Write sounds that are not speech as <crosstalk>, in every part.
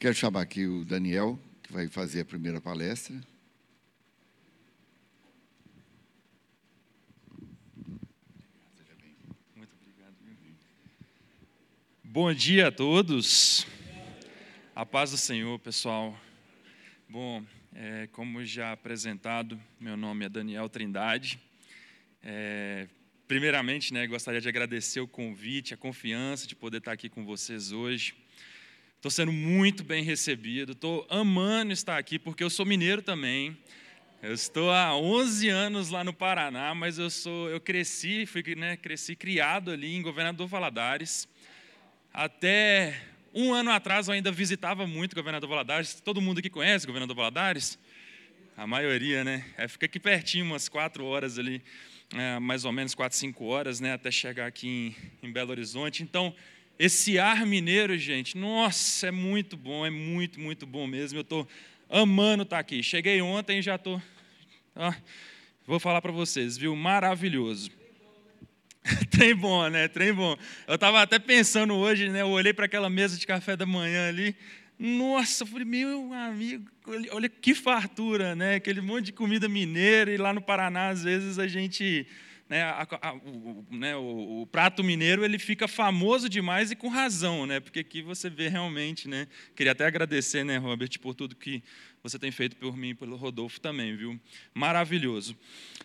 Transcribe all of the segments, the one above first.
Quero chamar aqui o Daniel, que vai fazer a primeira palestra. Muito obrigado. Bom dia a todos. A paz do Senhor, pessoal. Bom, é, como já apresentado, meu nome é Daniel Trindade. É, primeiramente, né, gostaria de agradecer o convite, a confiança de poder estar aqui com vocês hoje. Estou sendo muito bem recebido, estou amando estar aqui, porque eu sou mineiro também. Eu estou há 11 anos lá no Paraná, mas eu sou, eu cresci, fui, né, cresci criado ali em Governador Valadares. Até um ano atrás eu ainda visitava muito Governador Valadares. Todo mundo aqui conhece Governador Valadares? A maioria, né? É, fica aqui pertinho, umas quatro horas ali, é, mais ou menos quatro, cinco horas, né, até chegar aqui em, em Belo Horizonte. Então, esse ar mineiro, gente, nossa, é muito bom, é muito, muito bom mesmo. Eu estou amando estar tá aqui. Cheguei ontem e já estou. Ah, vou falar para vocês, viu? Maravilhoso. <laughs> Trem bom, né? Trem bom. Eu estava até pensando hoje, né? Eu olhei para aquela mesa de café da manhã ali. Nossa, eu falei, meu amigo, olha que fartura, né? Aquele monte de comida mineira. E lá no Paraná, às vezes, a gente né, a, a, o, né, o, o, prato mineiro ele fica famoso demais e com razão, né, porque aqui você vê realmente, né, queria até agradecer, né, Robert, por tudo que você tem feito por mim e pelo Rodolfo também, viu? Maravilhoso.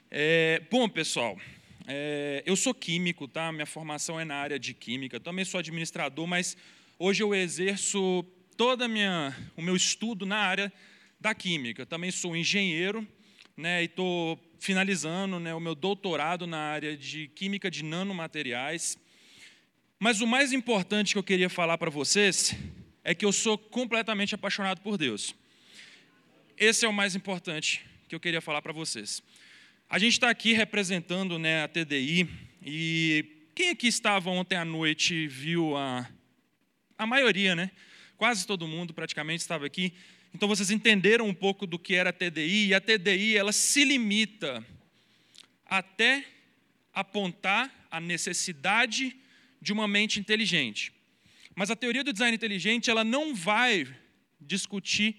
É, bom, pessoal, é, eu sou químico, tá? Minha formação é na área de química. Também sou administrador, mas hoje eu exerço toda minha, o meu estudo na área da química. Também sou engenheiro, né? E estou finalizando né, o meu doutorado na área de química de nanomateriais. Mas o mais importante que eu queria falar para vocês é que eu sou completamente apaixonado por Deus. Esse é o mais importante que eu queria falar para vocês. A gente está aqui representando né, a TDI e quem aqui estava ontem à noite viu a, a maioria, né? Quase todo mundo praticamente estava aqui então vocês entenderam um pouco do que era a TDI, e a TDI ela se limita até apontar a necessidade de uma mente inteligente. Mas a teoria do design inteligente, ela não vai discutir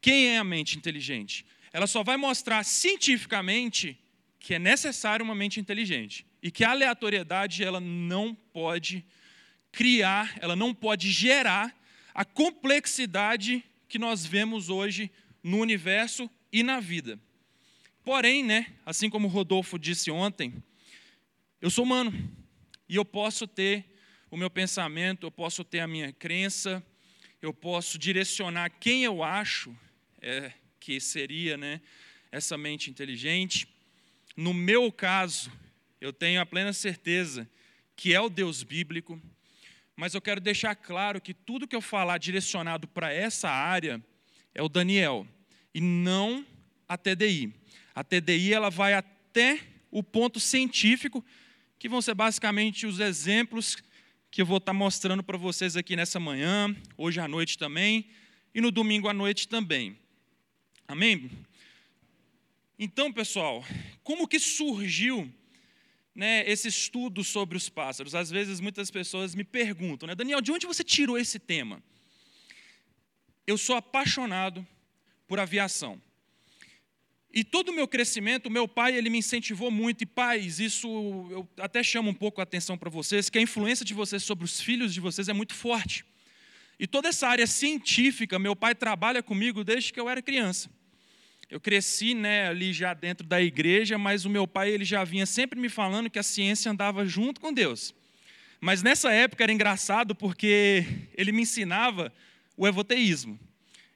quem é a mente inteligente. Ela só vai mostrar cientificamente que é necessário uma mente inteligente e que a aleatoriedade ela não pode criar, ela não pode gerar a complexidade que nós vemos hoje no universo e na vida. Porém, né, assim como o Rodolfo disse ontem, eu sou humano e eu posso ter o meu pensamento, eu posso ter a minha crença, eu posso direcionar quem eu acho é, que seria né, essa mente inteligente. No meu caso, eu tenho a plena certeza que é o Deus bíblico, mas eu quero deixar claro que tudo que eu falar direcionado para essa área é o Daniel e não a TDI. A TDI ela vai até o ponto científico, que vão ser basicamente os exemplos que eu vou estar mostrando para vocês aqui nessa manhã, hoje à noite também e no domingo à noite também. Amém? Então, pessoal, como que surgiu né, esse estudo sobre os pássaros. Às vezes muitas pessoas me perguntam, né, Daniel, de onde você tirou esse tema? Eu sou apaixonado por aviação. E todo o meu crescimento, meu pai, ele me incentivou muito. E pais, isso eu até chamo um pouco a atenção para vocês, que a influência de vocês sobre os filhos de vocês é muito forte. E toda essa área científica, meu pai trabalha comigo desde que eu era criança. Eu cresci né, ali já dentro da igreja, mas o meu pai ele já vinha sempre me falando que a ciência andava junto com Deus. Mas nessa época era engraçado porque ele me ensinava o evoteísmo.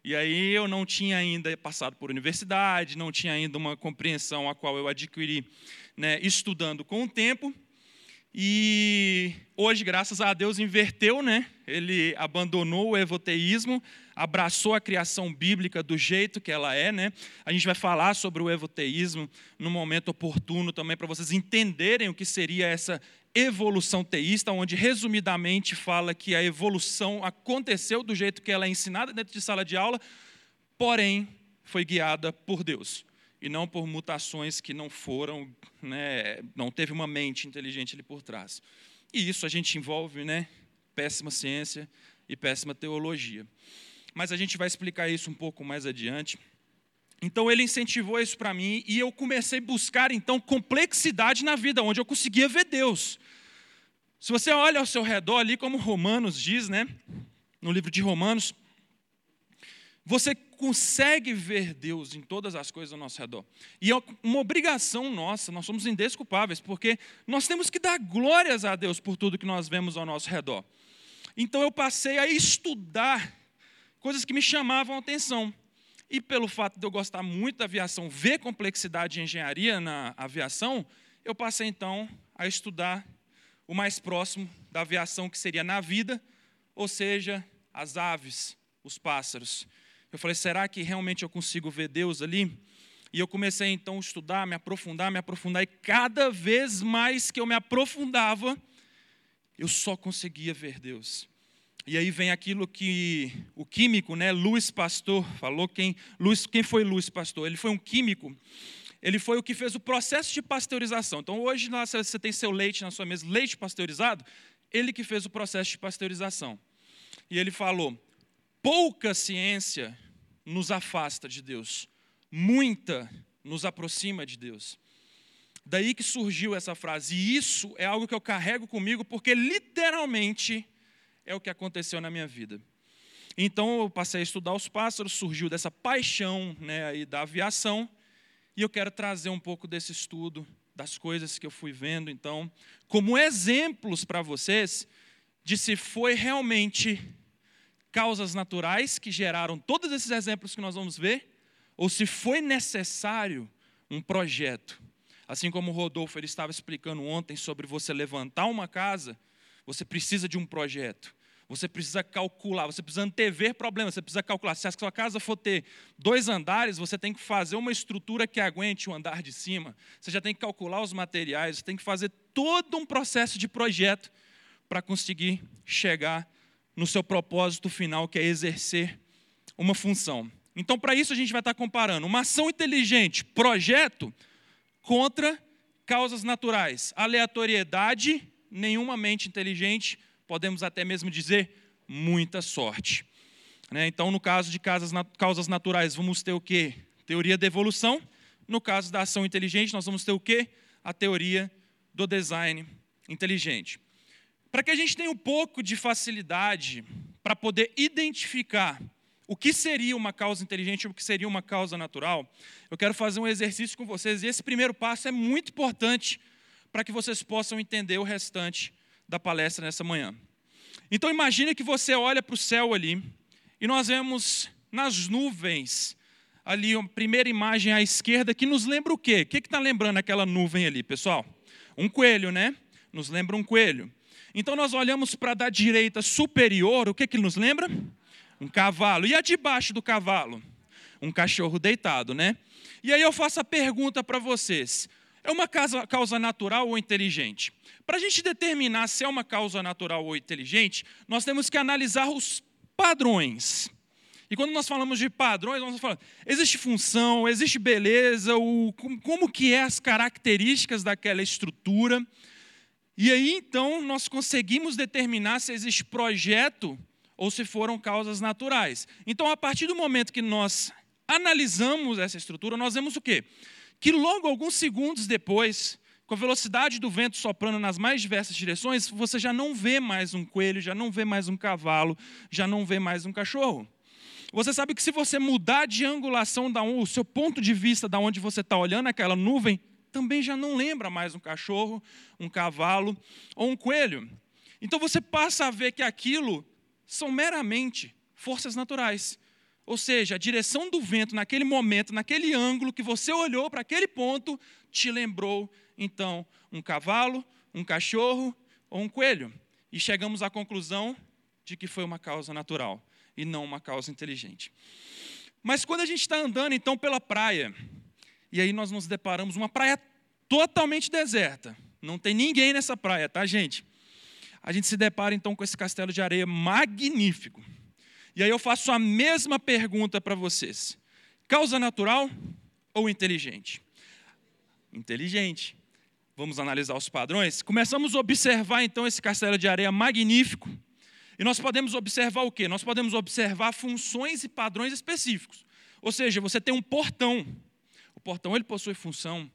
E aí eu não tinha ainda passado por universidade, não tinha ainda uma compreensão a qual eu adquiri né, estudando com o tempo. E hoje, graças a Deus, inverteu, né? Ele abandonou o evoteísmo, abraçou a criação bíblica do jeito que ela é, né? A gente vai falar sobre o evoteísmo no momento oportuno também para vocês entenderem o que seria essa evolução teísta, onde resumidamente fala que a evolução aconteceu do jeito que ela é ensinada dentro de sala de aula, porém foi guiada por Deus e não por mutações que não foram, né, não teve uma mente inteligente ali por trás. E isso a gente envolve, né, péssima ciência e péssima teologia. Mas a gente vai explicar isso um pouco mais adiante. Então ele incentivou isso para mim e eu comecei a buscar então complexidade na vida, onde eu conseguia ver Deus. Se você olha ao seu redor ali, como Romanos diz, né, no livro de Romanos, você consegue ver Deus em todas as coisas ao nosso redor. E é uma obrigação nossa, nós somos indesculpáveis, porque nós temos que dar glórias a Deus por tudo que nós vemos ao nosso redor. Então eu passei a estudar coisas que me chamavam a atenção. E pelo fato de eu gostar muito da aviação, ver complexidade de engenharia na aviação, eu passei então a estudar o mais próximo da aviação que seria na vida, ou seja, as aves, os pássaros. Eu falei, será que realmente eu consigo ver Deus ali? E eu comecei então a estudar, me aprofundar, me aprofundar, e cada vez mais que eu me aprofundava, eu só conseguia ver Deus. E aí vem aquilo que o químico, né, Luiz Pastor, falou. Quem, Luiz, quem foi Luiz Pastor? Ele foi um químico. Ele foi o que fez o processo de pasteurização. Então, hoje você tem seu leite na sua mesa, leite pasteurizado. Ele que fez o processo de pasteurização. E ele falou: pouca ciência nos afasta de Deus, muita nos aproxima de Deus. Daí que surgiu essa frase. E isso é algo que eu carrego comigo, porque literalmente é o que aconteceu na minha vida. Então eu passei a estudar os pássaros, surgiu dessa paixão né, aí da aviação, e eu quero trazer um pouco desse estudo, das coisas que eu fui vendo, então, como exemplos para vocês de se foi realmente causas naturais que geraram todos esses exemplos que nós vamos ver, ou se foi necessário um projeto. Assim como o Rodolfo ele estava explicando ontem sobre você levantar uma casa, você precisa de um projeto. Você precisa calcular, você precisa antever problemas, você precisa calcular. Se a sua casa for ter dois andares, você tem que fazer uma estrutura que aguente o andar de cima. Você já tem que calcular os materiais, você tem que fazer todo um processo de projeto para conseguir chegar no seu propósito final, que é exercer uma função. Então, para isso, a gente vai estar comparando uma ação inteligente, projeto, contra causas naturais, aleatoriedade, nenhuma mente inteligente podemos até mesmo dizer muita sorte. Né? Então, no caso de causas naturais, vamos ter o quê? Teoria da evolução. No caso da ação inteligente, nós vamos ter o quê? A teoria do design inteligente. Para que a gente tenha um pouco de facilidade para poder identificar o que seria uma causa inteligente e o que seria uma causa natural, eu quero fazer um exercício com vocês. E esse primeiro passo é muito importante para que vocês possam entender o restante da palestra nessa manhã. Então imagine que você olha para o céu ali e nós vemos nas nuvens ali a primeira imagem à esquerda que nos lembra o quê? O que está lembrando aquela nuvem ali, pessoal? Um coelho, né? Nos lembra um coelho. Então nós olhamos para da direita superior, o que que nos lembra? Um cavalo. E a debaixo do cavalo? Um cachorro deitado, né? E aí eu faço a pergunta para vocês: é uma causa, causa natural ou inteligente? Para a gente determinar se é uma causa natural ou inteligente, nós temos que analisar os padrões. E quando nós falamos de padrões, nós falamos, existe função, existe beleza, o, como que é as características daquela estrutura. E aí, então, nós conseguimos determinar se existe projeto ou se foram causas naturais. Então, a partir do momento que nós analisamos essa estrutura, nós vemos o quê? Que logo alguns segundos depois, com a velocidade do vento soprando nas mais diversas direções, você já não vê mais um coelho, já não vê mais um cavalo, já não vê mais um cachorro. Você sabe que se você mudar de angulação, o seu ponto de vista da onde você está olhando aquela nuvem, também já não lembra mais um cachorro, um cavalo ou um coelho. Então você passa a ver que aquilo são meramente forças naturais. Ou seja, a direção do vento naquele momento, naquele ângulo que você olhou para aquele ponto, te lembrou então um cavalo, um cachorro ou um coelho. E chegamos à conclusão de que foi uma causa natural e não uma causa inteligente. Mas quando a gente está andando então pela praia, e aí nós nos deparamos uma praia totalmente deserta, não tem ninguém nessa praia, tá, gente? A gente se depara então com esse castelo de areia magnífico. E aí eu faço a mesma pergunta para vocês: causa natural ou inteligente? Inteligente. Vamos analisar os padrões? Começamos a observar então esse castelo de areia magnífico. E nós podemos observar o quê? Nós podemos observar funções e padrões específicos. Ou seja, você tem um portão. O portão ele possui função.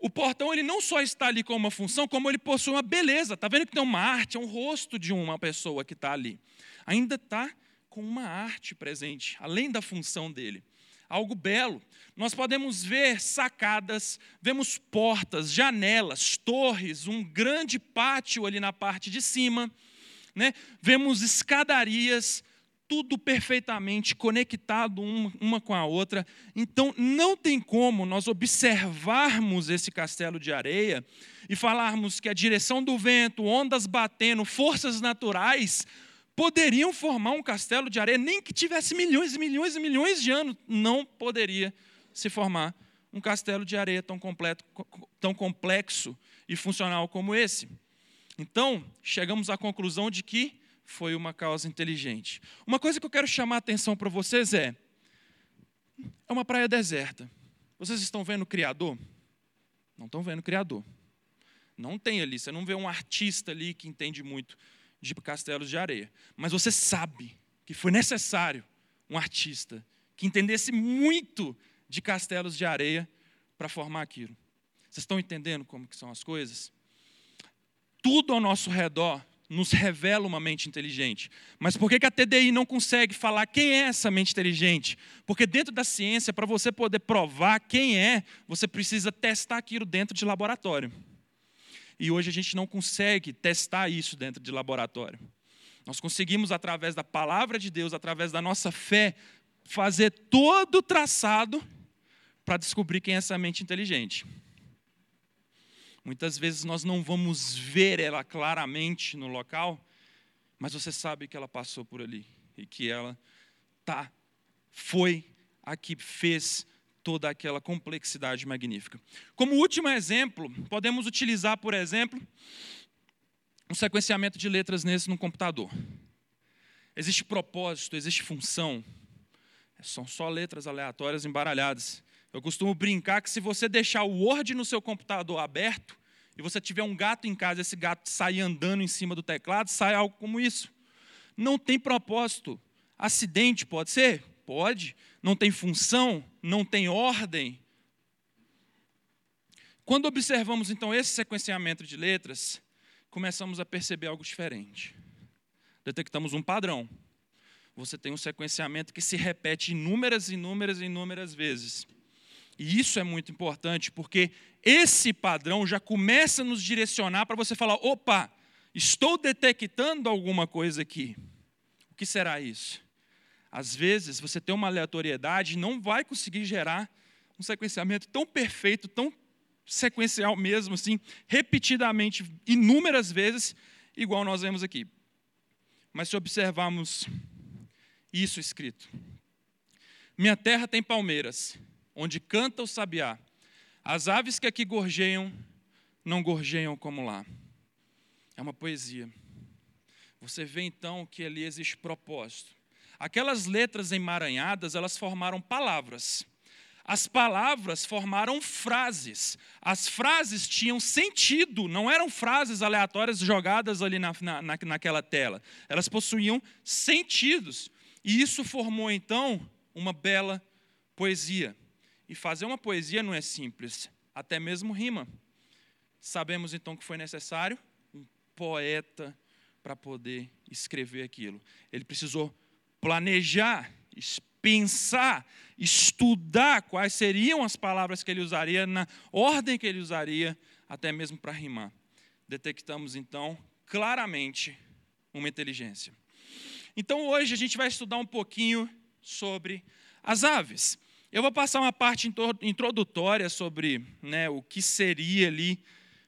O portão ele não só está ali com uma função, como ele possui uma beleza. Está vendo que tem uma arte, é um rosto de uma pessoa que está ali. Ainda está com uma arte presente, além da função dele. Algo belo. Nós podemos ver sacadas, vemos portas, janelas, torres, um grande pátio ali na parte de cima, né? vemos escadarias, tudo perfeitamente conectado uma, com a outra. Então, não tem como nós observarmos esse castelo de areia e falarmos que a direção do vento, ondas batendo, forças naturais poderiam formar um castelo de areia, nem que tivesse milhões e milhões e milhões de anos, não poderia se formar um castelo de areia tão, completo, tão complexo e funcional como esse. Então, chegamos à conclusão de que foi uma causa inteligente. Uma coisa que eu quero chamar a atenção para vocês é: é uma praia deserta. Vocês estão vendo o Criador? Não estão vendo o Criador. Não tem ali, você não vê um artista ali que entende muito de castelos de areia. Mas você sabe que foi necessário um artista que entendesse muito de castelos de areia para formar aquilo. Vocês estão entendendo como que são as coisas? Tudo ao nosso redor nos revela uma mente inteligente. Mas por que a TDI não consegue falar quem é essa mente inteligente? Porque dentro da ciência, para você poder provar quem é, você precisa testar aquilo dentro de laboratório. E hoje a gente não consegue testar isso dentro de laboratório. Nós conseguimos, através da palavra de Deus, através da nossa fé, fazer todo o traçado para descobrir quem é essa mente inteligente. Muitas vezes nós não vamos ver ela claramente no local, mas você sabe que ela passou por ali e que ela tá, foi a que fez toda aquela complexidade magnífica. Como último exemplo, podemos utilizar, por exemplo, um sequenciamento de letras nesse no computador. Existe propósito, existe função. São só letras aleatórias embaralhadas. Eu costumo brincar que se você deixar o Word no seu computador aberto e você tiver um gato em casa, esse gato sair andando em cima do teclado, sai algo como isso. Não tem propósito. Acidente pode ser? Pode. Não tem função? Não tem ordem? Quando observamos então esse sequenciamento de letras, começamos a perceber algo diferente. Detectamos um padrão. Você tem um sequenciamento que se repete inúmeras, inúmeras, inúmeras vezes. E isso é muito importante, porque esse padrão já começa a nos direcionar para você falar: opa, estou detectando alguma coisa aqui. O que será isso? Às vezes, você tem uma aleatoriedade e não vai conseguir gerar um sequenciamento tão perfeito, tão sequencial mesmo, assim, repetidamente, inúmeras vezes, igual nós vemos aqui. Mas se observarmos isso escrito: Minha terra tem palmeiras, onde canta o sabiá. As aves que aqui gorjeiam, não gorjeiam como lá. É uma poesia. Você vê então que ali existe propósito. Aquelas letras emaranhadas, elas formaram palavras. As palavras formaram frases. As frases tinham sentido, não eram frases aleatórias jogadas ali na, na, naquela tela. Elas possuíam sentidos. E isso formou, então, uma bela poesia. E fazer uma poesia não é simples, até mesmo rima. Sabemos, então, que foi necessário um poeta para poder escrever aquilo. Ele precisou planejar, pensar, estudar quais seriam as palavras que ele usaria, na ordem que ele usaria, até mesmo para rimar. Detectamos então claramente uma inteligência. Então hoje a gente vai estudar um pouquinho sobre as aves. Eu vou passar uma parte introdutória sobre né, o que seria ali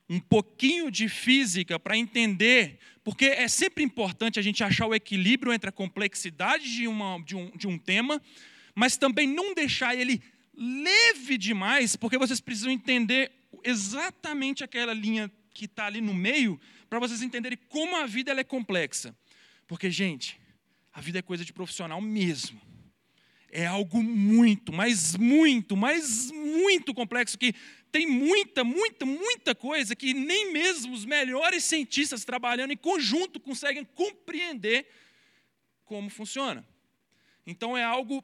um pouquinho de física para entender, porque é sempre importante a gente achar o equilíbrio entre a complexidade de, uma, de, um, de um tema, mas também não deixar ele leve demais, porque vocês precisam entender exatamente aquela linha que está ali no meio, para vocês entenderem como a vida ela é complexa. Porque, gente, a vida é coisa de profissional mesmo é algo muito, mas muito, mas muito complexo que tem muita, muita, muita coisa que nem mesmo os melhores cientistas trabalhando em conjunto conseguem compreender como funciona. Então é algo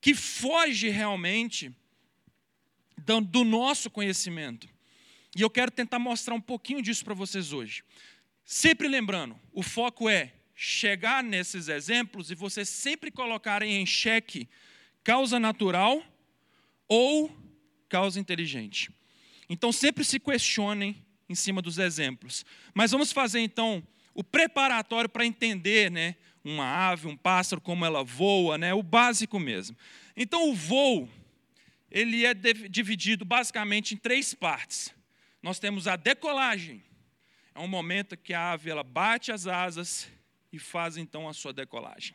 que foge realmente do nosso conhecimento. E eu quero tentar mostrar um pouquinho disso para vocês hoje. Sempre lembrando, o foco é chegar nesses exemplos e vocês sempre colocarem em xeque causa natural ou causa inteligente. Então sempre se questionem em cima dos exemplos. Mas vamos fazer então o preparatório para entender, né, uma ave, um pássaro, como ela voa, né, o básico mesmo. Então o voo, ele é dividido basicamente em três partes. Nós temos a decolagem. É um momento que a ave ela bate as asas e faz então a sua decolagem.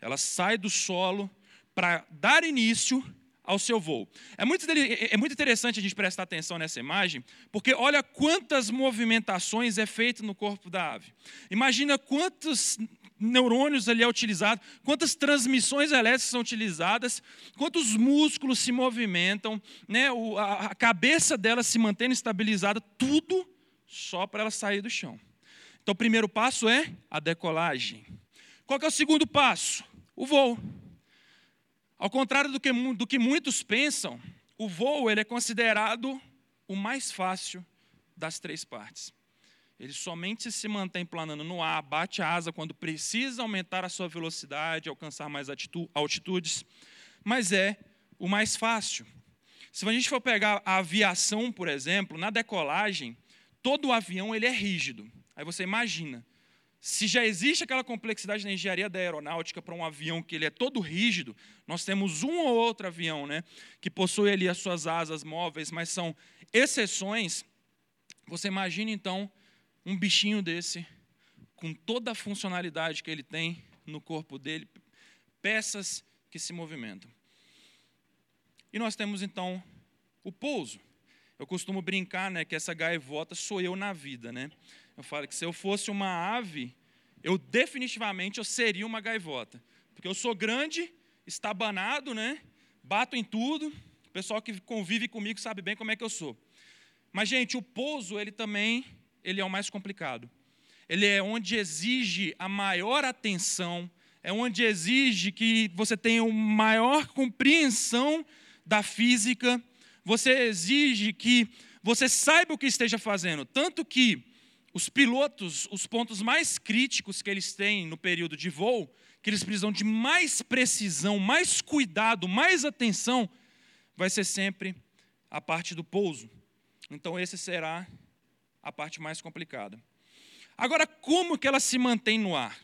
Ela sai do solo para dar início ao seu voo. É muito, é muito interessante a gente prestar atenção nessa imagem, porque olha quantas movimentações é feito no corpo da ave. Imagina quantos neurônios ali é utilizado, quantas transmissões elétricas são utilizadas, quantos músculos se movimentam, né, a cabeça dela se mantendo estabilizada, tudo só para ela sair do chão. Então, o primeiro passo é a decolagem. Qual é o segundo passo? O voo. Ao contrário do que, do que muitos pensam, o voo ele é considerado o mais fácil das três partes. Ele somente se mantém planando no ar, bate a asa quando precisa aumentar a sua velocidade, alcançar mais altitudes, mas é o mais fácil. Se a gente for pegar a aviação, por exemplo, na decolagem, todo o avião ele é rígido. Aí você imagina, se já existe aquela complexidade na engenharia da aeronáutica para um avião que ele é todo rígido, nós temos um ou outro avião né, que possui ali as suas asas móveis, mas são exceções. Você imagina então um bichinho desse, com toda a funcionalidade que ele tem no corpo dele, peças que se movimentam. E nós temos então o pouso. Eu costumo brincar né, que essa gaivota sou eu na vida. Né? Eu falo que se eu fosse uma ave, eu definitivamente eu seria uma gaivota. Porque eu sou grande, estabanado, né? Bato em tudo. O pessoal que convive comigo sabe bem como é que eu sou. Mas, gente, o pouso, ele também ele é o mais complicado. Ele é onde exige a maior atenção, é onde exige que você tenha uma maior compreensão da física, você exige que você saiba o que esteja fazendo. Tanto que os pilotos, os pontos mais críticos que eles têm no período de voo, que eles precisam de mais precisão, mais cuidado, mais atenção, vai ser sempre a parte do pouso. Então, esse será a parte mais complicada. Agora, como que ela se mantém no ar?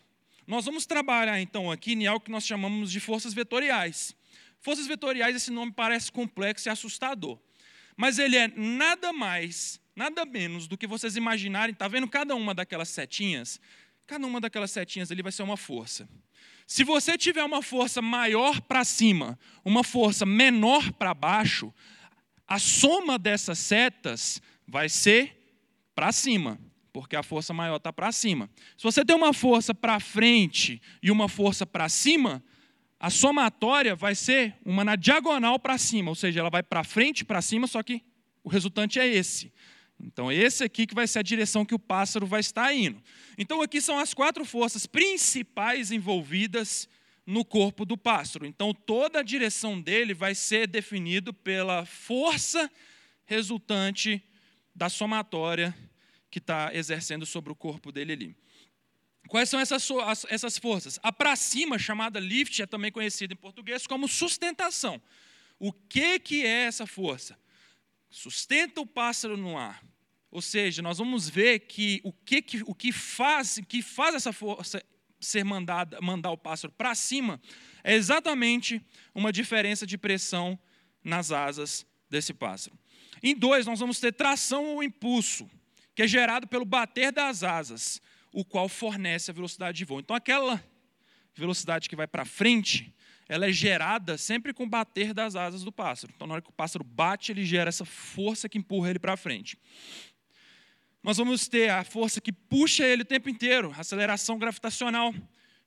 Nós vamos trabalhar então aqui em algo que nós chamamos de forças vetoriais. Forças vetoriais, esse nome parece complexo e assustador, mas ele é nada mais Nada menos do que vocês imaginarem, está vendo cada uma daquelas setinhas? Cada uma daquelas setinhas ali vai ser uma força. Se você tiver uma força maior para cima, uma força menor para baixo, a soma dessas setas vai ser para cima, porque a força maior está para cima. Se você tem uma força para frente e uma força para cima, a somatória vai ser uma na diagonal para cima, ou seja, ela vai para frente para cima, só que o resultante é esse. Então, esse aqui que vai ser a direção que o pássaro vai estar indo. Então, aqui são as quatro forças principais envolvidas no corpo do pássaro. Então, toda a direção dele vai ser definido pela força resultante da somatória que está exercendo sobre o corpo dele ali. Quais são essas, essas forças? A para cima, chamada lift, é também conhecida em português como sustentação. O que, que é essa força? Sustenta o pássaro no ar. Ou seja, nós vamos ver que o que, o que, faz, que faz essa força ser mandada, mandar o pássaro para cima é exatamente uma diferença de pressão nas asas desse pássaro. Em dois, nós vamos ter tração ou impulso, que é gerado pelo bater das asas, o qual fornece a velocidade de voo. Então, aquela velocidade que vai para frente, ela é gerada sempre com o bater das asas do pássaro. Então, na hora que o pássaro bate, ele gera essa força que empurra ele para frente nós vamos ter a força que puxa ele o tempo inteiro, aceleração gravitacional,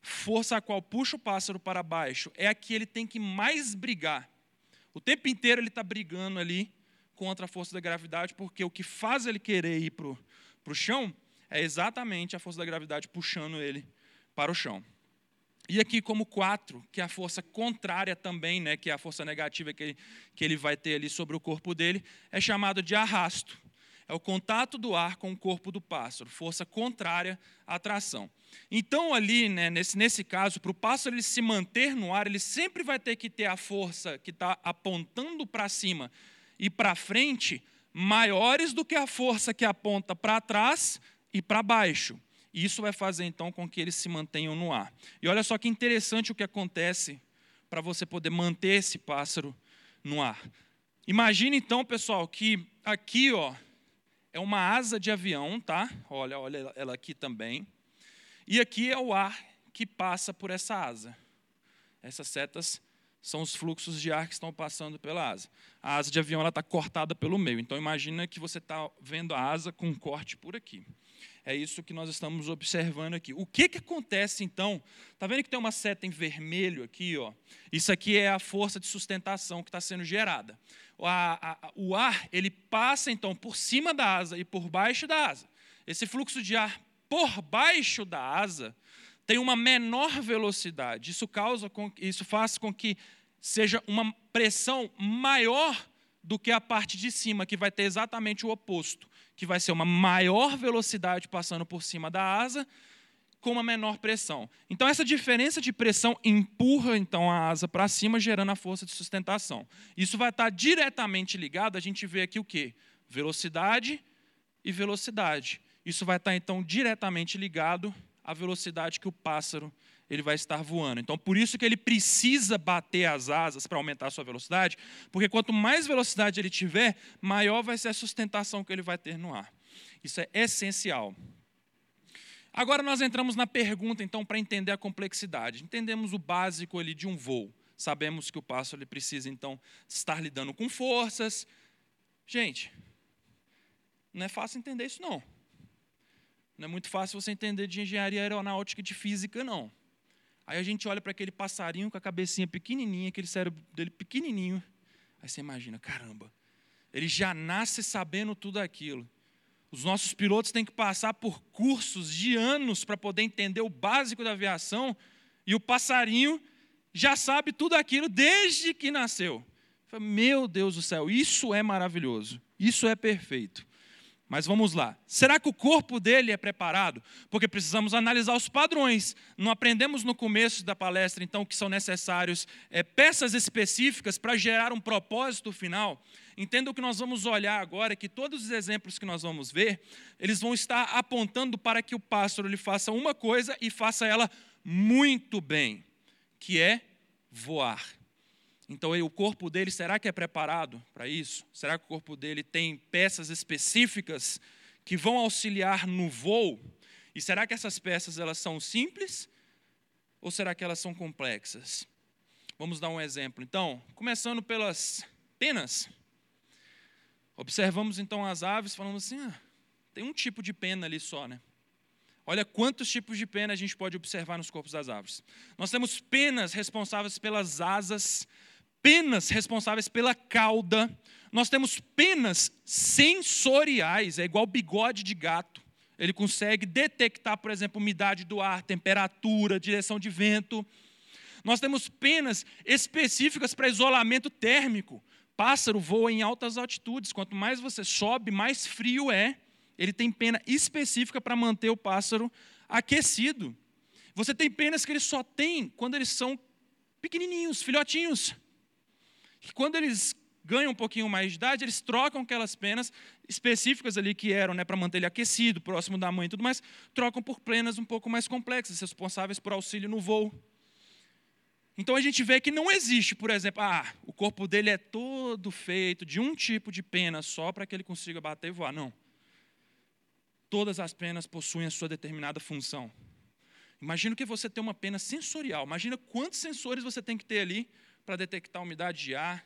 força a qual puxa o pássaro para baixo, é a que ele tem que mais brigar. O tempo inteiro ele está brigando ali contra a força da gravidade, porque o que faz ele querer ir para o chão é exatamente a força da gravidade puxando ele para o chão. E aqui, como quatro, que é a força contrária também, né, que é a força negativa que ele, que ele vai ter ali sobre o corpo dele, é chamado de arrasto. É o contato do ar com o corpo do pássaro, força contrária à atração. Então, ali, né, nesse, nesse caso, para o pássaro ele se manter no ar, ele sempre vai ter que ter a força que está apontando para cima e para frente maiores do que a força que aponta para trás e para baixo. Isso vai fazer então com que eles se mantenham no ar. E olha só que interessante o que acontece para você poder manter esse pássaro no ar. Imagine então, pessoal, que aqui, ó, é uma asa de avião, tá? Olha, olha ela aqui também. E aqui é o ar que passa por essa asa. Essas setas são os fluxos de ar que estão passando pela asa. A asa de avião está cortada pelo meio. Então imagina que você está vendo a asa com um corte por aqui. É isso que nós estamos observando aqui. O que, que acontece então? Está vendo que tem uma seta em vermelho aqui? Ó? Isso aqui é a força de sustentação que está sendo gerada. A, a, o ar ele passa então por cima da asa e por baixo da asa. Esse fluxo de ar por baixo da asa tem uma menor velocidade. Isso causa com, isso faz com que seja uma pressão maior do que a parte de cima, que vai ter exatamente o oposto que vai ser uma maior velocidade passando por cima da asa com uma menor pressão. Então essa diferença de pressão empurra então a asa para cima, gerando a força de sustentação. Isso vai estar diretamente ligado, a gente vê aqui o quê? Velocidade e velocidade. Isso vai estar então diretamente ligado à velocidade que o pássaro ele vai estar voando. Então, por isso que ele precisa bater as asas para aumentar a sua velocidade, porque quanto mais velocidade ele tiver, maior vai ser a sustentação que ele vai ter no ar. Isso é essencial. Agora nós entramos na pergunta, então, para entender a complexidade. Entendemos o básico ali de um voo. Sabemos que o pássaro ele precisa, então, estar lidando com forças. Gente, não é fácil entender isso, não. Não é muito fácil você entender de engenharia aeronáutica e de física, não. Aí a gente olha para aquele passarinho com a cabecinha pequenininha, aquele cérebro dele pequenininho. Aí você imagina, caramba, ele já nasce sabendo tudo aquilo. Os nossos pilotos têm que passar por cursos de anos para poder entender o básico da aviação, e o passarinho já sabe tudo aquilo desde que nasceu. Meu Deus do céu, isso é maravilhoso, isso é perfeito. Mas vamos lá. Será que o corpo dele é preparado? Porque precisamos analisar os padrões. Não aprendemos no começo da palestra, então, que são necessários é, peças específicas para gerar um propósito final. Entenda o que nós vamos olhar agora, que todos os exemplos que nós vamos ver, eles vão estar apontando para que o pássaro ele faça uma coisa e faça ela muito bem, que é voar. Então, o corpo dele, será que é preparado para isso? Será que o corpo dele tem peças específicas que vão auxiliar no voo? E será que essas peças elas são simples ou será que elas são complexas? Vamos dar um exemplo. Então, começando pelas penas. Observamos então as aves, falando assim: ah, tem um tipo de pena ali só, né? Olha quantos tipos de pena a gente pode observar nos corpos das aves. Nós temos penas responsáveis pelas asas, penas responsáveis pela cauda, nós temos penas sensoriais, é igual bigode de gato. Ele consegue detectar, por exemplo, umidade do ar, temperatura, direção de vento. Nós temos penas específicas para isolamento térmico. Pássaro voa em altas altitudes. Quanto mais você sobe, mais frio é. Ele tem pena específica para manter o pássaro aquecido. Você tem penas que ele só tem quando eles são pequenininhos, filhotinhos que quando eles ganham um pouquinho mais de idade, eles trocam aquelas penas específicas ali que eram né, para manter ele aquecido, próximo da mãe e tudo mais, trocam por penas um pouco mais complexas, responsáveis por auxílio no voo. Então a gente vê que não existe, por exemplo, ah, o corpo dele é todo feito de um tipo de pena só para que ele consiga bater e voar. Não. Todas as penas possuem a sua determinada função. Imagina que você tem uma pena sensorial. Imagina quantos sensores você tem que ter ali para detectar umidade de ar,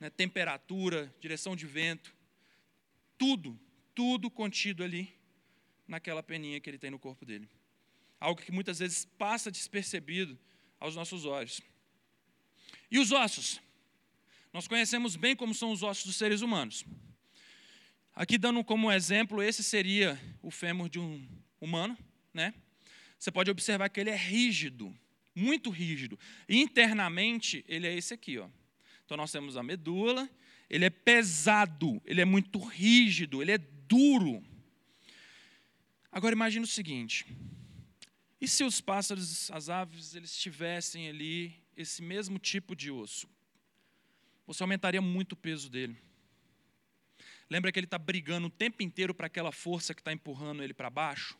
né, temperatura, direção de vento, tudo, tudo contido ali naquela peninha que ele tem no corpo dele. Algo que muitas vezes passa despercebido aos nossos olhos. E os ossos? Nós conhecemos bem como são os ossos dos seres humanos. Aqui dando como exemplo, esse seria o fêmur de um humano, né? Você pode observar que ele é rígido, muito rígido. internamente, ele é esse aqui, ó. Então nós temos a medula, ele é pesado, ele é muito rígido, ele é duro. Agora imagine o seguinte: e se os pássaros, as aves, eles tivessem ali esse mesmo tipo de osso? Você aumentaria muito o peso dele. Lembra que ele está brigando o tempo inteiro para aquela força que está empurrando ele para baixo?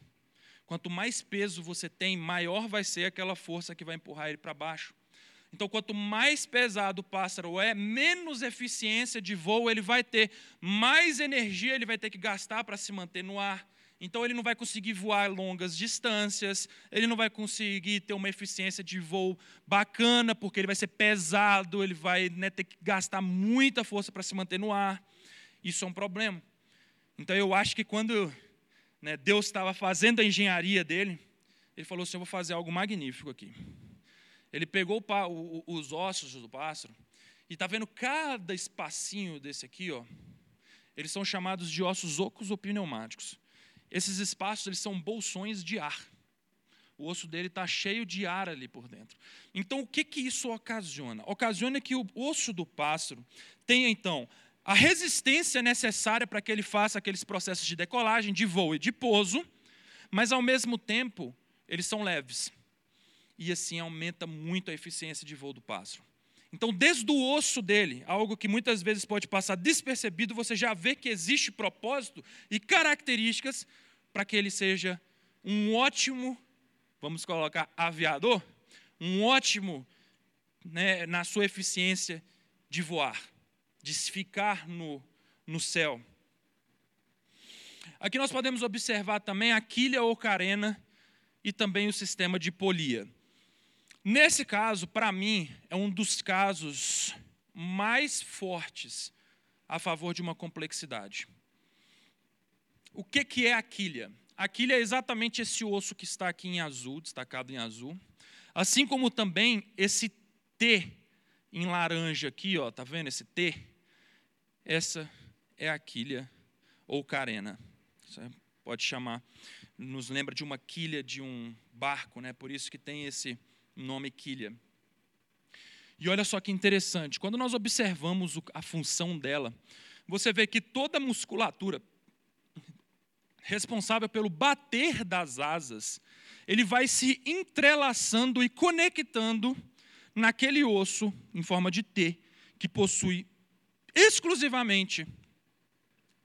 Quanto mais peso você tem, maior vai ser aquela força que vai empurrar ele para baixo. Então, quanto mais pesado o pássaro é, menos eficiência de voo ele vai ter, mais energia ele vai ter que gastar para se manter no ar. Então, ele não vai conseguir voar longas distâncias, ele não vai conseguir ter uma eficiência de voo bacana, porque ele vai ser pesado, ele vai né, ter que gastar muita força para se manter no ar. Isso é um problema. Então eu acho que quando né, Deus estava fazendo a engenharia dele, ele falou assim: Eu vou fazer algo magnífico aqui. Ele pegou os ossos do pássaro e está vendo cada espacinho desse aqui, ó. Eles são chamados de ossos ocos ou pneumáticos. Esses espaços eles são bolsões de ar. O osso dele está cheio de ar ali por dentro. Então, o que, que isso ocasiona? Ocasiona que o osso do pássaro tenha, então, a resistência necessária para que ele faça aqueles processos de decolagem, de voo e de pouso, mas ao mesmo tempo eles são leves. E assim aumenta muito a eficiência de voo do pássaro. Então, desde o osso dele, algo que muitas vezes pode passar despercebido, você já vê que existe propósito e características para que ele seja um ótimo, vamos colocar, aviador, um ótimo né, na sua eficiência de voar de ficar no, no céu. Aqui nós podemos observar também a quilha ou carena e também o sistema de polia. Nesse caso, para mim, é um dos casos mais fortes a favor de uma complexidade. O que, que é a quilha? A quilha é exatamente esse osso que está aqui em azul, destacado em azul, assim como também esse T em laranja aqui, ó, tá vendo esse T? Essa é a quilha ou carena. Você pode chamar, nos lembra de uma quilha de um barco, né? Por isso que tem esse nome quilha. E olha só que interessante, quando nós observamos a função dela, você vê que toda a musculatura responsável pelo bater das asas, ele vai se entrelaçando e conectando naquele osso em forma de T, que possui exclusivamente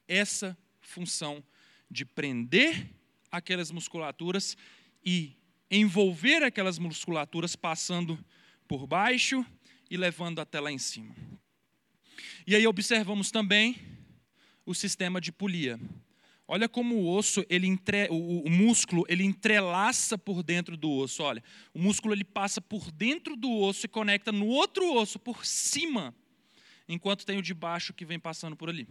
essa função de prender aquelas musculaturas e envolver aquelas musculaturas passando por baixo e levando até lá em cima. E aí observamos também o sistema de polia. Olha como o osso, ele entre, o, o, músculo, ele entrelaça por dentro do osso. Olha, o músculo ele passa por dentro do osso e conecta no outro osso por cima enquanto tem o de baixo que vem passando por ali.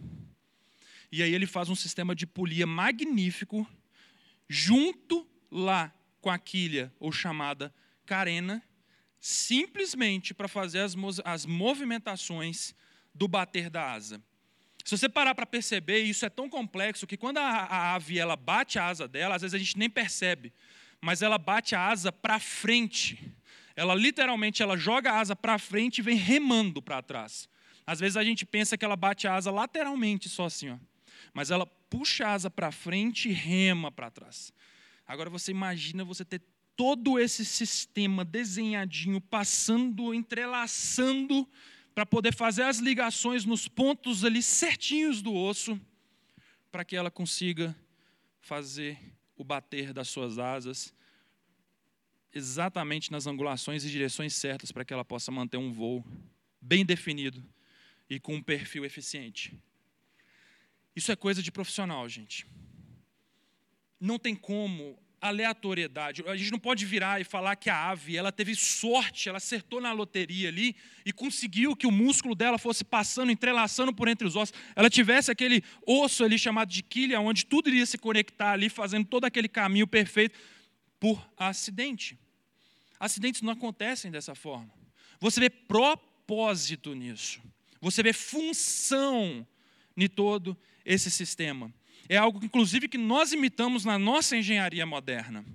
E aí ele faz um sistema de polia magnífico, junto lá com a quilha, ou chamada carena, simplesmente para fazer as, as movimentações do bater da asa. Se você parar para perceber, isso é tão complexo que quando a, a ave ela bate a asa dela, às vezes a gente nem percebe, mas ela bate a asa para frente. Ela literalmente ela joga a asa para frente e vem remando para trás. Às vezes a gente pensa que ela bate a asa lateralmente, só assim, ó. Mas ela puxa a asa para frente e rema para trás. Agora você imagina você ter todo esse sistema desenhadinho, passando, entrelaçando, para poder fazer as ligações nos pontos ali certinhos do osso, para que ela consiga fazer o bater das suas asas exatamente nas angulações e direções certas para que ela possa manter um voo bem definido e com um perfil eficiente. Isso é coisa de profissional, gente. Não tem como aleatoriedade. A gente não pode virar e falar que a ave, ela teve sorte, ela acertou na loteria ali e conseguiu que o músculo dela fosse passando, entrelaçando por entre os ossos. Ela tivesse aquele osso ali chamado de quilha, onde tudo iria se conectar ali, fazendo todo aquele caminho perfeito por acidente. Acidentes não acontecem dessa forma. Você vê propósito nisso. Você vê função em todo esse sistema. É algo, inclusive, que nós imitamos na nossa engenharia moderna.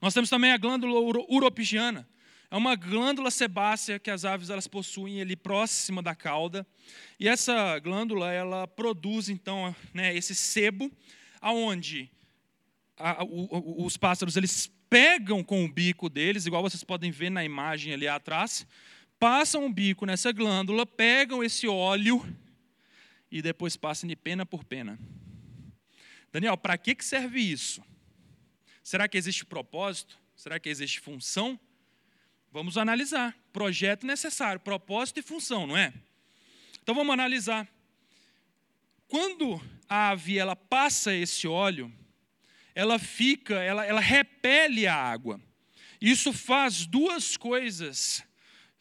Nós temos também a glândula uropigiana. É uma glândula sebácea que as aves elas possuem ali próxima da cauda. E essa glândula ela produz então né, esse sebo, aonde a, o, os pássaros eles pegam com o bico deles, igual vocês podem ver na imagem ali atrás, passam o bico nessa glândula, pegam esse óleo e depois passam de pena por pena. Daniel, para que serve isso? Será que existe propósito? Será que existe função? Vamos analisar. Projeto necessário, propósito e função, não é? Então vamos analisar. Quando a ave ela passa esse óleo, ela fica, ela, ela repele a água. Isso faz duas coisas.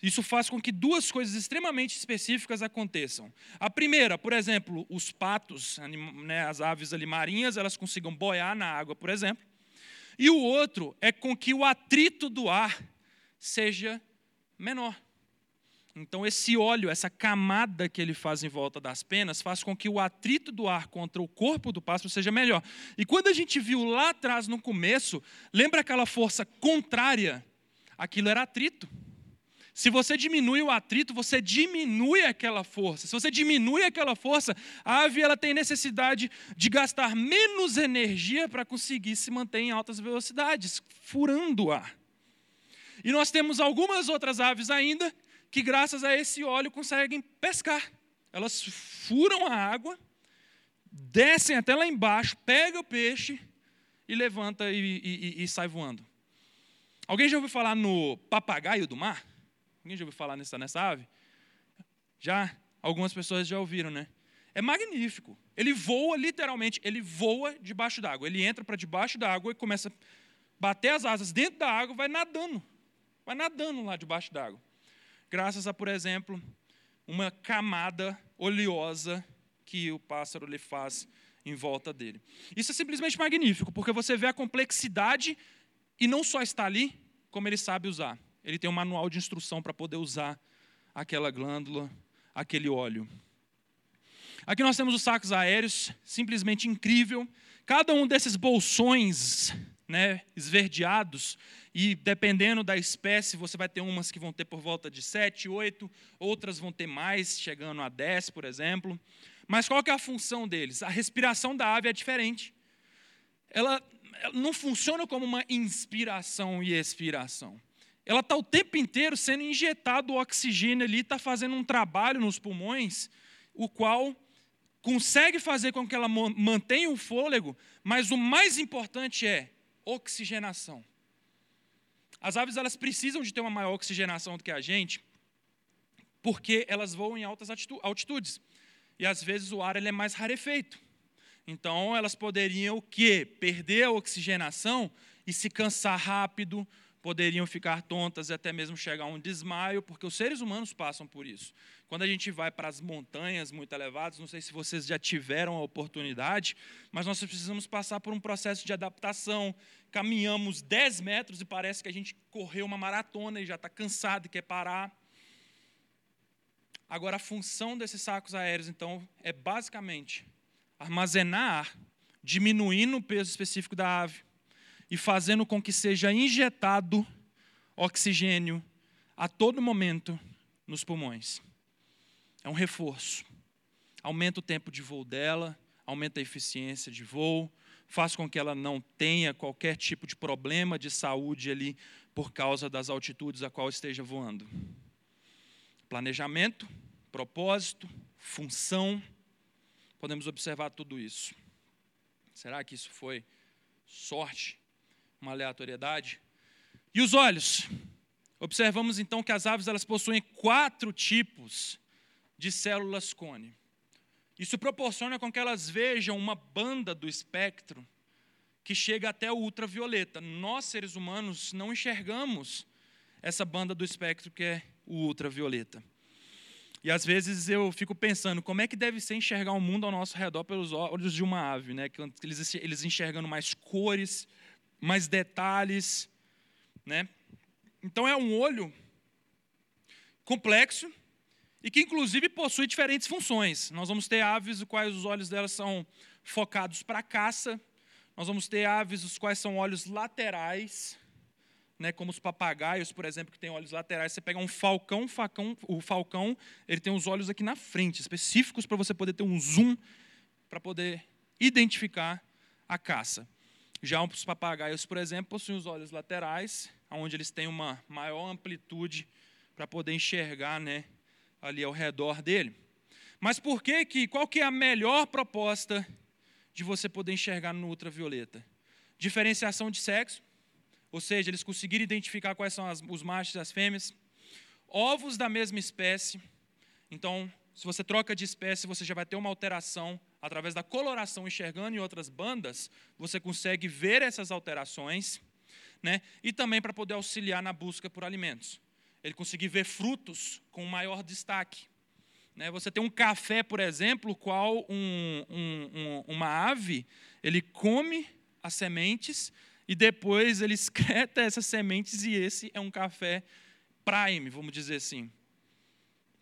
Isso faz com que duas coisas extremamente específicas aconteçam. A primeira, por exemplo, os patos, né, as aves ali marinhas, elas consigam boiar na água, por exemplo. E o outro é com que o atrito do ar seja menor. Então, esse óleo, essa camada que ele faz em volta das penas, faz com que o atrito do ar contra o corpo do pássaro seja melhor. E quando a gente viu lá atrás, no começo, lembra aquela força contrária? Aquilo era atrito. Se você diminui o atrito, você diminui aquela força. Se você diminui aquela força, a ave ela tem necessidade de gastar menos energia para conseguir se manter em altas velocidades, furando o ar. E nós temos algumas outras aves ainda que, graças a esse óleo, conseguem pescar. Elas furam a água, descem até lá embaixo, pegam o peixe e levanta e, e, e sai voando. Alguém já ouviu falar no papagaio do mar? Alguém já ouviu falar nessa, nessa ave? Já? Algumas pessoas já ouviram, né? É magnífico. Ele voa, literalmente, ele voa debaixo d'água. Ele entra para debaixo da água e começa a bater as asas dentro da água, vai nadando. Vai nadando lá debaixo d'água. Graças a, por exemplo, uma camada oleosa que o pássaro lhe faz em volta dele. Isso é simplesmente magnífico, porque você vê a complexidade e não só está ali, como ele sabe usar. Ele tem um manual de instrução para poder usar aquela glândula, aquele óleo. Aqui nós temos os sacos aéreos, simplesmente incrível. Cada um desses bolsões né, esverdeados, e dependendo da espécie, você vai ter umas que vão ter por volta de 7, 8, outras vão ter mais, chegando a 10, por exemplo. Mas qual que é a função deles? A respiração da ave é diferente. Ela, ela não funciona como uma inspiração e expiração. Ela está o tempo inteiro sendo injetado oxigênio ali, está fazendo um trabalho nos pulmões, o qual consegue fazer com que ela mantenha o fôlego, mas o mais importante é oxigenação. As aves elas precisam de ter uma maior oxigenação do que a gente, porque elas voam em altas altitudes. E às vezes o ar ele é mais rarefeito. Então elas poderiam o quê? Perder a oxigenação e se cansar rápido, poderiam ficar tontas e até mesmo chegar a um desmaio, porque os seres humanos passam por isso. Quando a gente vai para as montanhas muito elevadas, não sei se vocês já tiveram a oportunidade, mas nós precisamos passar por um processo de adaptação. Caminhamos 10 metros e parece que a gente correu uma maratona e já está cansado e quer parar. Agora, a função desses sacos aéreos, então, é basicamente armazenar, diminuindo o peso específico da ave, e fazendo com que seja injetado oxigênio a todo momento nos pulmões. É um reforço. Aumenta o tempo de voo dela, aumenta a eficiência de voo, faz com que ela não tenha qualquer tipo de problema de saúde ali por causa das altitudes a qual esteja voando. Planejamento, propósito, função, podemos observar tudo isso. Será que isso foi sorte? Uma aleatoriedade. E os olhos? Observamos então que as aves elas possuem quatro tipos de células cone. Isso proporciona com que elas vejam uma banda do espectro que chega até o ultravioleta. Nós, seres humanos, não enxergamos essa banda do espectro que é o ultravioleta. E às vezes eu fico pensando como é que deve ser enxergar o mundo ao nosso redor pelos olhos de uma ave, né? Eles, eles enxergando mais cores, mais detalhes, né? Então é um olho complexo e que inclusive possui diferentes funções. Nós vamos ter aves os quais os olhos delas são focados para caça, nós vamos ter aves os quais são olhos laterais, né, como os papagaios, por exemplo, que têm olhos laterais. Você pega um falcão, facão, o falcão, ele tem os olhos aqui na frente, específicos para você poder ter um zoom para poder identificar a caça. Já os papagaios, por exemplo, possuem os olhos laterais, onde eles têm uma maior amplitude para poder enxergar, né, ali ao redor dele. Mas por que que qual que é a melhor proposta de você poder enxergar no ultravioleta? Diferenciação de sexo, ou seja, eles conseguiram identificar quais são as, os machos e as fêmeas. Ovos da mesma espécie. Então, se você troca de espécie, você já vai ter uma alteração através da coloração, enxergando em outras bandas, você consegue ver essas alterações, né? E também para poder auxiliar na busca por alimentos. Ele conseguir ver frutos com maior destaque. Né? Você tem um café, por exemplo, qual um, um, um, uma ave ele come as sementes e depois ele excreta <laughs> essas sementes e esse é um café prime, vamos dizer assim.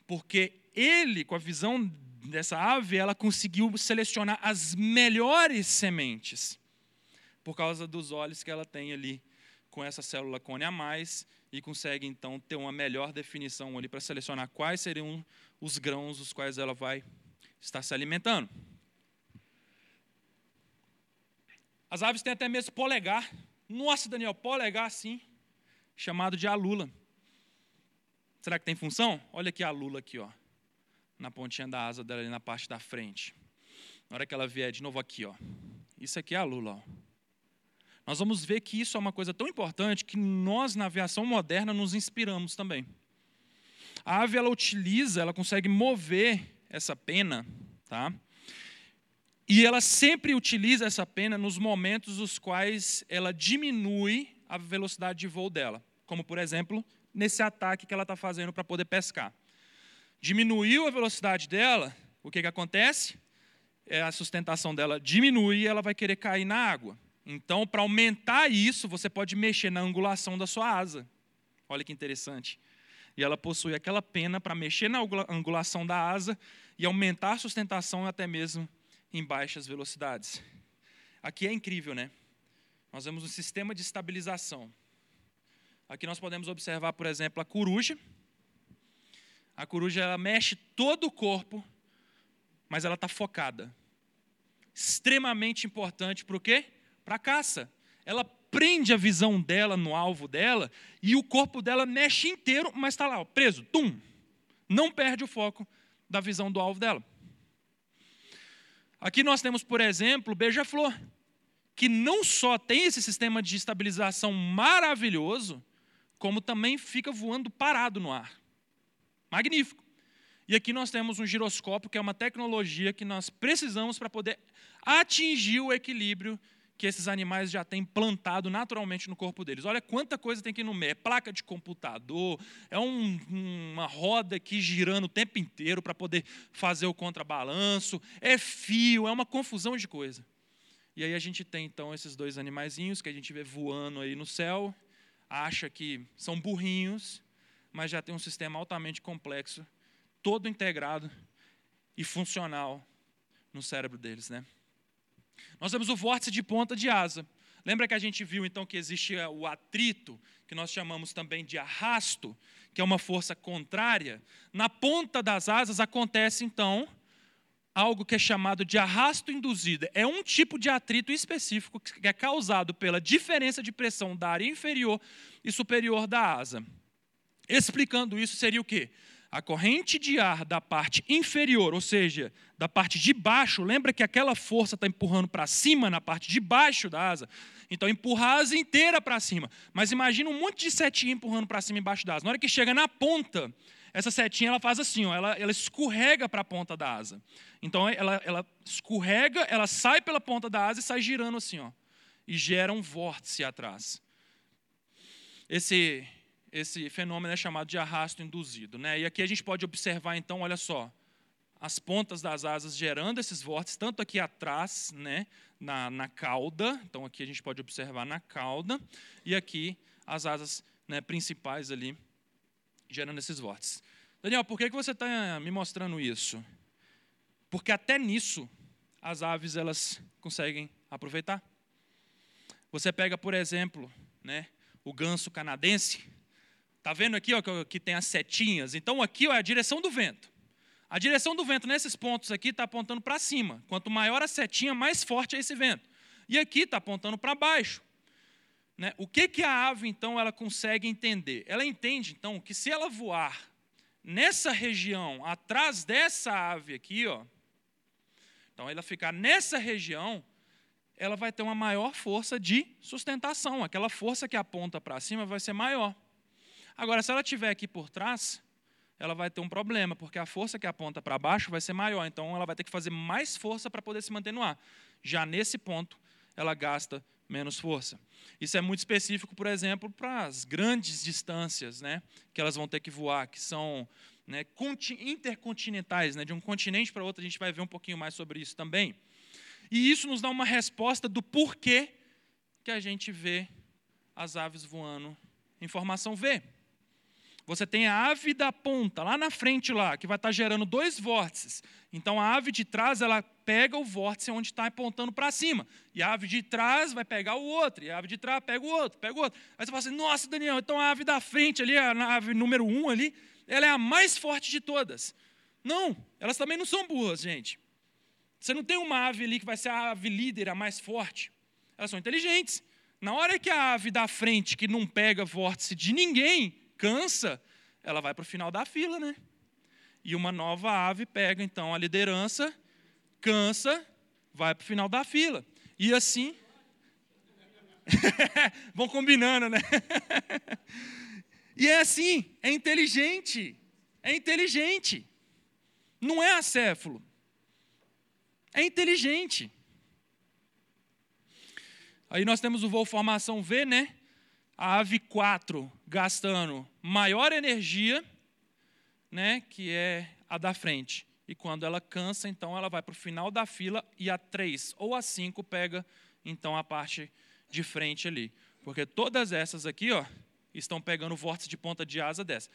Porque ele, com a visão dessa ave, ela conseguiu selecionar as melhores sementes por causa dos olhos que ela tem ali com essa célula cone a mais e consegue então ter uma melhor definição ali para selecionar quais seriam os grãos os quais ela vai estar se alimentando. As aves têm até mesmo polegar. Nossa, Daniel, polegar sim, chamado de alula. Será que tem função? Olha aqui a lula aqui, ó, na pontinha da asa dela ali na parte da frente. Na hora que ela vier de novo aqui, ó. Isso aqui é a lula, ó. Nós vamos ver que isso é uma coisa tão importante que nós na aviação moderna nos inspiramos também. A ave ela utiliza, ela consegue mover essa pena, tá? E ela sempre utiliza essa pena nos momentos nos quais ela diminui a velocidade de voo dela. Como, por exemplo, nesse ataque que ela está fazendo para poder pescar. Diminuiu a velocidade dela, o que, que acontece? É a sustentação dela diminui e ela vai querer cair na água. Então, para aumentar isso, você pode mexer na angulação da sua asa. Olha que interessante. E ela possui aquela pena para mexer na angulação da asa e aumentar a sustentação até mesmo em baixas velocidades. Aqui é incrível, né? Nós vemos um sistema de estabilização. Aqui nós podemos observar, por exemplo, a coruja. A coruja ela mexe todo o corpo, mas ela está focada. Extremamente importante para o quê? Para a caça. Ela prende a visão dela no alvo dela e o corpo dela mexe inteiro, mas está lá, ó, preso, tum. Não perde o foco da visão do alvo dela. Aqui nós temos, por exemplo, beija-flor, que não só tem esse sistema de estabilização maravilhoso, como também fica voando parado no ar. Magnífico. E aqui nós temos um giroscópio, que é uma tecnologia que nós precisamos para poder atingir o equilíbrio que esses animais já têm plantado naturalmente no corpo deles. Olha quanta coisa tem aqui no meio. É placa de computador, é um, uma roda aqui girando o tempo inteiro para poder fazer o contrabalanço, é fio, é uma confusão de coisa. E aí a gente tem então esses dois animaizinhos que a gente vê voando aí no céu, acha que são burrinhos, mas já tem um sistema altamente complexo, todo integrado e funcional no cérebro deles, né? Nós temos o vórtice de ponta de asa. Lembra que a gente viu então que existe o atrito, que nós chamamos também de arrasto, que é uma força contrária? Na ponta das asas acontece então algo que é chamado de arrasto induzido. É um tipo de atrito específico que é causado pela diferença de pressão da área inferior e superior da asa. Explicando isso, seria o quê? a corrente de ar da parte inferior, ou seja, da parte de baixo, lembra que aquela força está empurrando para cima na parte de baixo da asa? Então, empurrar a asa inteira para cima. Mas imagina um monte de setinha empurrando para cima embaixo da asa. Na hora que chega na ponta, essa setinha ela faz assim, ó, ela, ela escorrega para a ponta da asa. Então, ela, ela escorrega, ela sai pela ponta da asa e sai girando assim, ó, e gera um vórtice atrás. Esse esse fenômeno é chamado de arrasto induzido. Né? E aqui a gente pode observar, então, olha só, as pontas das asas gerando esses vórtices, tanto aqui atrás, né, na, na cauda, então aqui a gente pode observar na cauda, e aqui as asas né, principais ali gerando esses vórtices. Daniel, por que você está me mostrando isso? Porque até nisso as aves elas conseguem aproveitar. Você pega, por exemplo, né, o ganso canadense. Tá vendo aqui ó, que tem as setinhas? Então aqui ó, é a direção do vento. A direção do vento nesses pontos aqui está apontando para cima. Quanto maior a setinha, mais forte é esse vento. E aqui está apontando para baixo. Né? O que, que a ave, então, ela consegue entender? Ela entende, então, que se ela voar nessa região, atrás dessa ave aqui, ó, então ela ficar nessa região, ela vai ter uma maior força de sustentação. Aquela força que aponta para cima vai ser maior. Agora, se ela estiver aqui por trás, ela vai ter um problema, porque a força que aponta para baixo vai ser maior, então ela vai ter que fazer mais força para poder se manter no ar. Já nesse ponto, ela gasta menos força. Isso é muito específico, por exemplo, para as grandes distâncias né, que elas vão ter que voar, que são né, intercontinentais, né, de um continente para outro, a gente vai ver um pouquinho mais sobre isso também. E isso nos dá uma resposta do porquê que a gente vê as aves voando em formação V. Você tem a ave da ponta, lá na frente, lá, que vai estar gerando dois vórtices. Então a ave de trás, ela pega o vórtice onde está apontando para cima. E a ave de trás vai pegar o outro. E a ave de trás pega o outro, pega o outro. Aí você fala assim, nossa, Daniel, então a ave da frente ali, a ave número um ali, ela é a mais forte de todas. Não, elas também não são burras, gente. Você não tem uma ave ali que vai ser a ave líder, a mais forte. Elas são inteligentes. Na hora que a ave da frente, que não pega vórtice de ninguém, cansa, ela vai para o final da fila, né? E uma nova ave pega então a liderança, cansa, vai para o final da fila. E assim. <laughs> Vão combinando, né? <laughs> e é assim, é inteligente. É inteligente. Não é acéfalo. É inteligente. Aí nós temos o voo formação V, né? A ave 4 gastando maior energia, né, que é a da frente. E quando ela cansa, então ela vai para o final da fila e a 3 ou a 5 pega então a parte de frente ali. Porque todas essas aqui, ó, estão pegando o vórtice de ponta de asa dessa.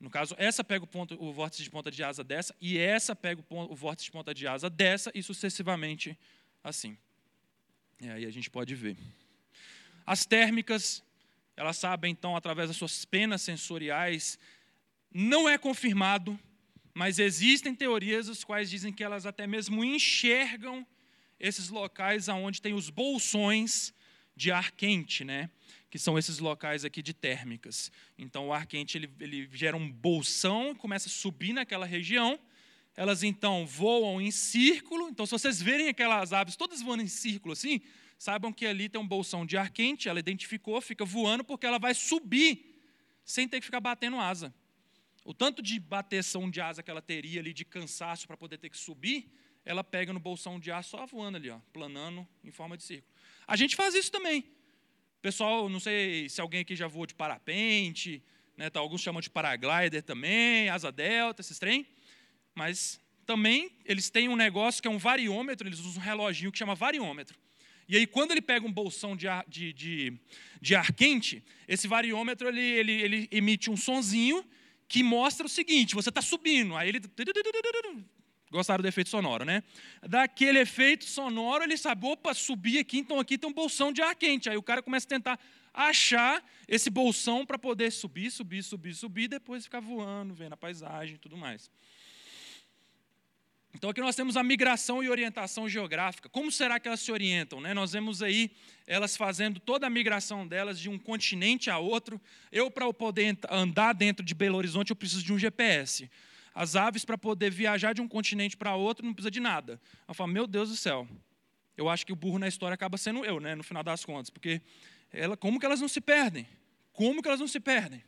No caso, essa pega o, ponto, o vórtice de ponta de asa dessa e essa pega o, ponto, o vórtice de ponta de asa dessa e sucessivamente assim. E aí a gente pode ver. As térmicas elas sabem, então, através das suas penas sensoriais. Não é confirmado, mas existem teorias as quais dizem que elas até mesmo enxergam esses locais aonde tem os bolsões de ar quente, né? que são esses locais aqui de térmicas. Então, o ar quente ele, ele gera um bolsão e começa a subir naquela região. Elas, então, voam em círculo. Então, se vocês verem aquelas aves todas voando em círculo assim, saibam que ali tem um bolsão de ar quente, ela identificou, fica voando, porque ela vai subir sem ter que ficar batendo asa. O tanto de bateção de asa que ela teria ali, de cansaço para poder ter que subir, ela pega no bolsão de ar só voando ali, ó, planando em forma de círculo. A gente faz isso também. Pessoal, não sei se alguém aqui já voou de parapente, né, tá, alguns chamam de paraglider também, asa delta, esses trem. Mas também eles têm um negócio que é um variômetro, eles usam um reloginho que chama variômetro. E aí, quando ele pega um bolsão de ar, de, de, de ar quente, esse variômetro ele, ele, ele emite um sonzinho que mostra o seguinte: você está subindo. Aí ele. Gostaram do efeito sonoro, né? Daquele efeito sonoro, ele sabe, opa, subi aqui, então aqui tem um bolsão de ar quente. Aí o cara começa a tentar achar esse bolsão para poder subir, subir, subir, subir, depois ficar voando, vendo a paisagem e tudo mais. Então aqui nós temos a migração e orientação geográfica. Como será que elas se orientam? Né? Nós vemos aí elas fazendo toda a migração delas de um continente a outro. Eu, para poder andar dentro de Belo Horizonte, eu preciso de um GPS. As aves, para poder viajar de um continente para outro, não precisa de nada. Eu falo, meu Deus do céu. Eu acho que o burro na história acaba sendo eu, né, no final das contas. Porque ela, como que elas não se perdem? Como que elas não se perdem?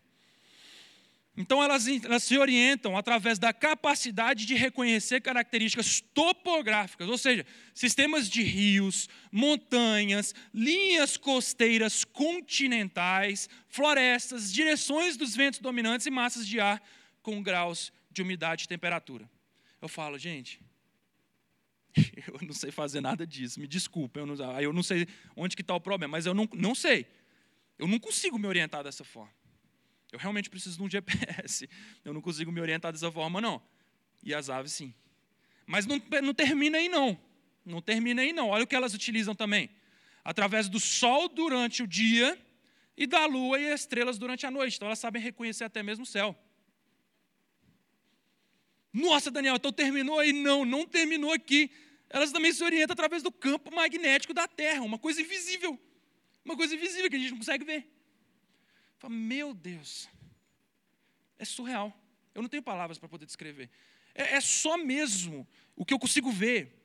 Então, elas, elas, se orientam através da capacidade de reconhecer características topográficas, ou seja, sistemas de rios, montanhas, linhas costeiras continentais, florestas, direções dos ventos dominantes e massas de ar com graus de umidade e temperatura. Eu falo, gente, <laughs> eu não sei fazer nada disso, me desculpa, eu não, eu não sei onde que está o problema, mas eu não, não sei. Eu não consigo me orientar dessa forma. Eu realmente preciso de um <laughs> GPS. Eu não consigo me orientar dessa forma, não. E as aves, sim. Mas não, não termina aí, não. Não termina aí, não. Olha o que elas utilizam também. Através do sol durante o dia e da lua e estrelas durante a noite. Então elas sabem reconhecer até mesmo o céu. Nossa, Daniel, então terminou aí? Não, não terminou aqui. Elas também se orientam através do campo magnético da Terra, uma coisa invisível. Uma coisa invisível que a gente não consegue ver. Fala, meu Deus, é surreal. Eu não tenho palavras para poder descrever. É, é só mesmo o que eu consigo ver.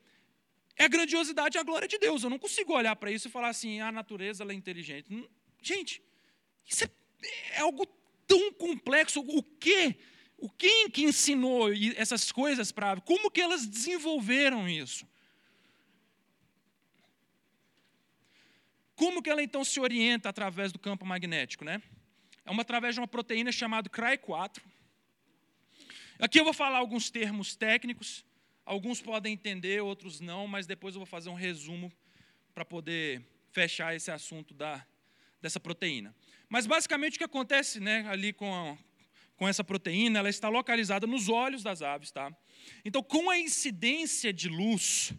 É a grandiosidade e a glória de Deus. Eu não consigo olhar para isso e falar assim, ah, a natureza é inteligente. Gente, isso é, é algo tão complexo. O que? O quem que ensinou essas coisas para como que elas desenvolveram isso? Como que ela então se orienta através do campo magnético, né? É uma através de uma proteína chamada CRY4. Aqui eu vou falar alguns termos técnicos, alguns podem entender, outros não, mas depois eu vou fazer um resumo para poder fechar esse assunto da, dessa proteína. Mas basicamente o que acontece né, ali com, a, com essa proteína, ela está localizada nos olhos das aves. Tá? Então, com a incidência de luz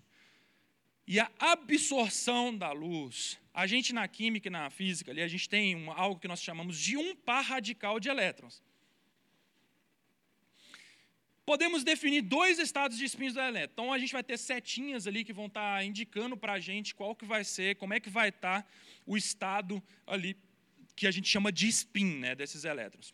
e a absorção da luz, a gente na química e na física, ali, a gente tem um, algo que nós chamamos de um par radical de elétrons. Podemos definir dois estados de espinhos do elétron. Então a gente vai ter setinhas ali que vão estar indicando para a gente qual que vai ser, como é que vai estar o estado ali que a gente chama de spin né, desses elétrons.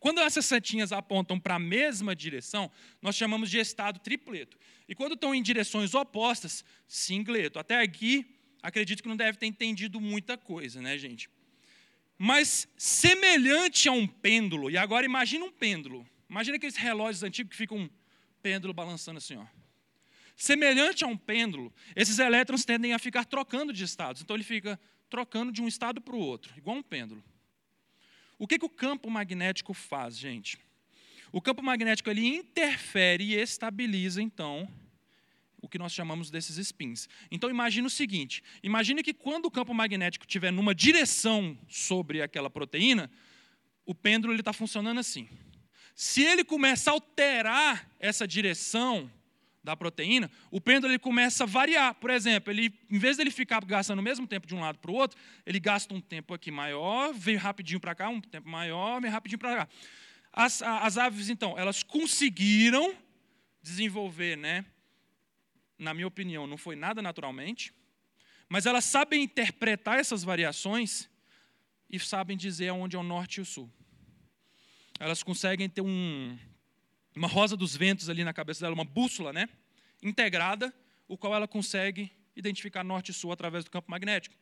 Quando essas setinhas apontam para a mesma direção, nós chamamos de estado tripleto. E quando estão em direções opostas, singleto. Até aqui, acredito que não deve ter entendido muita coisa, né, gente? Mas semelhante a um pêndulo, e agora imagina um pêndulo. Imagina aqueles relógios antigos que ficam um pêndulo balançando assim, ó. Semelhante a um pêndulo, esses elétrons tendem a ficar trocando de estados. Então ele fica trocando de um estado para o outro, igual um pêndulo. O que, que o campo magnético faz, gente? O campo magnético ele interfere e estabiliza, então, o que nós chamamos desses spins. Então imagine o seguinte: imagine que quando o campo magnético estiver numa direção sobre aquela proteína, o pêndulo está funcionando assim. Se ele começa a alterar essa direção da proteína, o pêndulo ele começa a variar. Por exemplo, ele, em vez de ele ficar gastando o mesmo tempo de um lado para o outro, ele gasta um tempo aqui maior, veio rapidinho para cá, um tempo maior, vem rapidinho para cá. As, as aves, então, elas conseguiram desenvolver, né? Na minha opinião, não foi nada naturalmente, mas elas sabem interpretar essas variações e sabem dizer onde é o norte e o sul. Elas conseguem ter um, uma rosa dos ventos ali na cabeça dela, uma bússola, né? Integrada, o qual ela consegue identificar norte e sul através do campo magnético.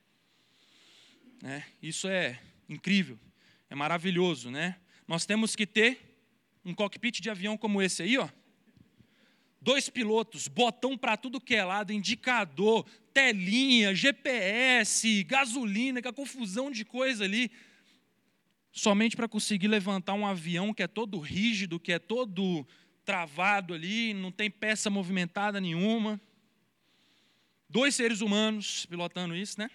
Né? Isso é incrível, é maravilhoso, né? Nós temos que ter um cockpit de avião como esse aí, ó. Dois pilotos, botão para tudo que é lado, indicador, telinha, GPS, gasolina, que a confusão de coisa ali somente para conseguir levantar um avião que é todo rígido, que é todo travado ali, não tem peça movimentada nenhuma. Dois seres humanos pilotando isso, né?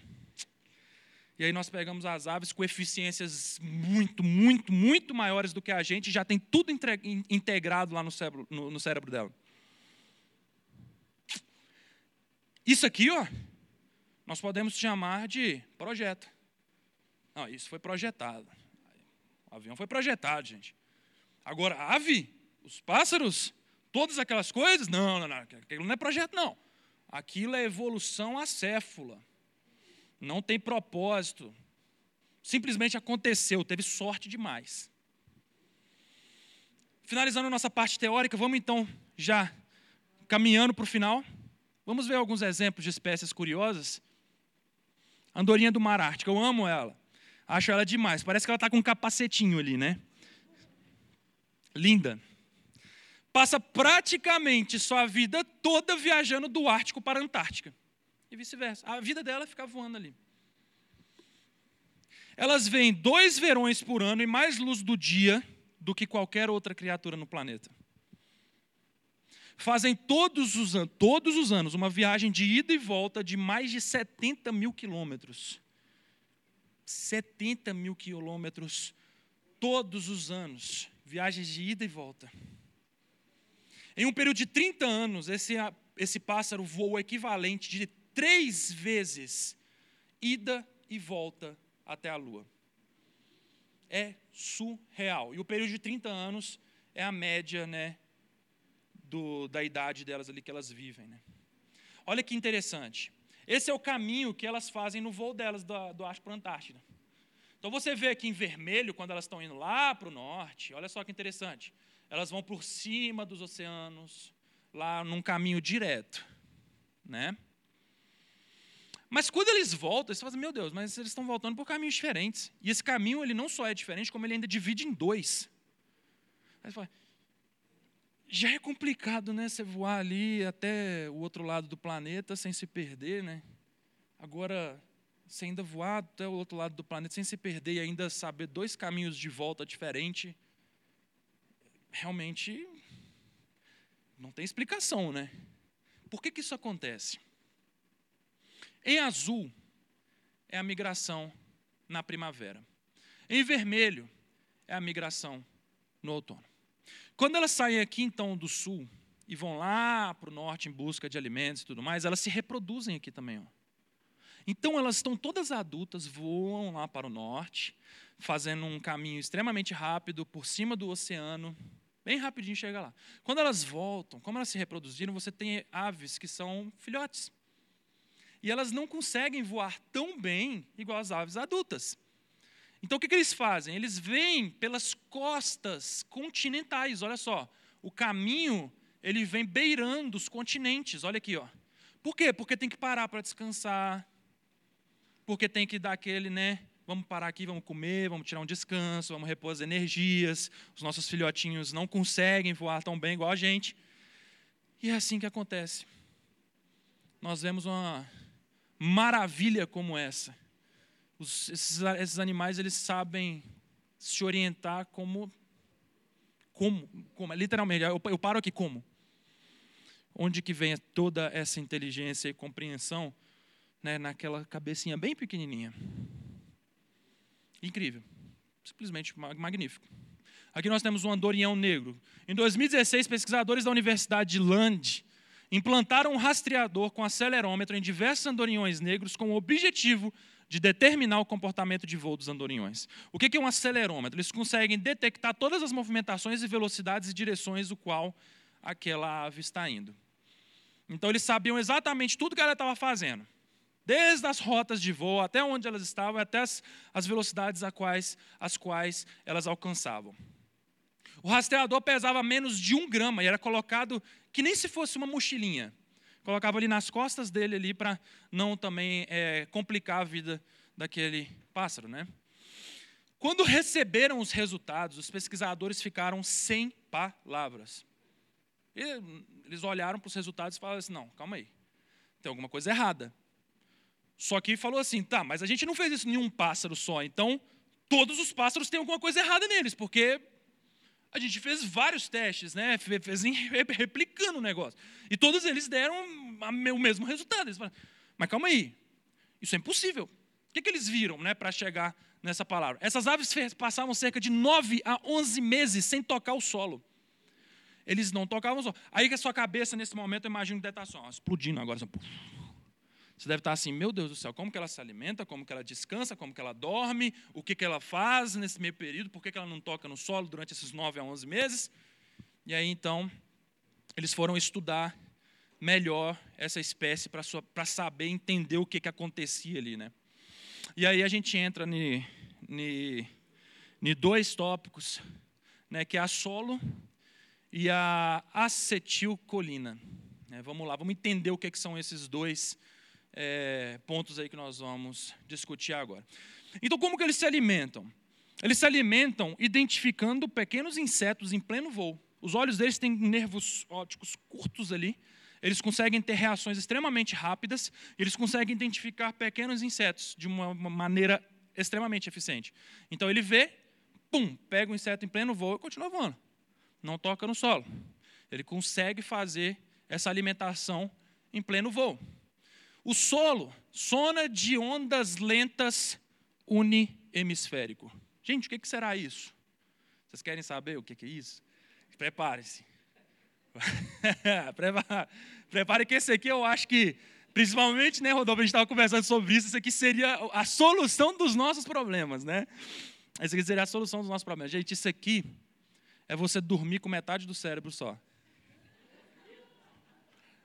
E aí nós pegamos as aves com eficiências muito, muito, muito maiores do que a gente, já tem tudo integrado lá no cérebro, no, no cérebro dela. Isso aqui, ó, nós podemos chamar de projeto. Não, isso foi projetado. O avião foi projetado, gente. Agora, a ave, os pássaros, todas aquelas coisas, não, não, não, aquilo não é projeto, não. Aquilo é evolução acéfala. Não tem propósito. Simplesmente aconteceu, teve sorte demais. Finalizando nossa parte teórica, vamos então já caminhando para o final. Vamos ver alguns exemplos de espécies curiosas. Andorinha do Mar Ártico, eu amo ela. Acho ela demais. Parece que ela está com um capacetinho ali, né? Linda. Passa praticamente sua vida toda viajando do Ártico para a Antártica. E vice-versa. A vida dela fica voando ali. Elas veem dois verões por ano e mais luz do dia do que qualquer outra criatura no planeta. Fazem todos os, todos os anos uma viagem de ida e volta de mais de 70 mil quilômetros 70 mil quilômetros todos os anos, viagens de ida e volta. Em um período de 30 anos, esse, esse pássaro voa o equivalente de três vezes ida e volta até a Lua. É surreal. E o período de 30 anos é a média né, do, da idade delas ali que elas vivem. Né? Olha que interessante. Esse é o caminho que elas fazem no voo delas do, do para a Antártida. Então você vê aqui em vermelho, quando elas estão indo lá para o norte, olha só que interessante. Elas vão por cima dos oceanos, lá num caminho direto. Né? Mas quando eles voltam, você fala assim, meu Deus, mas eles estão voltando por caminhos diferentes. E esse caminho ele não só é diferente, como ele ainda divide em dois. Aí você fala, já é complicado, né? Você voar ali até o outro lado do planeta sem se perder, né? Agora, você ainda voar até o outro lado do planeta sem se perder e ainda saber dois caminhos de volta diferentes, realmente não tem explicação, né? Por que, que isso acontece? Em azul é a migração na primavera. Em vermelho é a migração no outono. Quando elas saem aqui então do sul e vão lá para o norte em busca de alimentos e tudo mais, elas se reproduzem aqui também. Ó. Então elas estão todas adultas, voam lá para o norte, fazendo um caminho extremamente rápido por cima do oceano, bem rapidinho chega lá. Quando elas voltam, como elas se reproduziram, você tem aves que são filhotes. E elas não conseguem voar tão bem igual as aves adultas. Então o que, que eles fazem? Eles vêm pelas costas continentais, olha só. O caminho, ele vem beirando os continentes, olha aqui, ó. Por quê? Porque tem que parar para descansar. Porque tem que dar aquele, né? Vamos parar aqui, vamos comer, vamos tirar um descanso, vamos repor as energias. Os nossos filhotinhos não conseguem voar tão bem igual a gente. E é assim que acontece. Nós vemos uma maravilha como essa os, esses, esses animais eles sabem se orientar como como, como literalmente, eu, eu paro aqui como. Onde que vem toda essa inteligência e compreensão né, naquela cabecinha bem pequenininha. Incrível. Simplesmente magnífico. Aqui nós temos um andorião negro. Em 2016, pesquisadores da Universidade de Land implantaram um rastreador com acelerômetro em diversos andoriões negros com o objetivo de determinar o comportamento de voo dos andorinhões. O que é um acelerômetro? Eles conseguem detectar todas as movimentações e velocidades e direções do qual aquela ave está indo. Então eles sabiam exatamente tudo que ela estava fazendo. Desde as rotas de voo até onde elas estavam, até as, as velocidades a quais, as quais elas alcançavam. O rastreador pesava menos de um grama e era colocado que nem se fosse uma mochilinha colocava ali nas costas dele ali para não também é, complicar a vida daquele pássaro, né? Quando receberam os resultados, os pesquisadores ficaram sem palavras. Eles olharam para os resultados e falaram assim: não, calma aí, tem alguma coisa errada. Só que falou assim: tá, mas a gente não fez isso em um pássaro só, então todos os pássaros têm alguma coisa errada neles, porque a gente fez vários testes, né? Fez replicando o negócio. E todos eles deram o mesmo resultado. Falaram, Mas calma aí, isso é impossível. O que, que eles viram né, para chegar nessa palavra? Essas aves passavam cerca de 9 a 11 meses sem tocar o solo. Eles não tocavam o solo. Aí que a sua cabeça, nesse momento, eu imagino que deve estar assim, ó, explodindo agora. Assim, você deve estar assim, meu Deus do céu, como que ela se alimenta, como que ela descansa, como que ela dorme, o que, que ela faz nesse meio período, por que, que ela não toca no solo durante esses 9 a 11 meses. E aí, então, eles foram estudar melhor essa espécie para saber entender o que, que acontecia ali. Né? E aí a gente entra em dois tópicos, né, que é a solo e a acetilcolina. É, vamos lá, vamos entender o que, que são esses dois é, pontos aí que nós vamos discutir agora. Então, como que eles se alimentam? Eles se alimentam identificando pequenos insetos em pleno voo. Os olhos deles têm nervos ópticos curtos ali. Eles conseguem ter reações extremamente rápidas. Eles conseguem identificar pequenos insetos de uma maneira extremamente eficiente. Então ele vê, pum, pega o inseto em pleno voo e continua voando. Não toca no solo. Ele consegue fazer essa alimentação em pleno voo. O solo, sona de ondas lentas unihemisférico. Gente, o que será isso? Vocês querem saber o que é isso? Prepare-se. <laughs> Prepare que esse aqui eu acho que, principalmente, né, Rodolfo, a gente estava conversando sobre isso, isso aqui seria a solução dos nossos problemas, né? Isso aqui seria a solução dos nossos problemas. Gente, isso aqui é você dormir com metade do cérebro só.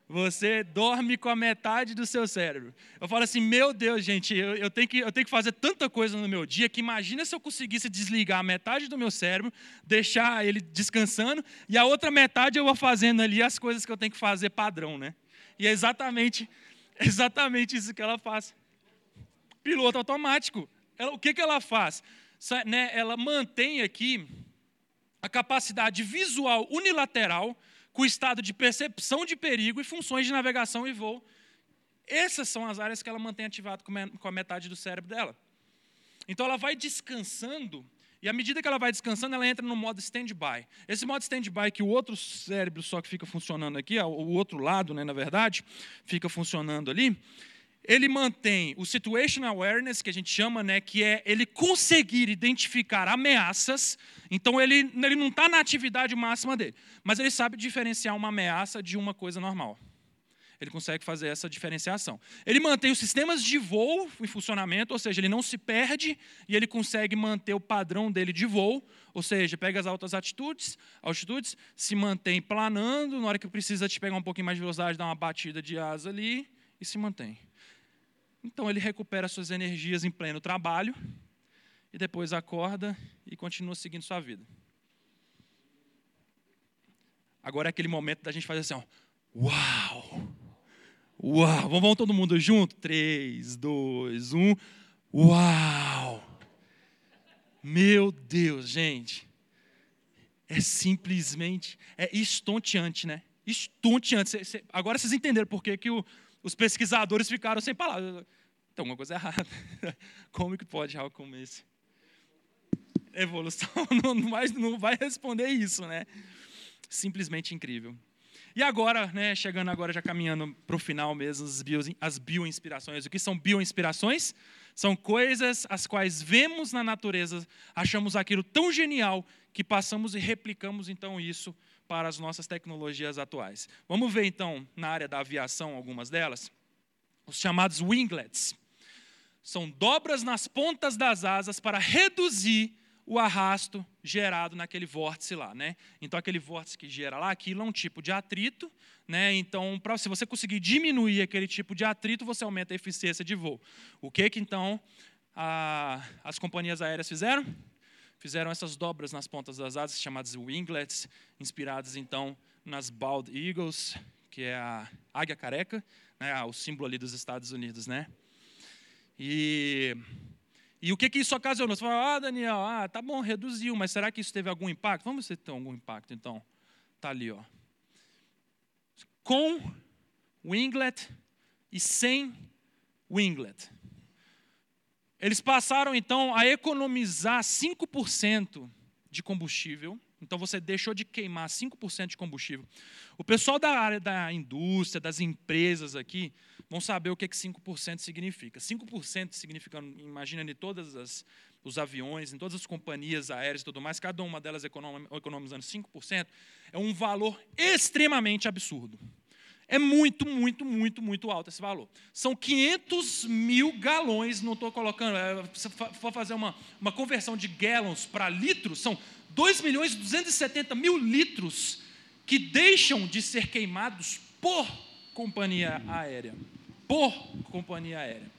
Você dorme com a metade do seu cérebro. Eu falo assim, meu Deus, gente, eu, eu, tenho que, eu tenho que fazer tanta coisa no meu dia que imagina se eu conseguisse desligar a metade do meu cérebro, deixar ele descansando, e a outra metade eu vou fazendo ali as coisas que eu tenho que fazer padrão, né? E é exatamente, <laughs> exatamente isso que ela faz. Piloto automático. Ela, o que, que ela faz? Né, ela mantém aqui a capacidade visual unilateral com estado de percepção de perigo e funções de navegação e voo. Essas são as áreas que ela mantém ativado com a metade do cérebro dela. Então ela vai descansando, e à medida que ela vai descansando, ela entra no modo stand-by. Esse modo stand-by que o outro cérebro só que fica funcionando aqui, o outro lado, né, na verdade, fica funcionando ali, ele mantém o situational awareness, que a gente chama, né, que é ele conseguir identificar ameaças. Então, ele, ele não está na atividade máxima dele, mas ele sabe diferenciar uma ameaça de uma coisa normal. Ele consegue fazer essa diferenciação. Ele mantém os sistemas de voo em funcionamento, ou seja, ele não se perde e ele consegue manter o padrão dele de voo, ou seja, pega as altas altitudes, altitudes se mantém planando, na hora que precisa te pegar um pouquinho mais de velocidade, dá uma batida de asa ali e se mantém. Então ele recupera suas energias em pleno trabalho e depois acorda e continua seguindo sua vida. Agora é aquele momento da gente fazer assim, ó, uau! Uau! Vamos, todo mundo junto? Três, dois, um. Uau! Meu Deus, gente. É simplesmente, é estonteante, né? Estonteante. Agora vocês entenderam por que, que o, os pesquisadores ficaram sem palavras. Tem alguma coisa errada. <laughs> Como que pode algo como esse? Evolução <laughs> não vai, não vai responder isso, né? Simplesmente incrível. E agora, né, chegando agora, já caminhando para o final mesmo, as, bio, as bioinspirações. O que são bioinspirações? São coisas as quais vemos na natureza, achamos aquilo tão genial que passamos e replicamos então isso para as nossas tecnologias atuais. Vamos ver então na área da aviação algumas delas. Os chamados winglets. São dobras nas pontas das asas para reduzir o arrasto gerado naquele vórtice lá, né? Então aquele vórtice que gera lá, aquilo é um tipo de atrito, né? Então, pra, se você conseguir diminuir aquele tipo de atrito, você aumenta a eficiência de voo. O que que então a, as companhias aéreas fizeram? Fizeram essas dobras nas pontas das asas, chamadas winglets, inspiradas então nas bald eagles, que é a águia careca, né, o símbolo ali dos Estados Unidos, né? E, e o que, que isso ocasionou? Você fala, ah, Daniel, ah, tá bom, reduziu, mas será que isso teve algum impacto? Vamos ver se tem algum impacto, então. Tá ali, ó. Com winglet e sem winglet. Eles passaram então a economizar 5% de combustível. Então você deixou de queimar 5% de combustível. O pessoal da área da indústria, das empresas aqui, vão saber o que, que 5% significa. 5% significa, imagina em todas as os aviões, em todas as companhias aéreas e tudo mais, cada uma delas economizando 5%, é um valor extremamente absurdo. É muito, muito, muito, muito alto esse valor. São 500 mil galões, não estou colocando, é, se for fazer uma, uma conversão de gallons para litros, são 2 milhões e 270 mil litros que deixam de ser queimados por companhia aérea. Por companhia aérea.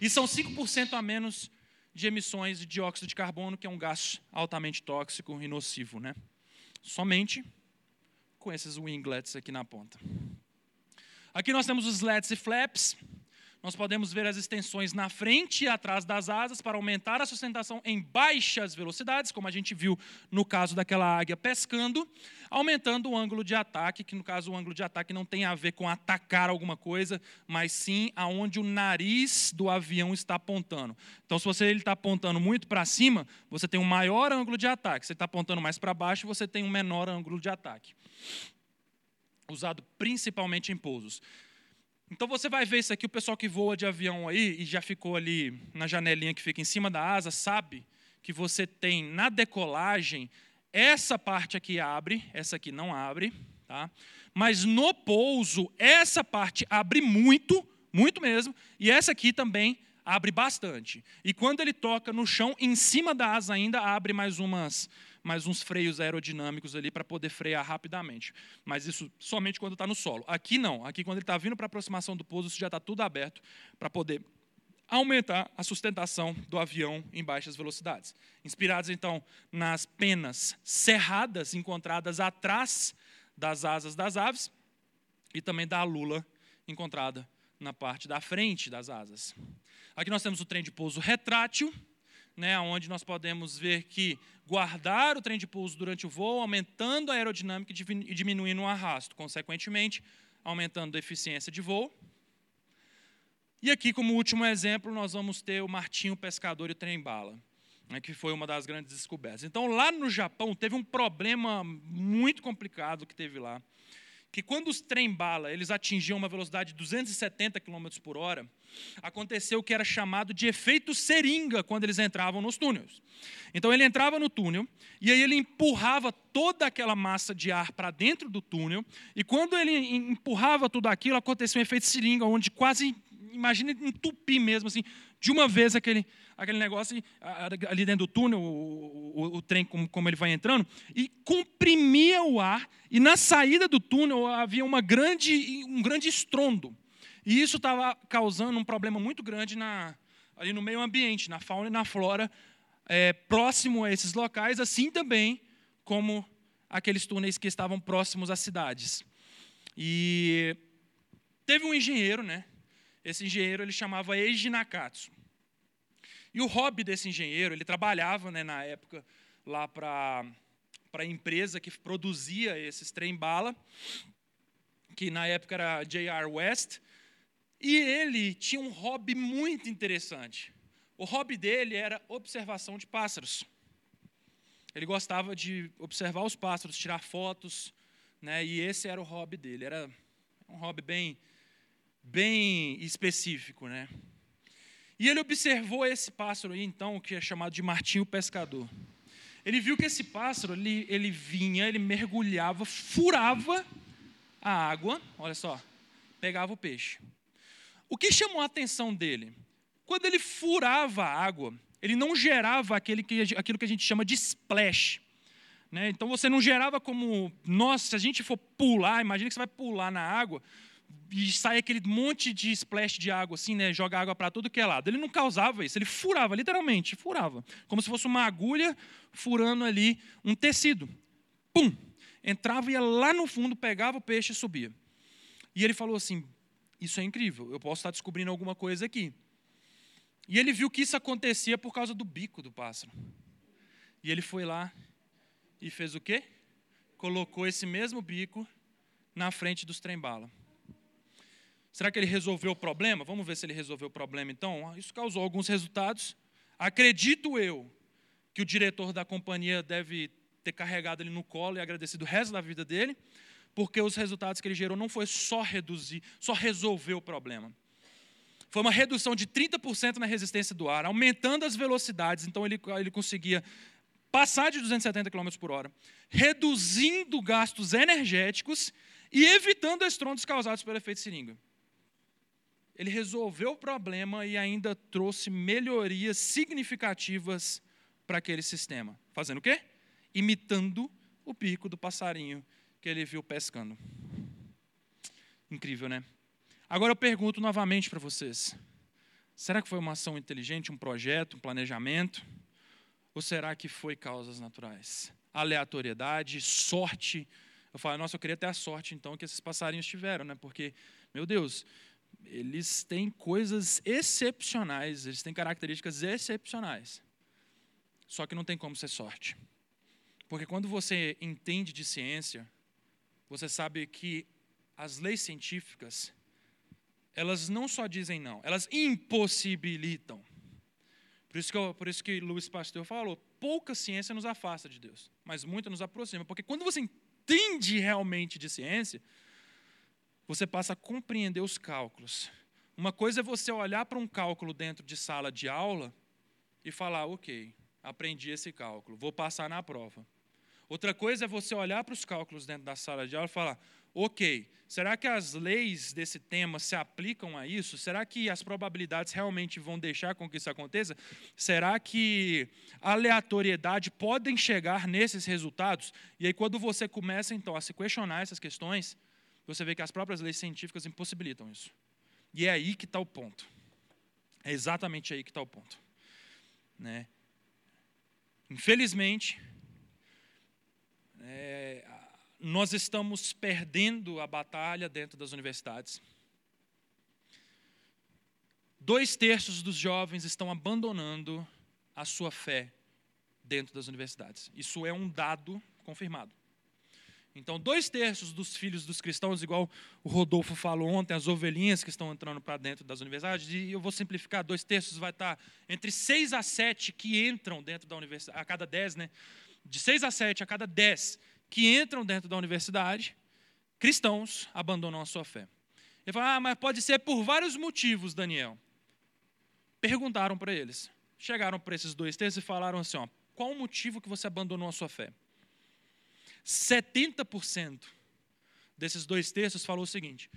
E são 5% a menos de emissões de dióxido de carbono, que é um gás altamente tóxico e nocivo. Né? Somente com esses winglets aqui na ponta. Aqui nós temos os slats e flaps. Nós podemos ver as extensões na frente e atrás das asas para aumentar a sustentação em baixas velocidades, como a gente viu no caso daquela águia pescando, aumentando o ângulo de ataque, que no caso o ângulo de ataque não tem a ver com atacar alguma coisa, mas sim aonde o nariz do avião está apontando. Então, se você ele está apontando muito para cima, você tem um maior ângulo de ataque. Se ele está apontando mais para baixo, você tem um menor ângulo de ataque usado principalmente em pousos. Então você vai ver isso aqui, o pessoal que voa de avião aí e já ficou ali na janelinha que fica em cima da asa, sabe que você tem na decolagem essa parte aqui abre, essa aqui não abre, tá? Mas no pouso, essa parte abre muito, muito mesmo, e essa aqui também abre bastante. E quando ele toca no chão, em cima da asa ainda abre mais umas mais uns freios aerodinâmicos ali para poder frear rapidamente. Mas isso somente quando está no solo. Aqui não. Aqui quando ele está vindo para aproximação do pouso, isso já está tudo aberto para poder aumentar a sustentação do avião em baixas velocidades. Inspirados então nas penas cerradas encontradas atrás das asas das aves e também da lula encontrada na parte da frente das asas. Aqui nós temos o trem de pouso retrátil, né, onde nós podemos ver que guardar o trem de pouso durante o voo, aumentando a aerodinâmica e diminuindo o arrasto, consequentemente, aumentando a eficiência de voo. E aqui, como último exemplo, nós vamos ter o martinho pescador e o trem-bala, né, que foi uma das grandes descobertas. Então, lá no Japão, teve um problema muito complicado que teve lá, que quando os trem-bala eles atingiam uma velocidade de 270 km por hora, aconteceu o que era chamado de efeito seringa quando eles entravam nos túneis. Então ele entrava no túnel e aí ele empurrava toda aquela massa de ar para dentro do túnel e quando ele empurrava tudo aquilo acontecia um efeito seringa onde quase imagina entupir mesmo, assim, de uma vez aquele, aquele negócio ali dentro do túnel, o, o, o trem como, como, ele vai entrando, e comprimia o ar, e na saída do túnel havia uma grande, um grande estrondo. E isso estava causando um problema muito grande na, ali no meio ambiente, na fauna e na flora, é, próximo a esses locais, assim também como aqueles túneis que estavam próximos às cidades. E teve um engenheiro, né, esse engenheiro ele chamava Eiji Nakatsu. E o hobby desse engenheiro, ele trabalhava né, na época lá para a empresa que produzia esses trem-bala, que na época era J.R. West, e ele tinha um hobby muito interessante. O hobby dele era observação de pássaros. Ele gostava de observar os pássaros, tirar fotos, né, e esse era o hobby dele. Era um hobby bem bem específico, né? E ele observou esse pássaro aí, então, que é chamado de martinho pescador. Ele viu que esse pássaro, ele, ele vinha, ele mergulhava, furava a água, olha só, pegava o peixe. O que chamou a atenção dele? Quando ele furava a água, ele não gerava aquele que, aquilo que a gente chama de splash. Né? Então você não gerava como, nossa, se a gente for pular, imagina que você vai pular na água, e sai aquele monte de splash de água, assim, né? Joga água para todo que é lado. Ele não causava isso, ele furava, literalmente, furava. Como se fosse uma agulha furando ali um tecido. Pum! Entrava, ia lá no fundo, pegava o peixe e subia. E ele falou assim: Isso é incrível, eu posso estar descobrindo alguma coisa aqui. E ele viu que isso acontecia por causa do bico do pássaro. E ele foi lá e fez o quê? Colocou esse mesmo bico na frente dos trem-bala. Será que ele resolveu o problema? Vamos ver se ele resolveu o problema então. Isso causou alguns resultados. Acredito eu que o diretor da companhia deve ter carregado ele no colo e agradecido o resto da vida dele, porque os resultados que ele gerou não foi só reduzir, só resolver o problema. Foi uma redução de 30% na resistência do ar, aumentando as velocidades, então ele, ele conseguia passar de 270 km por hora, reduzindo gastos energéticos e evitando estrondos causados pelo efeito seringa ele resolveu o problema e ainda trouxe melhorias significativas para aquele sistema. Fazendo o quê? Imitando o pico do passarinho que ele viu pescando. Incrível, né? Agora eu pergunto novamente para vocês: será que foi uma ação inteligente, um projeto, um planejamento? Ou será que foi causas naturais? Aleatoriedade, sorte. Eu falo, nossa, eu queria ter a sorte então que esses passarinhos tiveram, né? Porque, meu Deus, eles têm coisas excepcionais, eles têm características excepcionais. Só que não tem como ser sorte. Porque quando você entende de ciência, você sabe que as leis científicas, elas não só dizem não, elas impossibilitam. Por isso que, eu, por isso que Luiz Pasteur falou, pouca ciência nos afasta de Deus, mas muita nos aproxima. Porque quando você entende realmente de ciência, você passa a compreender os cálculos. Uma coisa é você olhar para um cálculo dentro de sala de aula e falar, ok, aprendi esse cálculo, vou passar na prova. Outra coisa é você olhar para os cálculos dentro da sala de aula e falar: ok, será que as leis desse tema se aplicam a isso? Será que as probabilidades realmente vão deixar com que isso aconteça? Será que aleatoriedade podem chegar nesses resultados? E aí, quando você começa então a se questionar essas questões, você vê que as próprias leis científicas impossibilitam isso. E é aí que está o ponto. É exatamente aí que está o ponto. Né? Infelizmente, é, nós estamos perdendo a batalha dentro das universidades. Dois terços dos jovens estão abandonando a sua fé dentro das universidades. Isso é um dado confirmado. Então, dois terços dos filhos dos cristãos, igual o Rodolfo falou ontem, as ovelhinhas que estão entrando para dentro das universidades, e eu vou simplificar, dois terços vai estar entre seis a sete que entram dentro da universidade, a cada dez, né? De seis a sete a cada dez que entram dentro da universidade, cristãos abandonam a sua fé. Ele fala, ah, mas pode ser por vários motivos, Daniel. Perguntaram para eles. Chegaram para esses dois textos e falaram assim: ó, qual o motivo que você abandonou a sua fé? 70% desses dois textos falou o seguinte: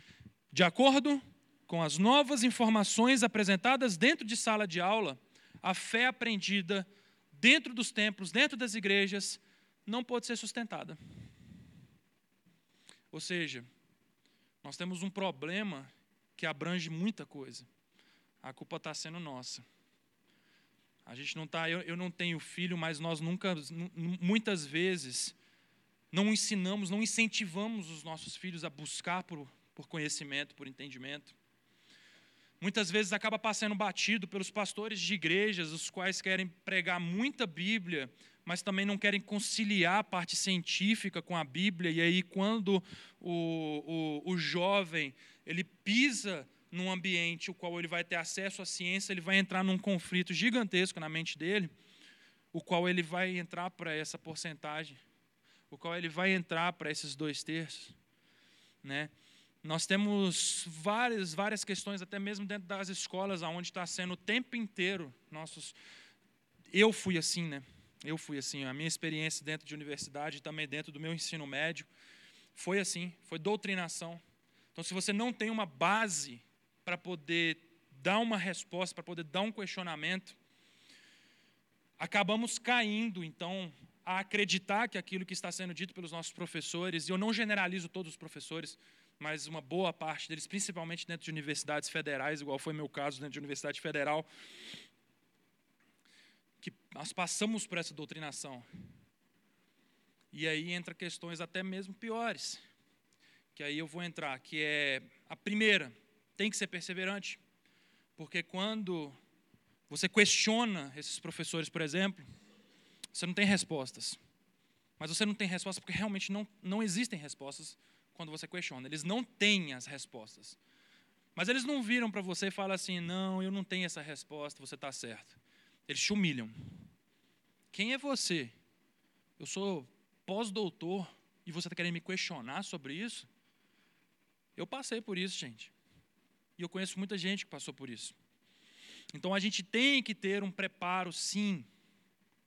de acordo com as novas informações apresentadas dentro de sala de aula, a fé aprendida dentro dos templos, dentro das igrejas, não pode ser sustentada. Ou seja, nós temos um problema que abrange muita coisa. A culpa está sendo nossa. A gente não está, eu, eu não tenho filho, mas nós nunca, muitas vezes, não ensinamos, não incentivamos os nossos filhos a buscar por, por conhecimento, por entendimento. Muitas vezes acaba passando batido pelos pastores de igrejas, os quais querem pregar muita Bíblia, mas também não querem conciliar a parte científica com a Bíblia. E aí, quando o, o, o jovem ele pisa num ambiente o qual ele vai ter acesso à ciência, ele vai entrar num conflito gigantesco na mente dele, o qual ele vai entrar para essa porcentagem, o qual ele vai entrar para esses dois terços, né? Nós temos várias, várias questões, até mesmo dentro das escolas, onde está sendo o tempo inteiro nossos. Eu fui assim, né? Eu fui assim, a minha experiência dentro de universidade, também dentro do meu ensino médio, foi assim, foi doutrinação. Então, se você não tem uma base para poder dar uma resposta, para poder dar um questionamento, acabamos caindo, então, a acreditar que aquilo que está sendo dito pelos nossos professores, e eu não generalizo todos os professores, mas uma boa parte deles, principalmente dentro de universidades federais, igual foi meu caso dentro de universidade federal, que nós passamos por essa doutrinação. E aí entra questões até mesmo piores, que aí eu vou entrar, que é a primeira, tem que ser perseverante, porque quando você questiona esses professores, por exemplo, você não tem respostas. Mas você não tem respostas porque realmente não, não existem respostas quando você questiona. Eles não têm as respostas. Mas eles não viram para você e falam assim: não, eu não tenho essa resposta, você está certo. Eles te humilham. Quem é você? Eu sou pós-doutor e você está querendo me questionar sobre isso? Eu passei por isso, gente. E eu conheço muita gente que passou por isso. Então a gente tem que ter um preparo, sim.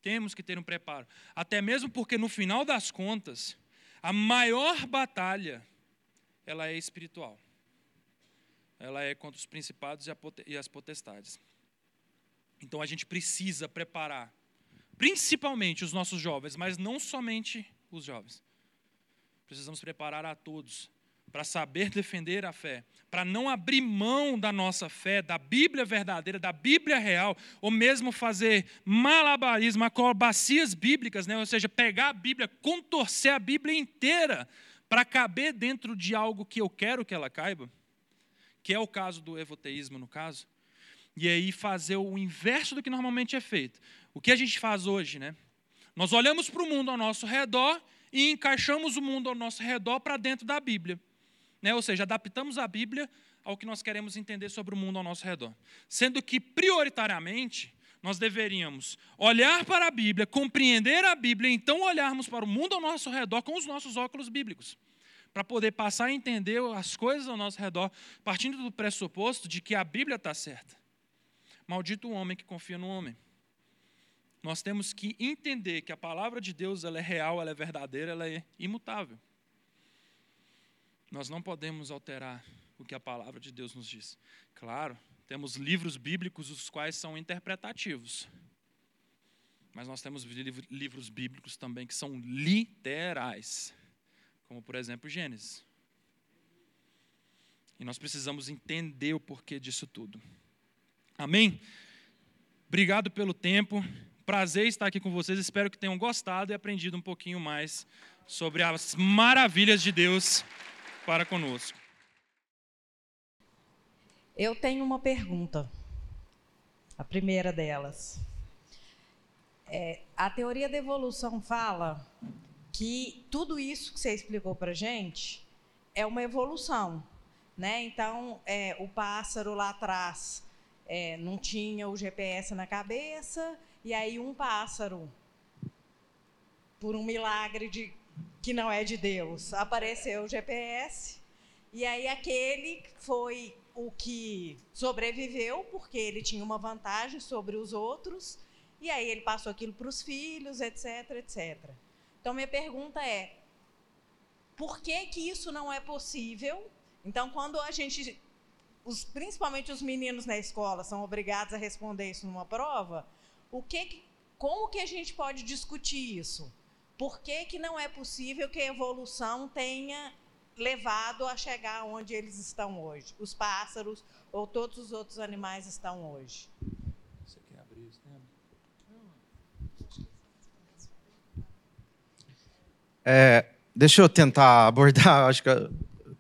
Temos que ter um preparo. Até mesmo porque no final das contas, a maior batalha ela é espiritual. Ela é contra os principados e as potestades. Então a gente precisa preparar, principalmente os nossos jovens, mas não somente os jovens. Precisamos preparar a todos para saber defender a fé, para não abrir mão da nossa fé, da Bíblia verdadeira, da Bíblia real, ou mesmo fazer malabarismo, acrobacias bíblicas, né? ou seja, pegar a Bíblia, contorcer a Bíblia inteira para caber dentro de algo que eu quero que ela caiba, que é o caso do evoteísmo, no caso e aí fazer o inverso do que normalmente é feito. O que a gente faz hoje, né? Nós olhamos para o mundo ao nosso redor e encaixamos o mundo ao nosso redor para dentro da Bíblia. Né? Ou seja, adaptamos a Bíblia ao que nós queremos entender sobre o mundo ao nosso redor. Sendo que, prioritariamente, nós deveríamos olhar para a Bíblia, compreender a Bíblia, e então olharmos para o mundo ao nosso redor com os nossos óculos bíblicos. Para poder passar a entender as coisas ao nosso redor, partindo do pressuposto de que a Bíblia está certa. Maldito o homem que confia no homem. nós temos que entender que a palavra de Deus ela é real, ela é verdadeira, ela é imutável. Nós não podemos alterar o que a palavra de Deus nos diz. Claro, temos livros bíblicos os quais são interpretativos. Mas nós temos livros bíblicos também que são literais, como por exemplo Gênesis. E nós precisamos entender o porquê disso tudo. Amém? Obrigado pelo tempo. Prazer estar aqui com vocês. Espero que tenham gostado e aprendido um pouquinho mais sobre as maravilhas de Deus para conosco. Eu tenho uma pergunta. A primeira delas. É, a teoria da evolução fala que tudo isso que você explicou para gente é uma evolução, né? Então, é, o pássaro lá atrás é, não tinha o GPS na cabeça e aí um pássaro, por um milagre de que não é de Deus, apareceu o GPS e aí aquele foi o que sobreviveu porque ele tinha uma vantagem sobre os outros e aí ele passou aquilo para os filhos, etc, etc. Então minha pergunta é: por que que isso não é possível? Então quando a gente, os, principalmente os meninos na escola são obrigados a responder isso numa prova, o que, como que a gente pode discutir isso? Por que, que não é possível que a evolução tenha levado a chegar onde eles estão hoje? Os pássaros ou todos os outros animais estão hoje? É, deixa eu tentar abordar, <laughs> acho que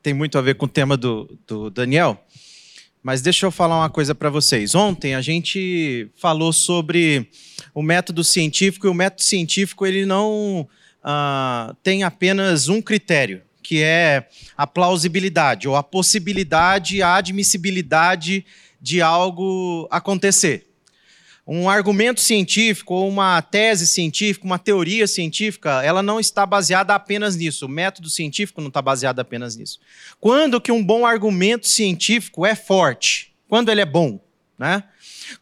tem muito a ver com o tema do, do Daniel, mas deixa eu falar uma coisa para vocês. Ontem a gente falou sobre o método científico, e o método científico ele não ah, tem apenas um critério, que é a plausibilidade, ou a possibilidade, a admissibilidade de algo acontecer um argumento científico ou uma tese científica, uma teoria científica, ela não está baseada apenas nisso. O método científico não está baseado apenas nisso. Quando que um bom argumento científico é forte? Quando ele é bom, né?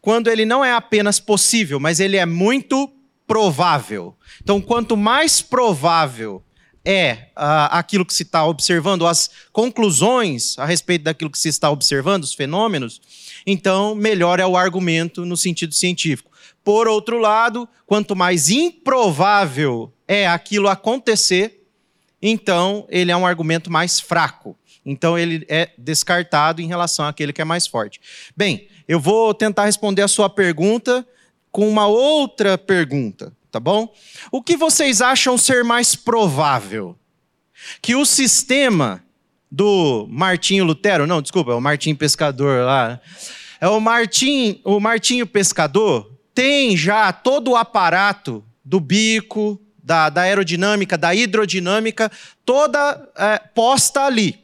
Quando ele não é apenas possível, mas ele é muito provável. Então, quanto mais provável é uh, aquilo que se está observando, as conclusões a respeito daquilo que se está observando, os fenômenos, então melhor é o argumento no sentido científico. Por outro lado, quanto mais improvável é aquilo acontecer, então ele é um argumento mais fraco. Então ele é descartado em relação àquele que é mais forte. Bem, eu vou tentar responder a sua pergunta com uma outra pergunta tá bom? O que vocês acham ser mais provável? Que o sistema do Martinho Lutero, não, desculpa, é o Martinho Pescador lá. É o Martim, o Martinho Pescador tem já todo o aparato do bico, da, da aerodinâmica, da hidrodinâmica, toda é, posta ali.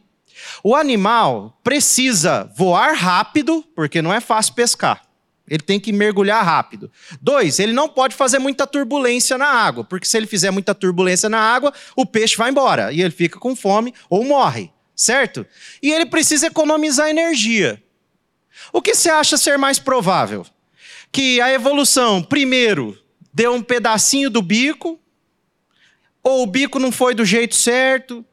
O animal precisa voar rápido, porque não é fácil pescar. Ele tem que mergulhar rápido. Dois, ele não pode fazer muita turbulência na água, porque se ele fizer muita turbulência na água, o peixe vai embora e ele fica com fome ou morre, certo? E ele precisa economizar energia. O que você acha ser mais provável? Que a evolução, primeiro, deu um pedacinho do bico, ou o bico não foi do jeito certo,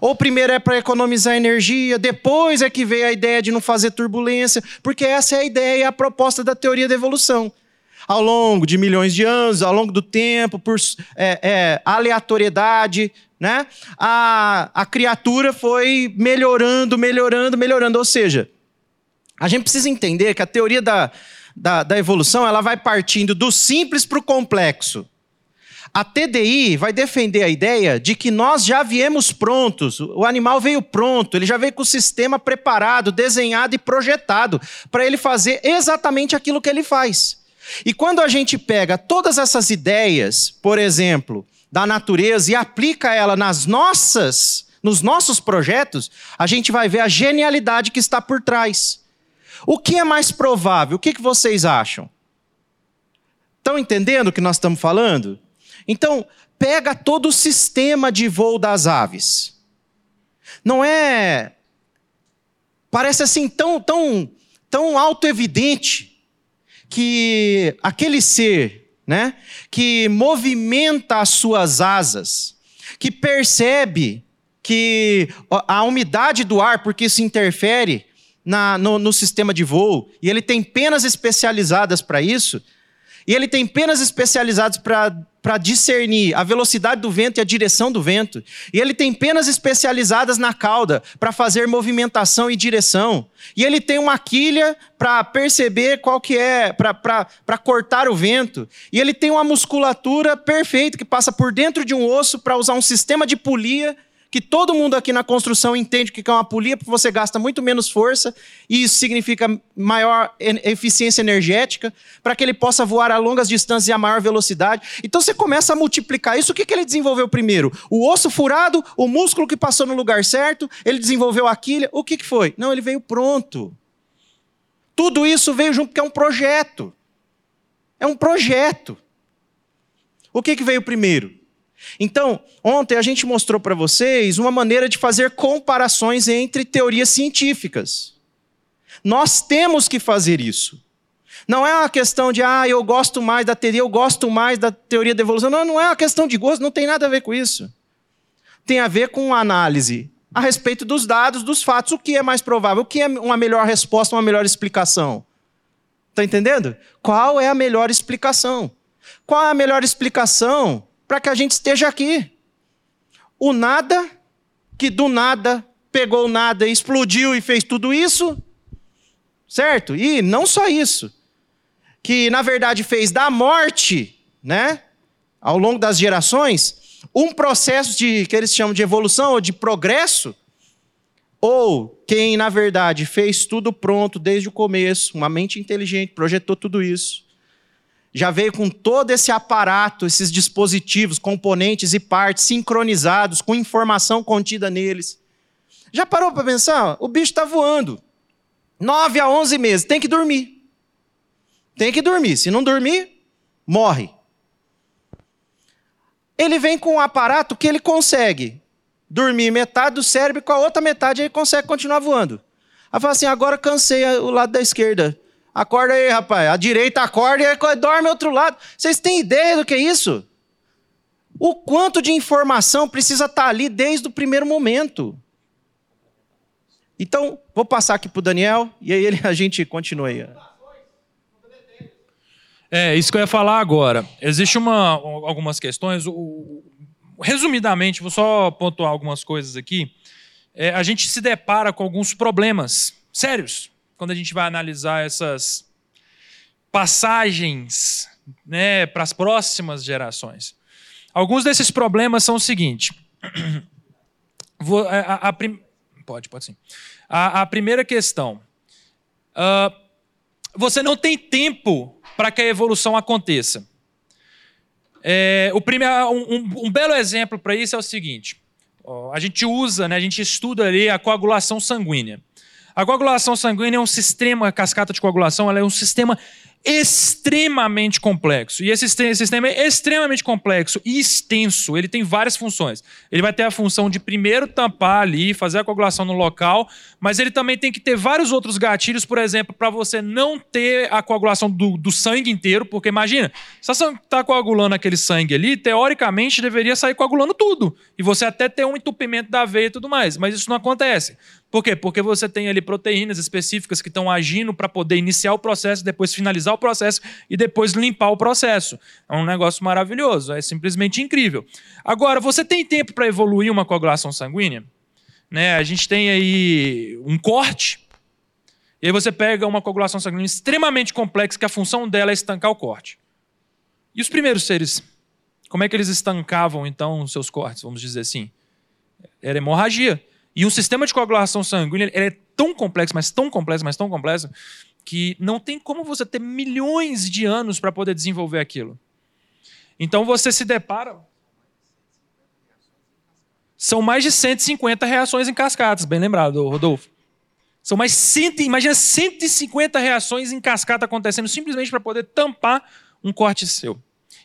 ou primeiro é para economizar energia, depois é que veio a ideia de não fazer turbulência, porque essa é a ideia e a proposta da teoria da evolução. Ao longo de milhões de anos, ao longo do tempo, por é, é, aleatoriedade, né? a, a criatura foi melhorando, melhorando, melhorando. Ou seja, a gente precisa entender que a teoria da, da, da evolução ela vai partindo do simples para o complexo. A TDI vai defender a ideia de que nós já viemos prontos, o animal veio pronto, ele já veio com o sistema preparado, desenhado e projetado para ele fazer exatamente aquilo que ele faz. E quando a gente pega todas essas ideias, por exemplo, da natureza e aplica ela nas nossas, nos nossos projetos, a gente vai ver a genialidade que está por trás. O que é mais provável? O que, que vocês acham? Estão entendendo o que nós estamos falando? Então, pega todo o sistema de voo das aves. Não é. Parece assim tão, tão, tão auto-evidente que aquele ser né? Que movimenta as suas asas, que percebe que a umidade do ar, porque isso interfere na, no, no sistema de voo, e ele tem penas especializadas para isso, e ele tem penas especializadas para discernir a velocidade do vento e a direção do vento. E ele tem penas especializadas na cauda para fazer movimentação e direção. E ele tem uma quilha para perceber qual que é, para cortar o vento. E ele tem uma musculatura perfeita que passa por dentro de um osso para usar um sistema de polia que todo mundo aqui na construção entende que é uma polia, porque você gasta muito menos força, e isso significa maior eficiência energética, para que ele possa voar a longas distâncias e a maior velocidade. Então você começa a multiplicar isso. O que, que ele desenvolveu primeiro? O osso furado, o músculo que passou no lugar certo, ele desenvolveu a quilha. O que, que foi? Não, ele veio pronto. Tudo isso veio junto porque é um projeto. É um projeto. O que, que veio primeiro? Então, ontem a gente mostrou para vocês uma maneira de fazer comparações entre teorias científicas. Nós temos que fazer isso. Não é uma questão de, ah, eu gosto mais da teoria, eu gosto mais da teoria da evolução. Não, não é uma questão de gosto, não tem nada a ver com isso. Tem a ver com análise a respeito dos dados, dos fatos, o que é mais provável, o que é uma melhor resposta, uma melhor explicação. Está entendendo? Qual é a melhor explicação? Qual é a melhor explicação para que a gente esteja aqui. O nada, que do nada pegou nada, explodiu e fez tudo isso, certo? E não só isso, que na verdade fez da morte, né, ao longo das gerações, um processo de que eles chamam de evolução ou de progresso, ou quem na verdade fez tudo pronto desde o começo, uma mente inteligente, projetou tudo isso já veio com todo esse aparato, esses dispositivos, componentes e partes sincronizados, com informação contida neles. Já parou para pensar? O bicho está voando. 9 a 11 meses, tem que dormir. Tem que dormir. Se não dormir, morre. Ele vem com um aparato que ele consegue dormir metade do cérebro e com a outra metade ele consegue continuar voando. Aí fala assim: agora cansei o lado da esquerda. Acorda aí, rapaz. A direita acorda e dorme outro lado. Vocês têm ideia do que é isso? O quanto de informação precisa estar ali desde o primeiro momento. Então, vou passar aqui para o Daniel e aí <laughs> a gente continua aí. É, isso que eu ia falar agora. Existem algumas questões. Resumidamente, vou só pontuar algumas coisas aqui. É, a gente se depara com alguns problemas sérios quando a gente vai analisar essas passagens né, para as próximas gerações. Alguns desses problemas são o seguinte. <clears throat> A, a, a prim... Pode, pode sim. A, a primeira questão. Uh, você não tem tempo para que a evolução aconteça. É, o primeiro, um, um, belo exemplo para isso é o seguinte: a gente usa, né, a gente estuda ali a coagulação sanguínea. A coagulação sanguínea é um sistema, a cascata de coagulação, ela é um sistema extremamente complexo. E esse sistema é extremamente complexo e extenso. Ele tem várias funções. Ele vai ter a função de primeiro tampar ali, fazer a coagulação no local, mas ele também tem que ter vários outros gatilhos, por exemplo, para você não ter a coagulação do, do sangue inteiro, porque imagina, se você está coagulando aquele sangue ali, teoricamente deveria sair coagulando tudo. E você até ter um entupimento da veia e tudo mais, mas isso não acontece. Por quê? Porque você tem ali proteínas específicas que estão agindo para poder iniciar o processo, depois finalizar o processo e depois limpar o processo. É um negócio maravilhoso, é simplesmente incrível. Agora, você tem tempo para evoluir uma coagulação sanguínea? Né? A gente tem aí um corte, e aí você pega uma coagulação sanguínea extremamente complexa, que a função dela é estancar o corte. E os primeiros seres? Como é que eles estancavam, então, seus cortes, vamos dizer assim? Era hemorragia. E um sistema de coagulação sanguínea é tão complexo, mas tão complexo, mas tão complexo, que não tem como você ter milhões de anos para poder desenvolver aquilo. Então você se depara. São mais de 150 reações em cascatas, bem lembrado, Rodolfo. São mais 100, imagina 150 reações em cascata acontecendo simplesmente para poder tampar um corte seu.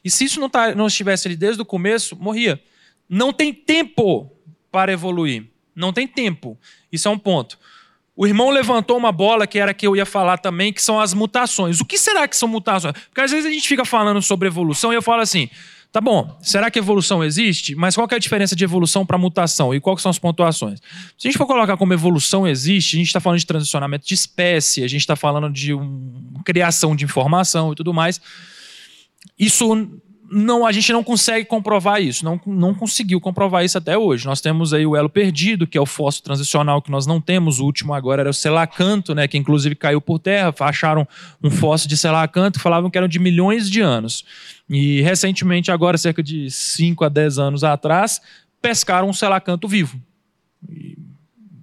E se isso não, tá, não estivesse ali desde o começo, morria. Não tem tempo para evoluir. Não tem tempo. Isso é um ponto. o irmão levantou uma bola que era que eu ia falar também, que são as mutações. O que será que são mutações? Porque às vezes a gente fica falando sobre evolução e eu falo assim, tá bom, será que evolução existe? Mas qual é a diferença de evolução para mutação e quais são as pontuações? Se a gente for colocar como evolução existe, a gente está falando de transicionamento de espécie, a gente está falando de um, criação de informação e tudo mais. Isso não, a gente não consegue comprovar isso, não, não conseguiu comprovar isso até hoje. Nós temos aí o elo perdido, que é o fóssil transicional que nós não temos, o último agora era o selacanto, né, que inclusive caiu por terra, acharam um fóssil de selacanto, falavam que eram de milhões de anos. E recentemente, agora cerca de 5 a 10 anos atrás, pescaram um selacanto vivo. E,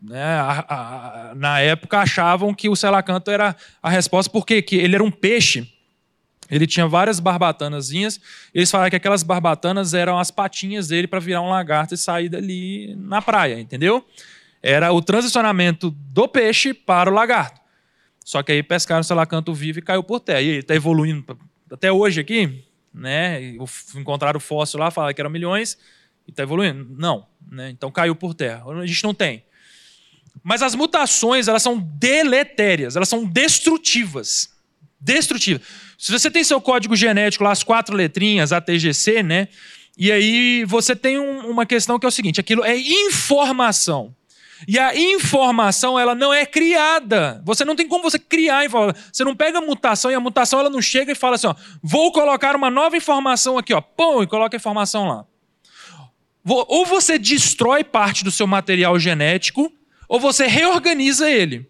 né, a, a, na época achavam que o selacanto era a resposta, porque que ele era um peixe ele tinha várias barbatanazinhas. Eles falaram que aquelas barbatanas eram as patinhas dele para virar um lagarto e sair dali na praia, entendeu? Era o transicionamento do peixe para o lagarto. Só que aí pescaram o selacanto vivo e caiu por terra. E ele está evoluindo até hoje aqui, né? Encontraram o fóssil lá, falaram que eram milhões e está evoluindo. Não, né? Então caiu por terra. A gente não tem. Mas as mutações, elas são deletérias, elas são destrutivas. Destrutivas. Se você tem seu código genético lá, as quatro letrinhas, ATGC, né? E aí você tem um, uma questão que é o seguinte: aquilo é informação. E a informação, ela não é criada. Você não tem como você criar informação. Você não pega a mutação e a mutação ela não chega e fala assim: ó, vou colocar uma nova informação aqui, ó, pum, e coloca a informação lá. Ou você destrói parte do seu material genético, ou você reorganiza ele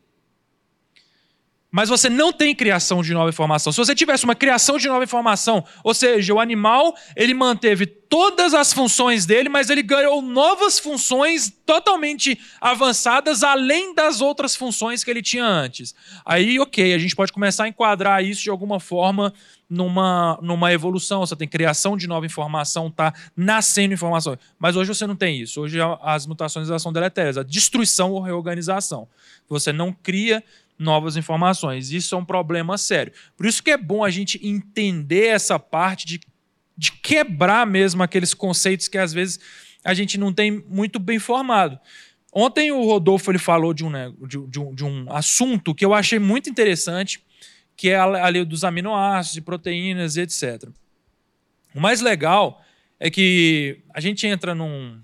mas você não tem criação de nova informação. Se você tivesse uma criação de nova informação, ou seja, o animal ele manteve todas as funções dele, mas ele ganhou novas funções totalmente avançadas além das outras funções que ele tinha antes. Aí, ok, a gente pode começar a enquadrar isso de alguma forma numa, numa evolução. Você tem criação de nova informação, tá nascendo informação. Mas hoje você não tem isso. Hoje as mutações são deletérias, a destruição ou reorganização. Você não cria novas informações. Isso é um problema sério. Por isso que é bom a gente entender essa parte de, de quebrar mesmo aqueles conceitos que às vezes a gente não tem muito bem formado. Ontem o Rodolfo ele falou de um, né, de, de, um, de um assunto que eu achei muito interessante, que é a lei dos aminoácidos e proteínas, etc. O mais legal é que a gente entra num,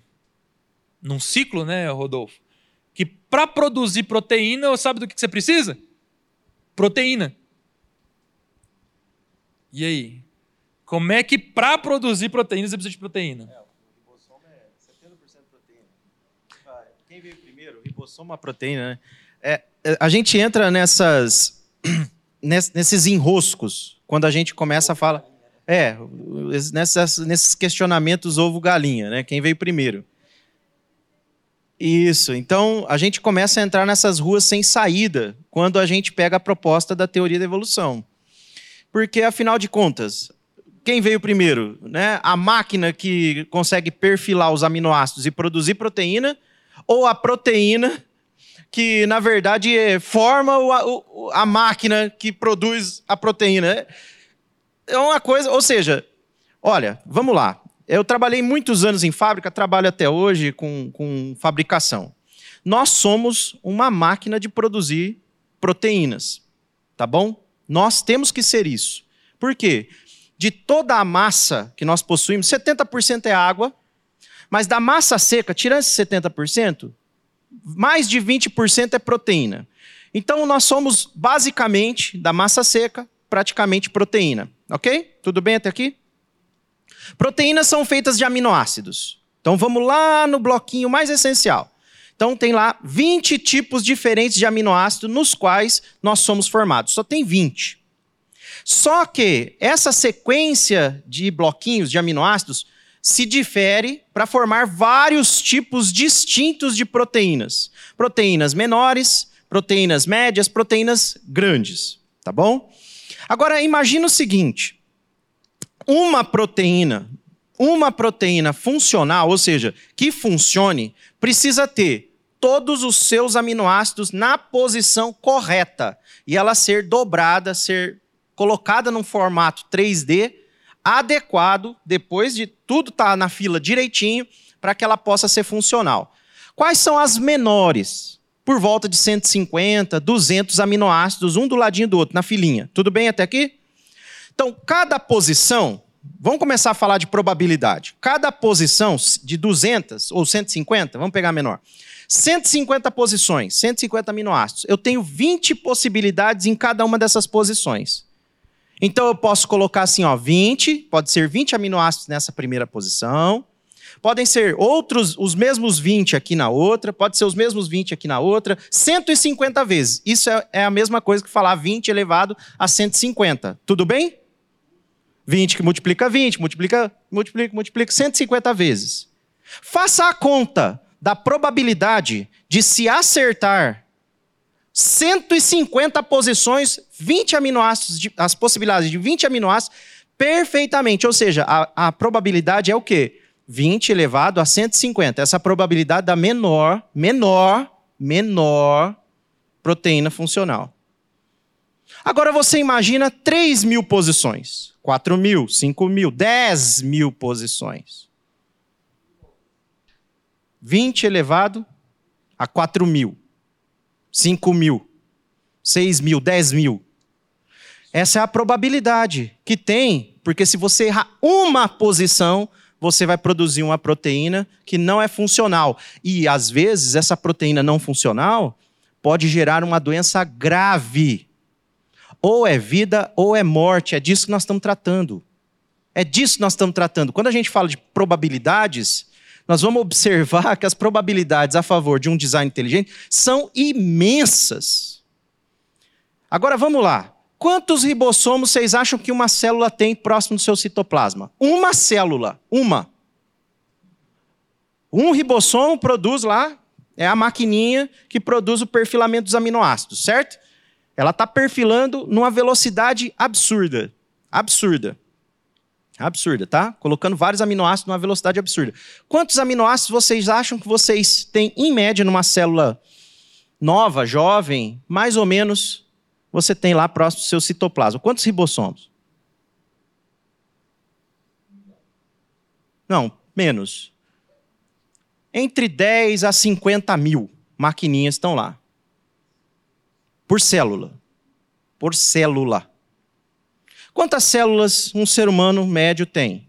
num ciclo, né, Rodolfo? Para produzir proteína, sabe do que você precisa? Proteína. E aí? Como é que para produzir proteína você precisa de proteína? É, o ribossomo é 70% proteína. Ah, quem veio primeiro? O ribossomo é a proteína, né? É, é, a gente entra nessas, <clears throat> nesses enroscos quando a gente começa a falar. É, nessas, nesses questionamentos ovo-galinha, né? Quem veio primeiro? Isso. Então, a gente começa a entrar nessas ruas sem saída quando a gente pega a proposta da teoria da evolução. Porque, afinal de contas, quem veio primeiro? Né? A máquina que consegue perfilar os aminoácidos e produzir proteína ou a proteína que, na verdade, forma a máquina que produz a proteína? É uma coisa, ou seja, olha, vamos lá. Eu trabalhei muitos anos em fábrica, trabalho até hoje com, com fabricação. Nós somos uma máquina de produzir proteínas, tá bom? Nós temos que ser isso. Por quê? De toda a massa que nós possuímos, 70% é água, mas da massa seca, tirando esse 70%, mais de 20% é proteína. Então nós somos basicamente da massa seca, praticamente proteína, ok? Tudo bem até aqui? Proteínas são feitas de aminoácidos. Então vamos lá no bloquinho mais essencial. Então tem lá 20 tipos diferentes de aminoácidos nos quais nós somos formados. Só tem 20. Só que essa sequência de bloquinhos de aminoácidos se difere para formar vários tipos distintos de proteínas. Proteínas menores, proteínas médias, proteínas grandes, tá bom? Agora imagina o seguinte: uma proteína, uma proteína funcional, ou seja, que funcione, precisa ter todos os seus aminoácidos na posição correta e ela ser dobrada, ser colocada num formato 3D adequado, depois de tudo estar tá na fila direitinho, para que ela possa ser funcional. Quais são as menores? por volta de 150, 200 aminoácidos, um do ladinho do outro, na filinha. Tudo bem até aqui? Então, cada posição, vamos começar a falar de probabilidade. Cada posição de 200 ou 150, vamos pegar menor. 150 posições, 150 aminoácidos. Eu tenho 20 possibilidades em cada uma dessas posições. Então eu posso colocar assim, ó, 20, pode ser 20 aminoácidos nessa primeira posição, Podem ser outros, os mesmos 20 aqui na outra, pode ser os mesmos 20 aqui na outra, 150 vezes. Isso é, é a mesma coisa que falar 20 elevado a 150. Tudo bem? 20 que multiplica 20, multiplica, multiplica, multiplica 150 vezes. Faça a conta da probabilidade de se acertar 150 posições, 20 aminoácidos, as possibilidades de 20 aminoácidos perfeitamente. Ou seja, a, a probabilidade é o quê? 20 elevado a 150. Essa probabilidade da menor, menor, menor proteína funcional. Agora você imagina 3 mil posições, 4 mil, 5 mil, 10 mil posições. 20 elevado a 4 mil, 5 mil, 6 mil, 10 mil. Essa é a probabilidade que tem, porque se você errar uma posição, você vai produzir uma proteína que não é funcional. E, às vezes, essa proteína não funcional pode gerar uma doença grave. Ou é vida ou é morte. É disso que nós estamos tratando. É disso que nós estamos tratando. Quando a gente fala de probabilidades, nós vamos observar que as probabilidades a favor de um design inteligente são imensas. Agora vamos lá. Quantos ribossomos vocês acham que uma célula tem próximo do seu citoplasma? Uma célula, uma. Um ribossomo produz lá, é a maquininha que produz o perfilamento dos aminoácidos, certo? Ela está perfilando numa velocidade absurda. Absurda. Absurda, tá? Colocando vários aminoácidos numa velocidade absurda. Quantos aminoácidos vocês acham que vocês têm, em média, numa célula nova, jovem, mais ou menos você tem lá próximo do seu citoplasma. Quantos ribossomos? Não, menos. Entre 10 a 50 mil maquininhas estão lá. Por célula. Por célula. Quantas células um ser humano médio tem?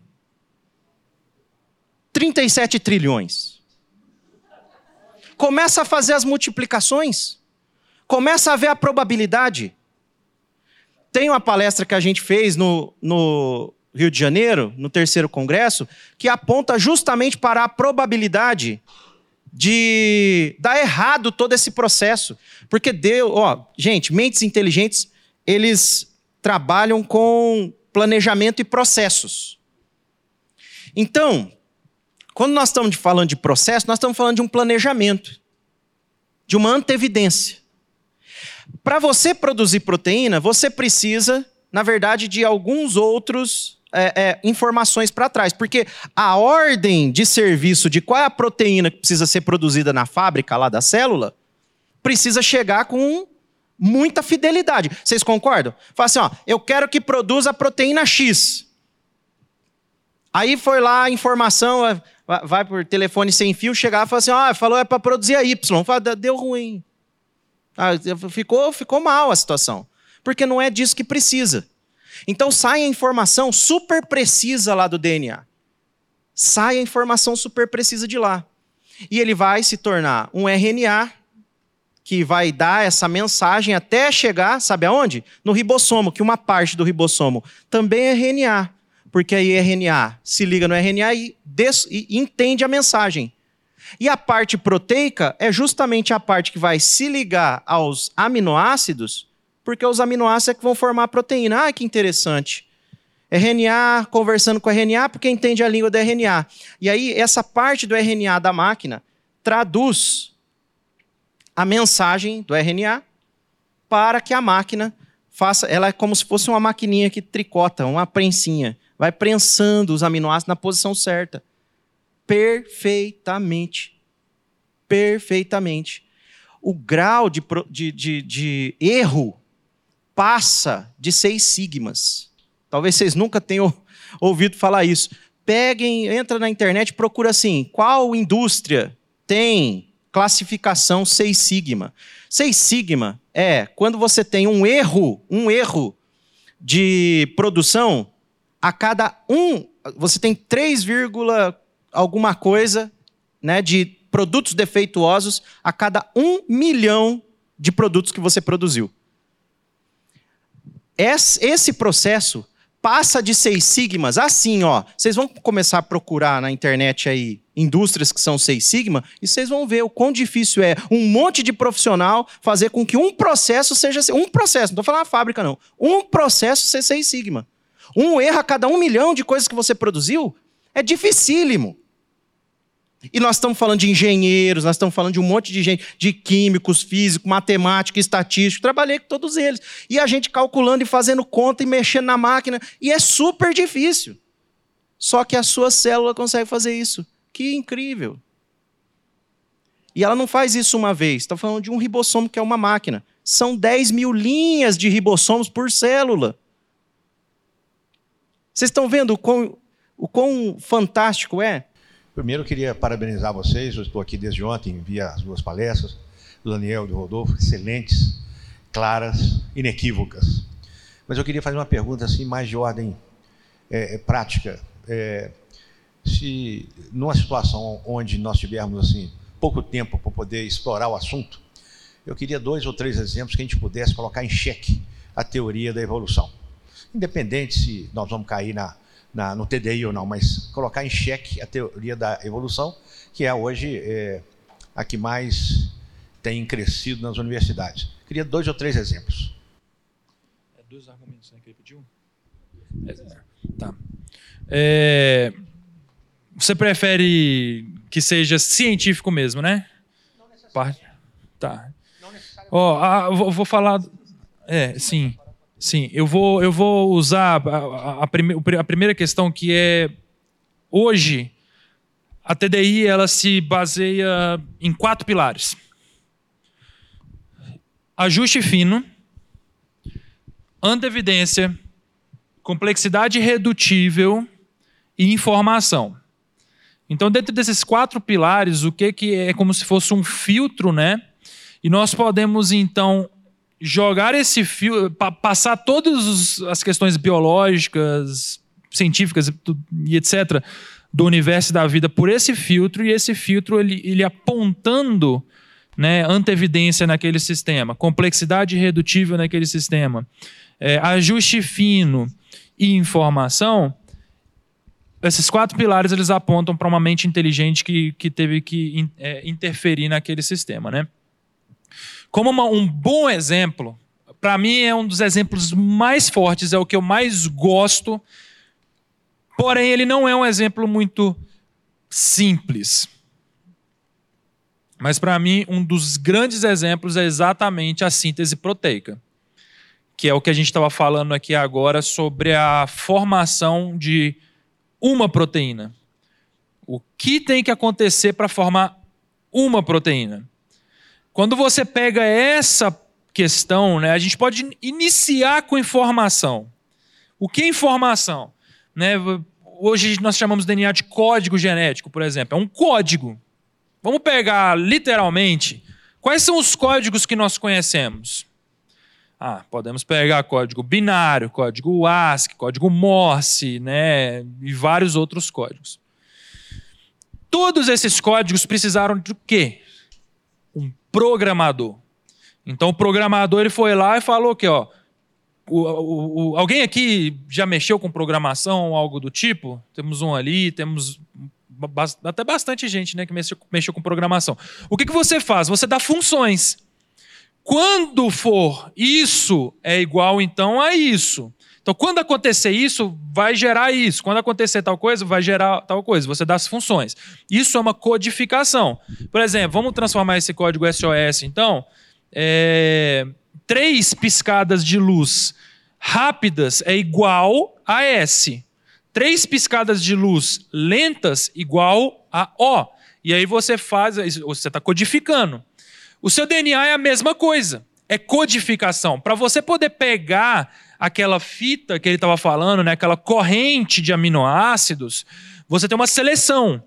37 trilhões. Começa a fazer as multiplicações. Começa a ver a probabilidade. Tem uma palestra que a gente fez no, no Rio de Janeiro, no terceiro congresso, que aponta justamente para a probabilidade de dar errado todo esse processo. Porque deu, ó, gente, mentes inteligentes, eles trabalham com planejamento e processos. Então, quando nós estamos falando de processo, nós estamos falando de um planejamento, de uma antevidência. Para você produzir proteína, você precisa, na verdade, de alguns outros é, é, informações para trás, porque a ordem de serviço de qual é a proteína que precisa ser produzida na fábrica lá da célula precisa chegar com muita fidelidade. Vocês concordam? Fala assim, ó, eu quero que produza a proteína X. Aí foi lá a informação, é, vai por telefone sem fio, chegar e fala assim, ah, falou é para produzir a Y. Fala, deu ruim. Ah, ficou, ficou mal a situação. Porque não é disso que precisa. Então sai a informação super precisa lá do DNA. Sai a informação super precisa de lá. E ele vai se tornar um RNA que vai dar essa mensagem até chegar, sabe aonde? No ribossomo, que uma parte do ribossomo também é RNA. Porque aí RNA se liga no RNA e, e entende a mensagem. E a parte proteica é justamente a parte que vai se ligar aos aminoácidos, porque os aminoácidos é que vão formar a proteína. Ah, que interessante. RNA conversando com RNA, porque entende a língua do RNA. E aí, essa parte do RNA da máquina traduz a mensagem do RNA para que a máquina faça. Ela é como se fosse uma maquininha que tricota, uma prensinha. Vai prensando os aminoácidos na posição certa perfeitamente. Perfeitamente. O grau de, de, de, de erro passa de seis sigmas. Talvez vocês nunca tenham <laughs> ouvido falar isso. Peguem, entra na internet, procura assim, qual indústria tem classificação Seis Sigma. Seis Sigma é quando você tem um erro, um erro de produção a cada um, você tem 3, alguma coisa né, de produtos defeituosos a cada um milhão de produtos que você produziu. Esse processo passa de seis sigmas assim, ó. Vocês vão começar a procurar na internet aí indústrias que são seis sigma e vocês vão ver o quão difícil é um monte de profissional fazer com que um processo seja um processo. Não estou falando a fábrica não. Um processo seja seis sigma. Um erro a cada um milhão de coisas que você produziu é dificílimo. E nós estamos falando de engenheiros, nós estamos falando de um monte de gente, de químicos, físicos, matemáticos, estatísticos. Trabalhei com todos eles. E a gente calculando e fazendo conta e mexendo na máquina. E é super difícil. Só que a sua célula consegue fazer isso. Que incrível. E ela não faz isso uma vez. Está falando de um ribossomo que é uma máquina. São 10 mil linhas de ribossomos por célula. Vocês estão vendo o quão, o quão fantástico é? Primeiro, eu queria parabenizar vocês. Eu estou aqui desde ontem, vi as duas palestras, do Daniel e do Rodolfo, excelentes, claras, inequívocas. Mas eu queria fazer uma pergunta assim, mais de ordem é, é, prática. É, se numa situação onde nós tivermos assim pouco tempo para poder explorar o assunto, eu queria dois ou três exemplos que a gente pudesse colocar em xeque a teoria da evolução. Independente se nós vamos cair na na, no TDI ou não, mas colocar em xeque a teoria da evolução, que é hoje é, a que mais tem crescido nas universidades. Queria dois ou três exemplos. É dois argumentos né, que ele pediu? É, tá. É, você prefere que seja científico mesmo, né? Não necessariamente. Tá. Não necessariamente. Ó, oh, vou, vou falar. É, sim. Sim, eu vou, eu vou usar a, a, a, prime, a primeira questão que é hoje a TDI ela se baseia em quatro pilares: ajuste fino, antevidência, complexidade redutível e informação. Então, dentro desses quatro pilares, o que, que é como se fosse um filtro, né? E nós podemos então jogar esse fio, pa passar todas as questões biológicas, científicas e etc. do universo da vida por esse filtro e esse filtro ele, ele apontando né, antevidência naquele sistema, complexidade redutível naquele sistema, é, ajuste fino e informação. Esses quatro pilares eles apontam para uma mente inteligente que, que teve que é, interferir naquele sistema, né? Como uma, um bom exemplo, para mim é um dos exemplos mais fortes, é o que eu mais gosto, porém ele não é um exemplo muito simples. Mas para mim, um dos grandes exemplos é exatamente a síntese proteica, que é o que a gente estava falando aqui agora sobre a formação de uma proteína. O que tem que acontecer para formar uma proteína? Quando você pega essa questão, né, a gente pode iniciar com informação. O que é informação? Né, hoje nós chamamos DNA de código genético, por exemplo. É um código. Vamos pegar literalmente. Quais são os códigos que nós conhecemos? Ah, podemos pegar código binário, código ASCII, código Morse, né, e vários outros códigos. Todos esses códigos precisaram de quê? Programador. Então o programador ele foi lá e falou que, ó, o, o, o, alguém aqui já mexeu com programação algo do tipo? Temos um ali, temos até bastante gente né, que mexeu, mexeu com programação. O que, que você faz? Você dá funções. Quando for isso é igual então a isso. Então, quando acontecer isso, vai gerar isso. Quando acontecer tal coisa, vai gerar tal coisa. Você dá as funções. Isso é uma codificação. Por exemplo, vamos transformar esse código SOS, então. É, três piscadas de luz rápidas é igual a S. Três piscadas de luz lentas igual a O. E aí você faz, você está codificando. O seu DNA é a mesma coisa. É codificação. Para você poder pegar aquela fita que ele estava falando, né, aquela corrente de aminoácidos, você tem uma seleção.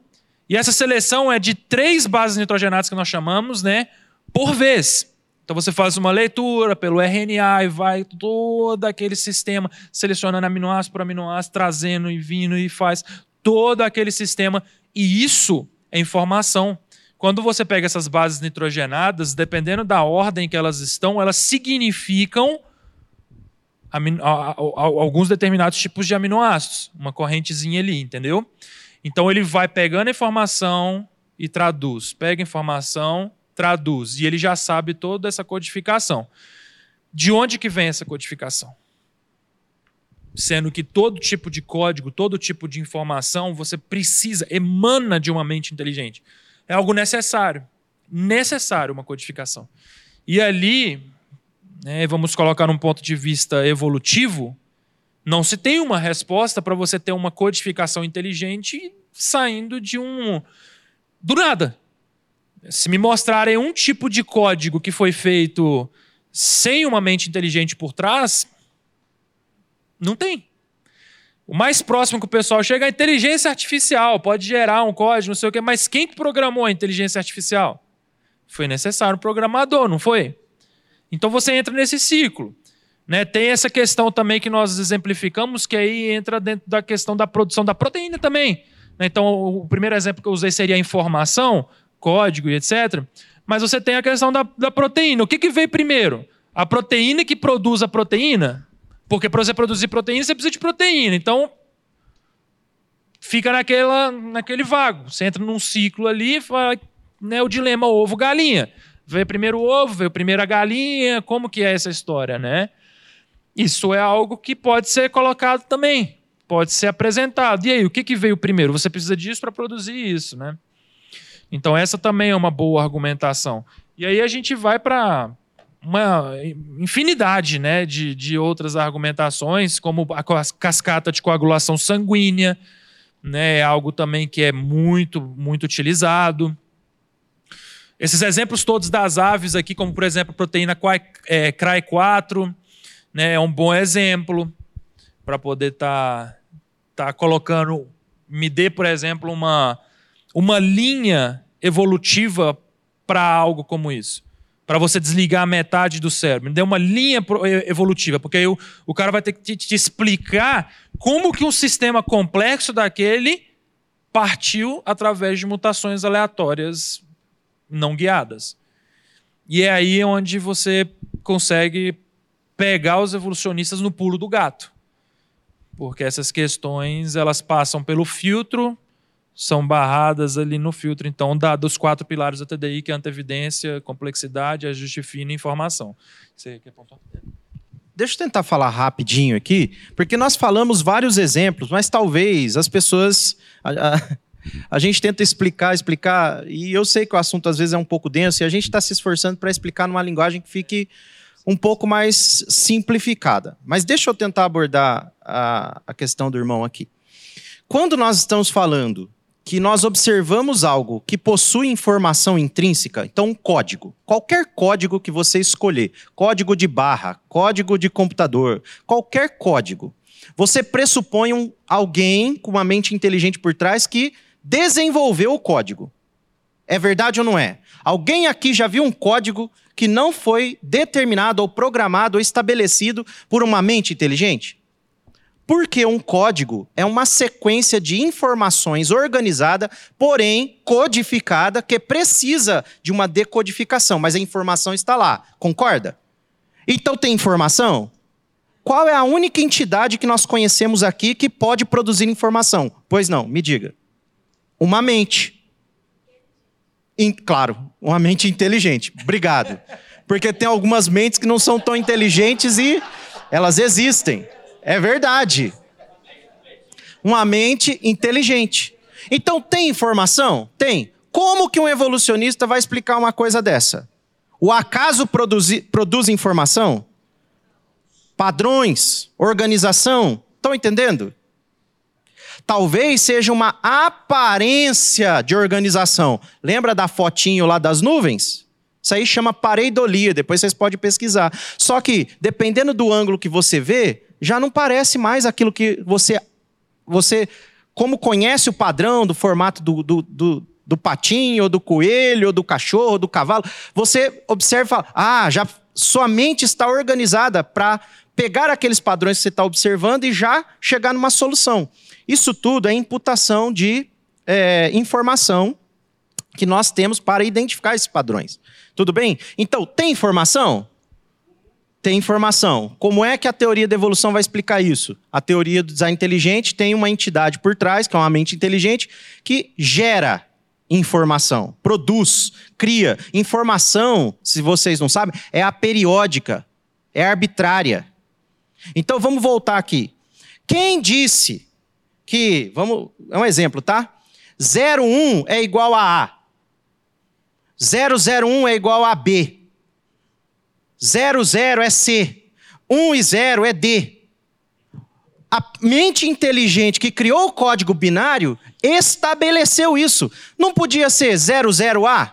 E essa seleção é de três bases nitrogenadas que nós chamamos, né, por vez. Então você faz uma leitura pelo RNA e vai todo aquele sistema selecionando aminoácido por aminoácido, trazendo e vindo e faz todo aquele sistema. E isso é informação. Quando você pega essas bases nitrogenadas, dependendo da ordem que elas estão, elas significam alguns determinados tipos de aminoácidos, uma correntezinha ali, entendeu? Então ele vai pegando a informação e traduz, pega a informação, traduz, e ele já sabe toda essa codificação. De onde que vem essa codificação? Sendo que todo tipo de código, todo tipo de informação, você precisa, emana de uma mente inteligente. É algo necessário. Necessário uma codificação. E ali, né, vamos colocar num ponto de vista evolutivo, não se tem uma resposta para você ter uma codificação inteligente saindo de um. do nada. Se me mostrarem um tipo de código que foi feito sem uma mente inteligente por trás, não tem. O mais próximo que o pessoal chega é a inteligência artificial. Pode gerar um código, não sei o quê, mas quem programou a inteligência artificial? Foi necessário um programador, não foi? Então você entra nesse ciclo. Né? Tem essa questão também que nós exemplificamos, que aí entra dentro da questão da produção da proteína também. Né? Então, o primeiro exemplo que eu usei seria a informação código e etc. Mas você tem a questão da, da proteína. O que, que veio primeiro? A proteína que produz a proteína? Porque para você produzir proteína, você precisa de proteína. Então, fica naquela, naquele vago. Você entra num ciclo ali, né, o dilema ovo-galinha. Veio primeiro o ovo, veio primeiro a galinha, como que é essa história, né? Isso é algo que pode ser colocado também, pode ser apresentado. E aí, o que, que veio primeiro? Você precisa disso para produzir isso, né? Então, essa também é uma boa argumentação. E aí a gente vai para uma infinidade né, de, de outras argumentações, como a cascata de coagulação sanguínea, né, é algo também que é muito, muito utilizado. Esses exemplos todos das aves aqui, como por exemplo a proteína é, CRY4, né, é um bom exemplo para poder estar tá, tá colocando, me dê, por exemplo, uma, uma linha evolutiva para algo como isso. Para você desligar metade do cérebro. Me dê uma linha evolutiva, porque aí o, o cara vai ter que te, te explicar como que um sistema complexo daquele partiu através de mutações aleatórias não guiadas. E é aí onde você consegue pegar os evolucionistas no pulo do gato. Porque essas questões elas passam pelo filtro são barradas ali no filtro, então, da, dos quatro pilares da TDI, que é antevidência, complexidade, ajuste fino e informação. Você quer pontuar? Deixa eu tentar falar rapidinho aqui, porque nós falamos vários exemplos, mas talvez as pessoas. A gente tenta explicar, explicar, e eu sei que o assunto às vezes é um pouco denso, e a gente está se esforçando para explicar numa linguagem que fique um pouco mais simplificada. Mas deixa eu tentar abordar a, a questão do irmão aqui. Quando nós estamos falando que nós observamos algo que possui informação intrínseca, então um código, qualquer código que você escolher, código de barra, código de computador, qualquer código, você pressupõe um, alguém com uma mente inteligente por trás que desenvolveu o código. É verdade ou não é? Alguém aqui já viu um código que não foi determinado ou programado ou estabelecido por uma mente inteligente? Porque um código é uma sequência de informações organizada, porém codificada, que precisa de uma decodificação, mas a informação está lá. Concorda? Então tem informação? Qual é a única entidade que nós conhecemos aqui que pode produzir informação? Pois não, me diga. Uma mente. In, claro, uma mente inteligente. Obrigado. Porque tem algumas mentes que não são tão inteligentes e elas existem. É verdade. Uma mente inteligente. Então, tem informação? Tem. Como que um evolucionista vai explicar uma coisa dessa? O acaso produzi, produz informação? Padrões? Organização? Estão entendendo? Talvez seja uma aparência de organização. Lembra da fotinho lá das nuvens? Isso aí chama pareidolia, depois vocês podem pesquisar. Só que, dependendo do ângulo que você vê, já não parece mais aquilo que você, você como conhece o padrão do formato do, do, do, do patinho, ou do coelho, ou do cachorro, ou do cavalo, você observa e fala: ah, já sua mente está organizada para pegar aqueles padrões que você está observando e já chegar numa solução. Isso tudo é imputação de é, informação que nós temos para identificar esses padrões. Tudo bem? Então, tem informação? Tem informação. Como é que a teoria da evolução vai explicar isso? A teoria do design inteligente tem uma entidade por trás, que é uma mente inteligente, que gera informação, produz, cria. Informação, se vocês não sabem, é a periódica, é arbitrária. Então vamos voltar aqui. Quem disse que, vamos, é um exemplo, tá? 01 é igual a A. 001 é igual a B. 00 é C. 1 e 0 é D. A mente inteligente que criou o código binário estabeleceu isso. Não podia ser 00A?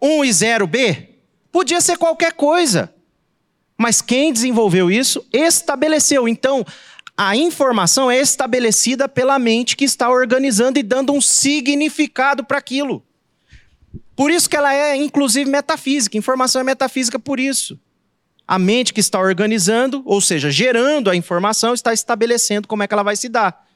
1 e 0B? Podia ser qualquer coisa. Mas quem desenvolveu isso estabeleceu. Então, a informação é estabelecida pela mente que está organizando e dando um significado para aquilo. Por isso que ela é, inclusive, metafísica. Informação é metafísica por isso. A mente que está organizando, ou seja, gerando a informação, está estabelecendo como é que ela vai se dar.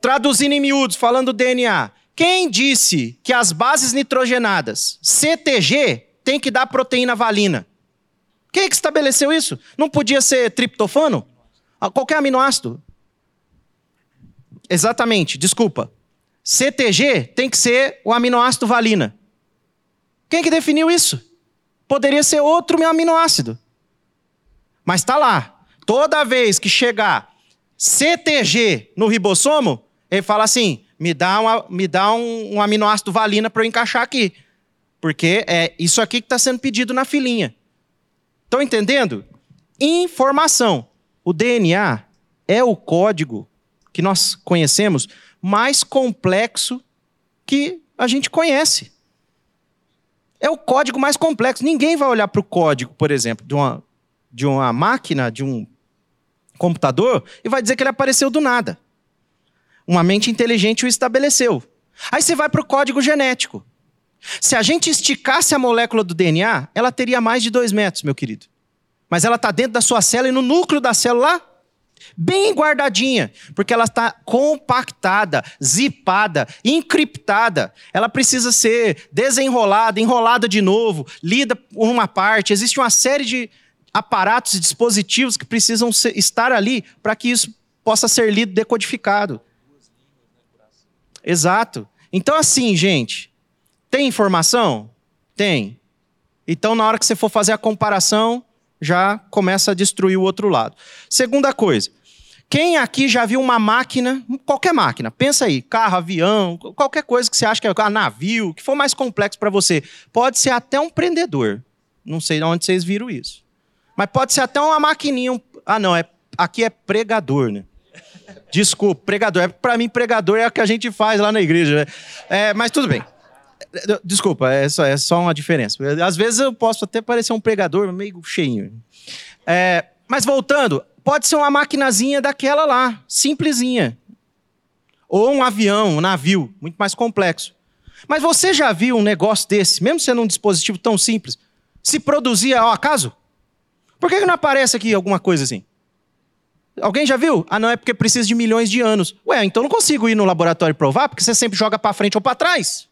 Traduzindo em miúdos, falando do DNA. Quem disse que as bases nitrogenadas, CTG, tem que dar proteína valina? Quem é que estabeleceu isso? Não podia ser triptofano? Ah, qualquer aminoácido? Exatamente, desculpa. CTG tem que ser o aminoácido valina. Quem que definiu isso? Poderia ser outro aminoácido. Mas está lá. Toda vez que chegar CTG no ribossomo, ele fala assim: me dá, uma, me dá um, um aminoácido valina para eu encaixar aqui. Porque é isso aqui que está sendo pedido na filinha. Estão entendendo? Informação. O DNA é o código que nós conhecemos mais complexo que a gente conhece. É o código mais complexo. Ninguém vai olhar para o código, por exemplo, de uma, de uma máquina, de um computador, e vai dizer que ele apareceu do nada. Uma mente inteligente o estabeleceu. Aí você vai para o código genético. Se a gente esticasse a molécula do DNA, ela teria mais de dois metros, meu querido. Mas ela está dentro da sua célula e no núcleo da célula, bem guardadinha, porque ela está compactada, zipada, encriptada. Ela precisa ser desenrolada, enrolada de novo, lida por uma parte. Existe uma série de aparatos e dispositivos que precisam ser, estar ali para que isso possa ser lido decodificado. Exato. Então, assim, gente, tem informação? Tem. Então, na hora que você for fazer a comparação, já começa a destruir o outro lado. Segunda coisa. Quem aqui já viu uma máquina, qualquer máquina, pensa aí, carro, avião, qualquer coisa que você acha que é navio, que for mais complexo para você, pode ser até um prendedor. Não sei onde vocês viram isso. Mas pode ser até uma maquininha. Ah, não, é aqui é pregador, né? Desculpa, pregador. É, para mim, pregador é o que a gente faz lá na igreja. Né? É, mas tudo bem. Desculpa, é só, é só uma diferença. Às vezes eu posso até parecer um pregador meio cheinho. É, mas voltando, pode ser uma maquinazinha daquela lá, simplesinha. Ou um avião, um navio, muito mais complexo. Mas você já viu um negócio desse, mesmo sendo um dispositivo tão simples, se produzir ao acaso? Por que não aparece aqui alguma coisa assim? Alguém já viu? Ah, não, é porque precisa de milhões de anos. Ué, então não consigo ir no laboratório provar, porque você sempre joga para frente ou para trás.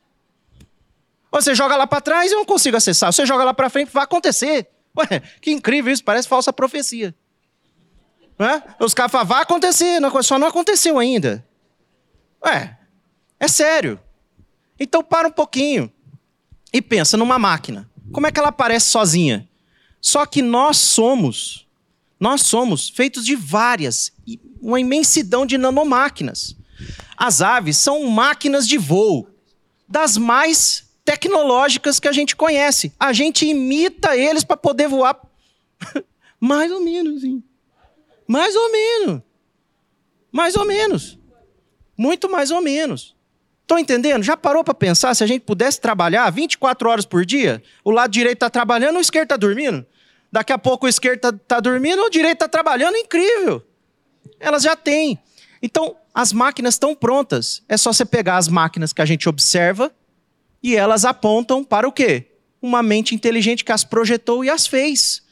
Você joga lá para trás e eu não consigo acessar. Você joga lá para frente, vai acontecer. Ué, que incrível isso, parece falsa profecia. É? Os caras falam, vai acontecer, só não aconteceu ainda. Ué, é sério. Então para um pouquinho e pensa numa máquina. Como é que ela aparece sozinha? Só que nós somos, nós somos feitos de várias, uma imensidão de nanomáquinas. As aves são máquinas de voo, das mais tecnológicas que a gente conhece. A gente imita eles para poder voar. <laughs> Mais ou menos, sim. Mais ou menos. Mais ou menos. Muito mais ou menos. Estão entendendo? Já parou para pensar se a gente pudesse trabalhar 24 horas por dia? O lado direito está trabalhando, o esquerdo está dormindo? Daqui a pouco o esquerdo está tá dormindo, o direito está trabalhando, incrível. Elas já têm. Então, As máquinas estão prontas. É só você pegar as máquinas que a gente observa e elas apontam para o quê? Uma mente inteligente que as projetou e as fez.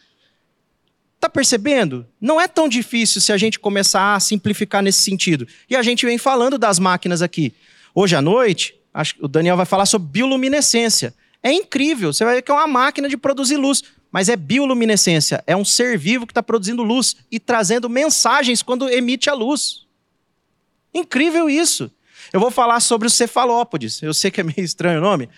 Tá percebendo? Não é tão difícil se a gente começar a simplificar nesse sentido. E a gente vem falando das máquinas aqui. Hoje à noite, acho que o Daniel vai falar sobre bioluminescência. É incrível, você vai ver que é uma máquina de produzir luz, mas é bioluminescência, é um ser vivo que está produzindo luz e trazendo mensagens quando emite a luz. Incrível isso. Eu vou falar sobre os cefalópodes. Eu sei que é meio estranho o nome,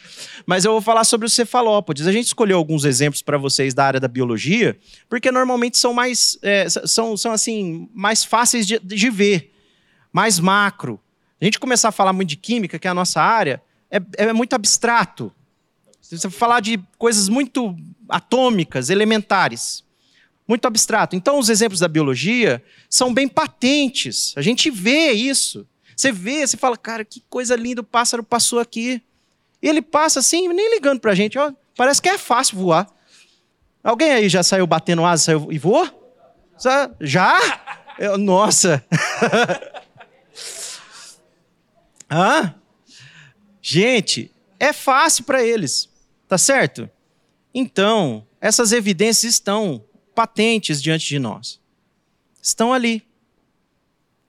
mas eu vou falar sobre os cefalópodes. A gente escolheu alguns exemplos para vocês da área da biologia, porque normalmente são mais, é, são, são assim, mais fáceis de, de ver, mais macro. A gente começar a falar muito de química, que é a nossa área, é, é muito abstrato. Você falar de coisas muito atômicas, elementares, muito abstrato. Então, os exemplos da biologia são bem patentes. A gente vê isso. Você vê, você fala, cara, que coisa linda, o pássaro passou aqui. E ele passa assim, nem ligando pra gente. Ó, parece que é fácil voar. Alguém aí já saiu batendo asa saiu, e voou? Já? Eu, nossa! <laughs> Hã? Gente, é fácil para eles, tá certo? Então, essas evidências estão patentes diante de nós. Estão ali.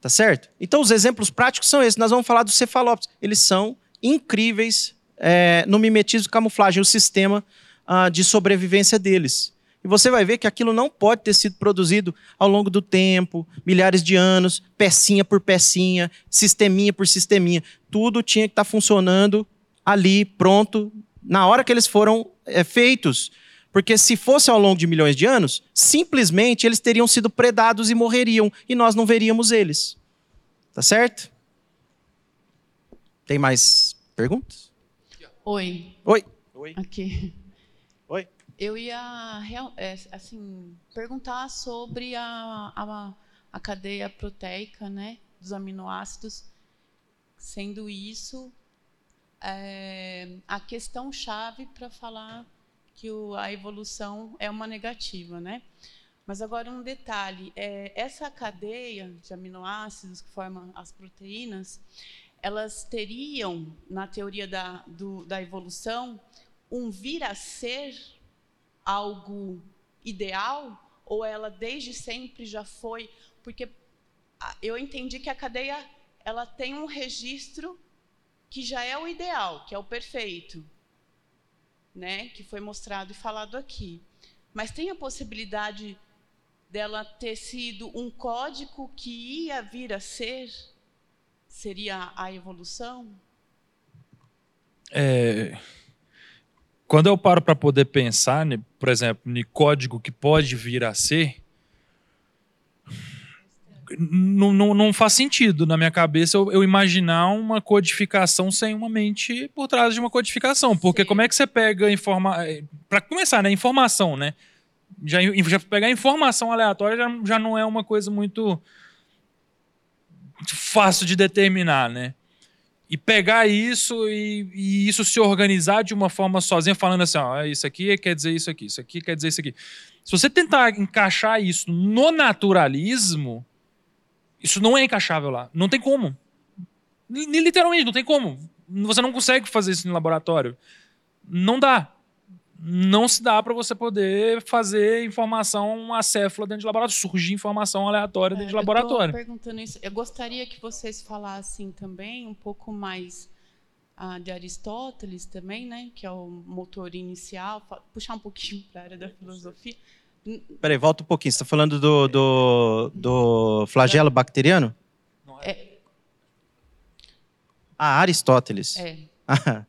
Tá certo? Então, os exemplos práticos são esses. Nós vamos falar dos cefalópodes. Eles são incríveis é, no mimetismo e camuflagem, o sistema ah, de sobrevivência deles. E você vai ver que aquilo não pode ter sido produzido ao longo do tempo, milhares de anos, pecinha por pecinha, sisteminha por sisteminha. Tudo tinha que estar tá funcionando ali, pronto, na hora que eles foram é, feitos. Porque se fosse ao longo de milhões de anos, simplesmente eles teriam sido predados e morreriam, e nós não veríamos eles. Tá certo? Tem mais perguntas? Oi. Oi. Oi. Aqui. Oi. Eu ia é, assim perguntar sobre a, a, a cadeia proteica, né, dos aminoácidos. Sendo isso é, a questão chave para falar que o, a evolução é uma negativa, né? Mas agora um detalhe: é, essa cadeia de aminoácidos que formam as proteínas, elas teriam, na teoria da, do, da evolução, um vir a ser algo ideal, ou ela desde sempre já foi? Porque eu entendi que a cadeia ela tem um registro que já é o ideal, que é o perfeito né, que foi mostrado e falado aqui. Mas tem a possibilidade dela ter sido um código que ia vir a ser? Seria a evolução? É, quando eu paro para poder pensar, né, por exemplo, em código que pode vir a ser, não, não, não faz sentido na minha cabeça eu, eu, imaginar uma codificação sem uma mente por trás de uma codificação. Porque Sim. como é que você pega informa eh, para começar, né? Informação, né? Já, já pegar informação aleatória já, já não é uma coisa muito fácil de determinar, né? E pegar isso e, e, isso se organizar de uma forma sozinha, falando assim: ó, isso aqui quer dizer isso aqui, isso aqui quer dizer isso aqui. Se você tentar encaixar isso no naturalismo, isso não é encaixável lá. Não tem como. Literalmente, não tem como. Você não consegue fazer isso no laboratório. Não dá. Não se dá para você poder fazer informação acéfala dentro de laboratório, surgir informação aleatória dentro é, de laboratório. Eu perguntando isso. Eu gostaria que vocês falassem também um pouco mais ah, de Aristóteles também, né, que é o motor inicial, puxar um pouquinho para a área da filosofia. Peraí, volta um pouquinho. Você está falando do, do, do flagelo bacteriano? É. Ah, Aristóteles. É. <laughs>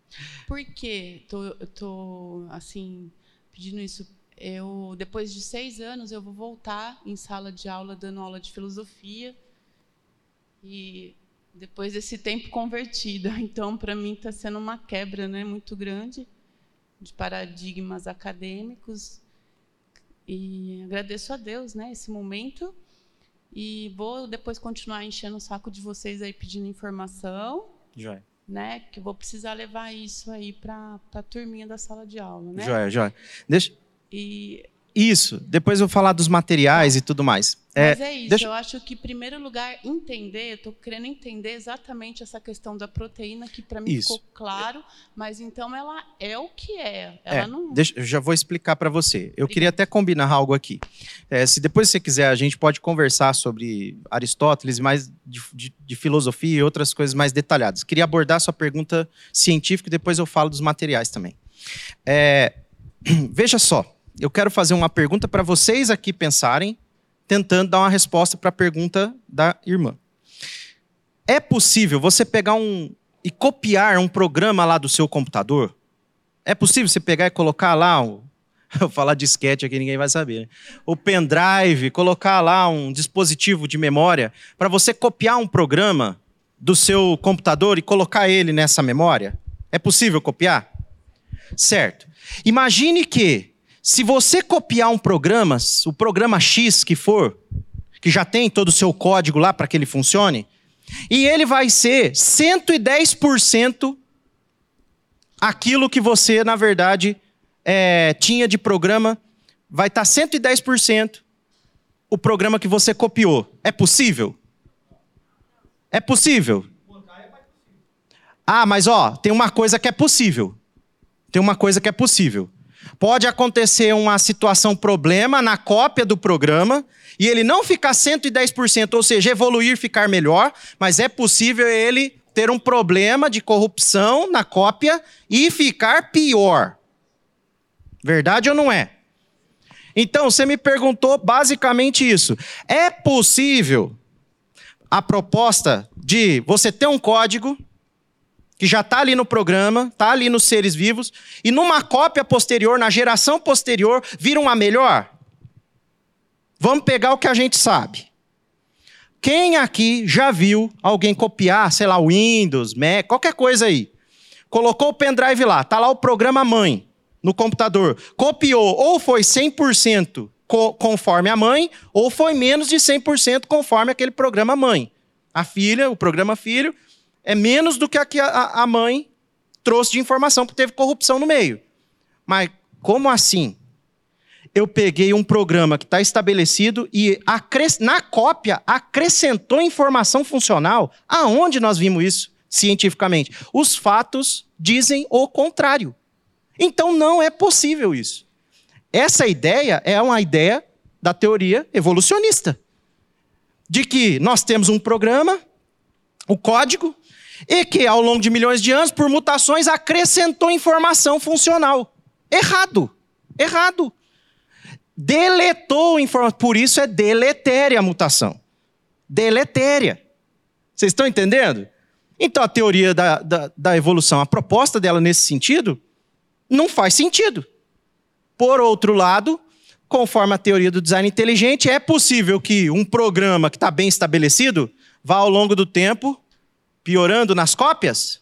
Por que tô, tô assim pedindo isso? Eu depois de seis anos eu vou voltar em sala de aula dando aula de filosofia e depois desse tempo convertida. <laughs> Então para mim está sendo uma quebra, né, muito grande de paradigmas acadêmicos e agradeço a Deus, né, esse momento. E vou depois continuar enchendo o saco de vocês aí pedindo informação. Joia. Né, que eu vou precisar levar isso aí para a turminha da sala de aula, né? Joia, joia. Deixa... E Isso. Depois eu vou falar dos materiais e tudo mais. Mas é, é isso, deixa... eu acho que, em primeiro lugar, entender, estou querendo entender exatamente essa questão da proteína, que para mim isso. ficou claro, mas então ela é o que é. Ela é, não... deixa, eu já vou explicar para você. Eu queria até combinar algo aqui. É, se depois você quiser, a gente pode conversar sobre Aristóteles, mais de, de, de filosofia e outras coisas mais detalhadas. Queria abordar sua pergunta científica e depois eu falo dos materiais também. É, <clears throat> veja só, eu quero fazer uma pergunta para vocês aqui pensarem tentando dar uma resposta para a pergunta da irmã. É possível você pegar um e copiar um programa lá do seu computador? É possível você pegar e colocar lá um, <laughs> eu falar disquete aqui ninguém vai saber. Né? O pendrive, colocar lá um dispositivo de memória para você copiar um programa do seu computador e colocar ele nessa memória? É possível copiar? Certo. Imagine que se você copiar um programa, o programa X que for, que já tem todo o seu código lá para que ele funcione, e ele vai ser 110% aquilo que você, na verdade, é, tinha de programa, vai estar tá 110% o programa que você copiou. É possível? É possível? Ah, mas ó, tem uma coisa que é possível. Tem uma coisa que é possível. Pode acontecer uma situação problema na cópia do programa e ele não ficar 110%, ou seja, evoluir, ficar melhor, mas é possível ele ter um problema de corrupção na cópia e ficar pior. Verdade ou não é? Então, você me perguntou basicamente isso. É possível a proposta de você ter um código que já está ali no programa, está ali nos seres vivos, e numa cópia posterior, na geração posterior, vira uma melhor? Vamos pegar o que a gente sabe. Quem aqui já viu alguém copiar, sei lá, Windows, Mac, qualquer coisa aí? Colocou o pendrive lá, tá lá o programa mãe no computador. Copiou, ou foi 100% conforme a mãe, ou foi menos de 100% conforme aquele programa mãe. A filha, o programa filho, é menos do que a que a, a mãe trouxe de informação, porque teve corrupção no meio. Mas como assim? Eu peguei um programa que está estabelecido e na cópia acrescentou informação funcional. Aonde nós vimos isso cientificamente? Os fatos dizem o contrário. Então não é possível isso. Essa ideia é uma ideia da teoria evolucionista. De que nós temos um programa, o código, e que, ao longo de milhões de anos, por mutações, acrescentou informação funcional. Errado. Errado. Deletou informação. Por isso é deletéria a mutação. Deletéria. Vocês estão entendendo? Então, a teoria da, da, da evolução, a proposta dela nesse sentido, não faz sentido. Por outro lado, conforme a teoria do design inteligente, é possível que um programa que está bem estabelecido vá, ao longo do tempo, piorando nas cópias?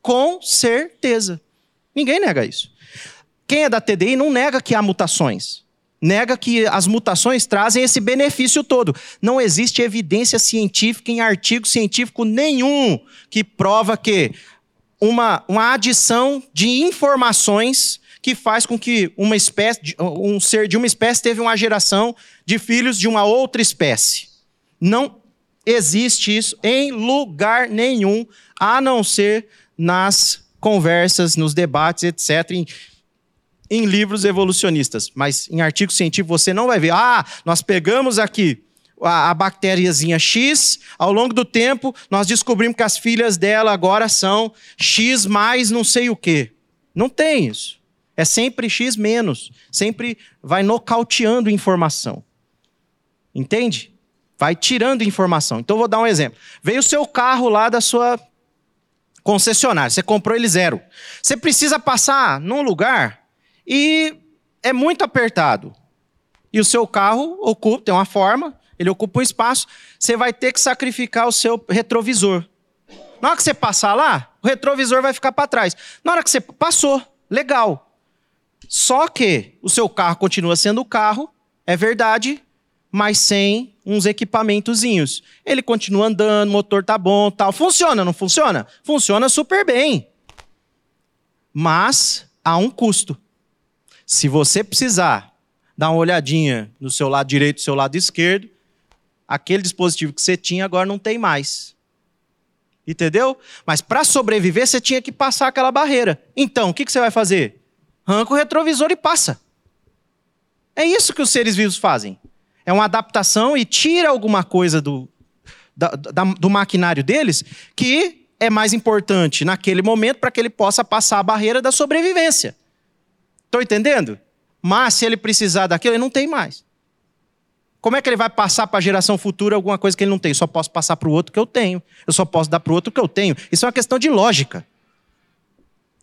Com certeza. Ninguém nega isso. Quem é da TDI não nega que há mutações. Nega que as mutações trazem esse benefício todo. Não existe evidência científica em artigo científico nenhum que prova que uma, uma adição de informações que faz com que uma espécie, um ser de uma espécie teve uma geração de filhos de uma outra espécie. Não existe isso em lugar nenhum, a não ser nas conversas, nos debates, etc., em, em livros evolucionistas. Mas em artigos científicos você não vai ver. Ah, nós pegamos aqui a, a bactériazinha X, ao longo do tempo nós descobrimos que as filhas dela agora são X mais não sei o quê. Não tem isso. É sempre X menos. Sempre vai nocauteando informação. Entende? Vai tirando informação. Então, vou dar um exemplo. Veio o seu carro lá da sua concessionária, você comprou ele zero. Você precisa passar num lugar e é muito apertado. E o seu carro ocupa, tem uma forma, ele ocupa um espaço, você vai ter que sacrificar o seu retrovisor. Na hora que você passar lá, o retrovisor vai ficar para trás. Na hora que você passou, legal. Só que o seu carro continua sendo o carro, é verdade, mas sem uns equipamentozinhos. Ele continua andando, o motor tá bom, tal. Funciona, não funciona? Funciona super bem. Mas há um custo. Se você precisar dá uma olhadinha no seu lado direito seu lado esquerdo. Aquele dispositivo que você tinha agora não tem mais. Entendeu? Mas para sobreviver, você tinha que passar aquela barreira. Então, o que, que você vai fazer? Arranca o retrovisor e passa. É isso que os seres vivos fazem. É uma adaptação e tira alguma coisa do, da, da, do maquinário deles que é mais importante naquele momento para que ele possa passar a barreira da sobrevivência. Estou entendendo? Mas se ele precisar daquilo, ele não tem mais. Como é que ele vai passar para a geração futura alguma coisa que ele não tem? Eu só posso passar para o outro que eu tenho. Eu só posso dar para o outro que eu tenho. Isso é uma questão de lógica.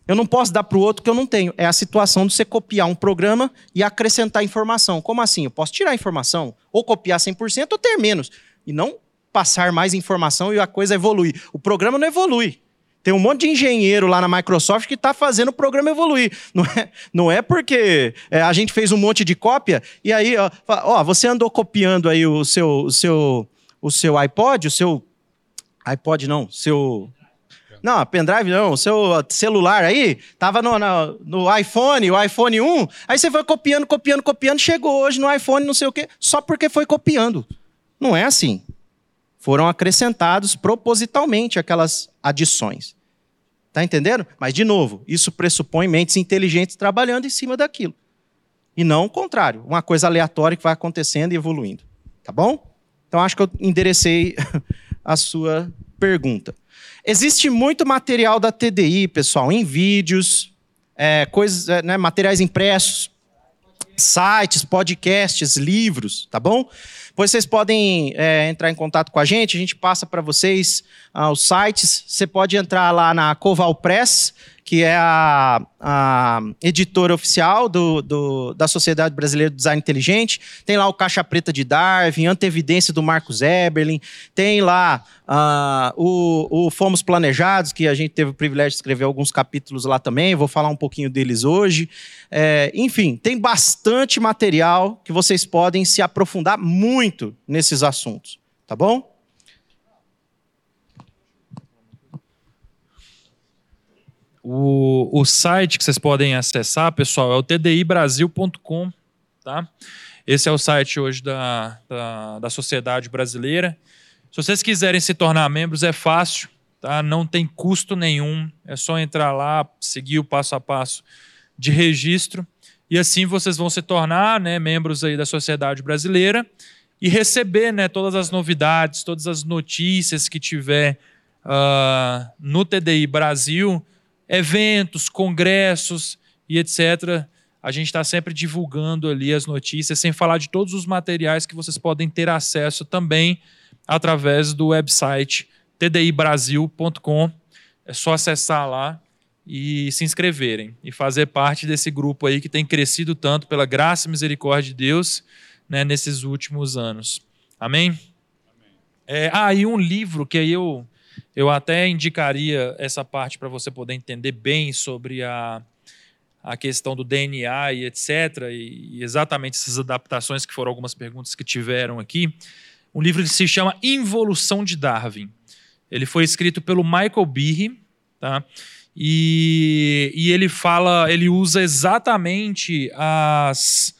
Eu não posso dar para o outro que eu não tenho. É a situação de você copiar um programa e acrescentar informação. Como assim? Eu posso tirar informação, ou copiar 100% ou ter menos. E não passar mais informação e a coisa evoluir. O programa não evolui. Tem um monte de engenheiro lá na Microsoft que está fazendo o programa evoluir. Não é, não é porque é, a gente fez um monte de cópia e aí, ó, ó, você andou copiando aí o seu, o seu, o seu iPod, o seu iPod não, seu não, pendrive não, o seu celular aí, tava no, no, no, iPhone, o iPhone 1, aí você foi copiando, copiando, copiando, chegou hoje no iPhone não sei o quê, só porque foi copiando. Não é assim. Foram acrescentados propositalmente aquelas adições. Tá entendendo? Mas, de novo, isso pressupõe mentes inteligentes trabalhando em cima daquilo. E não o contrário, uma coisa aleatória que vai acontecendo e evoluindo. Tá bom? Então, acho que eu enderecei <laughs> a sua pergunta. Existe muito material da TDI, pessoal, em vídeos, é, coisas, é, né, materiais impressos, sites, podcasts, livros, tá bom? Pois vocês podem é, entrar em contato com a gente, a gente passa para vocês ah, os sites. Você pode entrar lá na Coval Press, que é a, a editora oficial do, do, da Sociedade Brasileira do Design Inteligente. Tem lá o Caixa Preta de Darwin, Antevidência do Marcos Eberlin. Tem lá uh, o, o Fomos Planejados, que a gente teve o privilégio de escrever alguns capítulos lá também. Vou falar um pouquinho deles hoje. É, enfim, tem bastante material que vocês podem se aprofundar muito nesses assuntos. Tá bom? O, o site que vocês podem acessar, pessoal, é o tdibrasil.com. Tá? Esse é o site hoje da, da, da Sociedade Brasileira. Se vocês quiserem se tornar membros, é fácil, tá? não tem custo nenhum. É só entrar lá, seguir o passo a passo de registro. E assim vocês vão se tornar né, membros aí da Sociedade Brasileira e receber né, todas as novidades, todas as notícias que tiver uh, no TDI Brasil eventos, congressos e etc. A gente está sempre divulgando ali as notícias, sem falar de todos os materiais que vocês podem ter acesso também através do website tdibrasil.com. É só acessar lá e se inscreverem e fazer parte desse grupo aí que tem crescido tanto pela graça e misericórdia de Deus né, nesses últimos anos. Amém? Amém. É, ah, e um livro que aí eu eu até indicaria essa parte para você poder entender bem sobre a, a questão do DNA e etc. E, e, exatamente essas adaptações que foram algumas perguntas que tiveram aqui. Um livro que se chama Involução de Darwin. Ele foi escrito pelo Michael Behe, tá? E, e ele fala, ele usa exatamente as,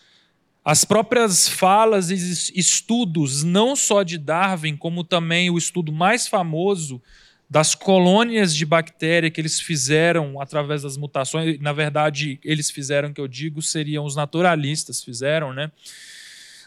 as próprias falas e estudos, não só de Darwin, como também o estudo mais famoso das colônias de bactéria que eles fizeram através das mutações, na verdade, eles fizeram, que eu digo, seriam os naturalistas, fizeram, né?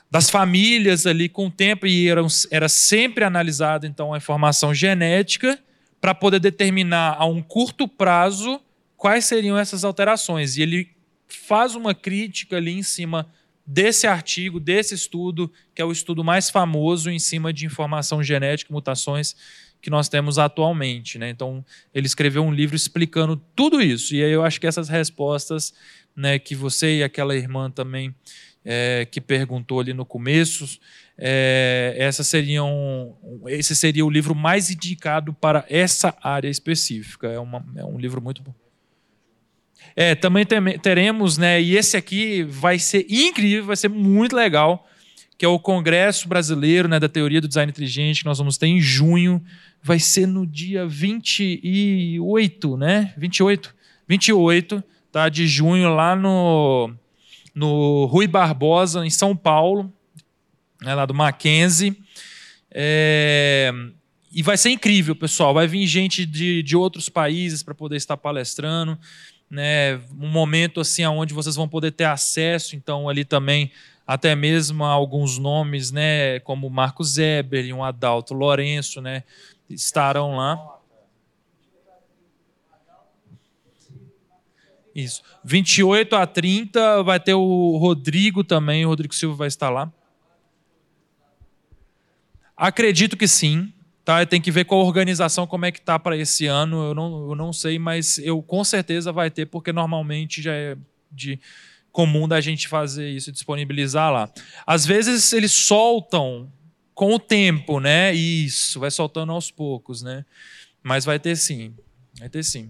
Das famílias ali com o tempo, e eram, era sempre analisada, então, a informação genética para poder determinar a um curto prazo quais seriam essas alterações. E ele faz uma crítica ali em cima desse artigo, desse estudo, que é o estudo mais famoso em cima de informação genética, mutações que nós temos atualmente. Né? Então, ele escreveu um livro explicando tudo isso. E aí eu acho que essas respostas né, que você e aquela irmã também é, que perguntou ali no começo, é, esse seria o livro mais indicado para essa área específica. É, uma, é um livro muito bom. É, também teremos, né? E esse aqui vai ser incrível, vai ser muito legal, que é o Congresso Brasileiro né, da Teoria do Design Inteligente, que nós vamos ter em junho vai ser no dia 28, né? 28, 28 tá, de junho, lá no, no Rui Barbosa, em São Paulo, né, lá do Mackenzie. É, e vai ser incrível, pessoal. Vai vir gente de, de outros países para poder estar palestrando. Né, um momento assim onde vocês vão poder ter acesso, então, ali também, até mesmo alguns nomes, né, como Marcos Eber e um Adalto Lourenço, né, estarão lá. Isso. 28 a 30 vai ter o Rodrigo também, o Rodrigo Silva vai estar lá. Acredito que sim. Tá? Tem que ver com a organização como é que tá para esse ano. Eu não, eu não sei, mas eu com certeza vai ter, porque normalmente já é de comum da gente fazer isso, disponibilizar lá. Às vezes eles soltam com o tempo, né? Isso, vai soltando aos poucos, né? Mas vai ter sim. Vai ter sim.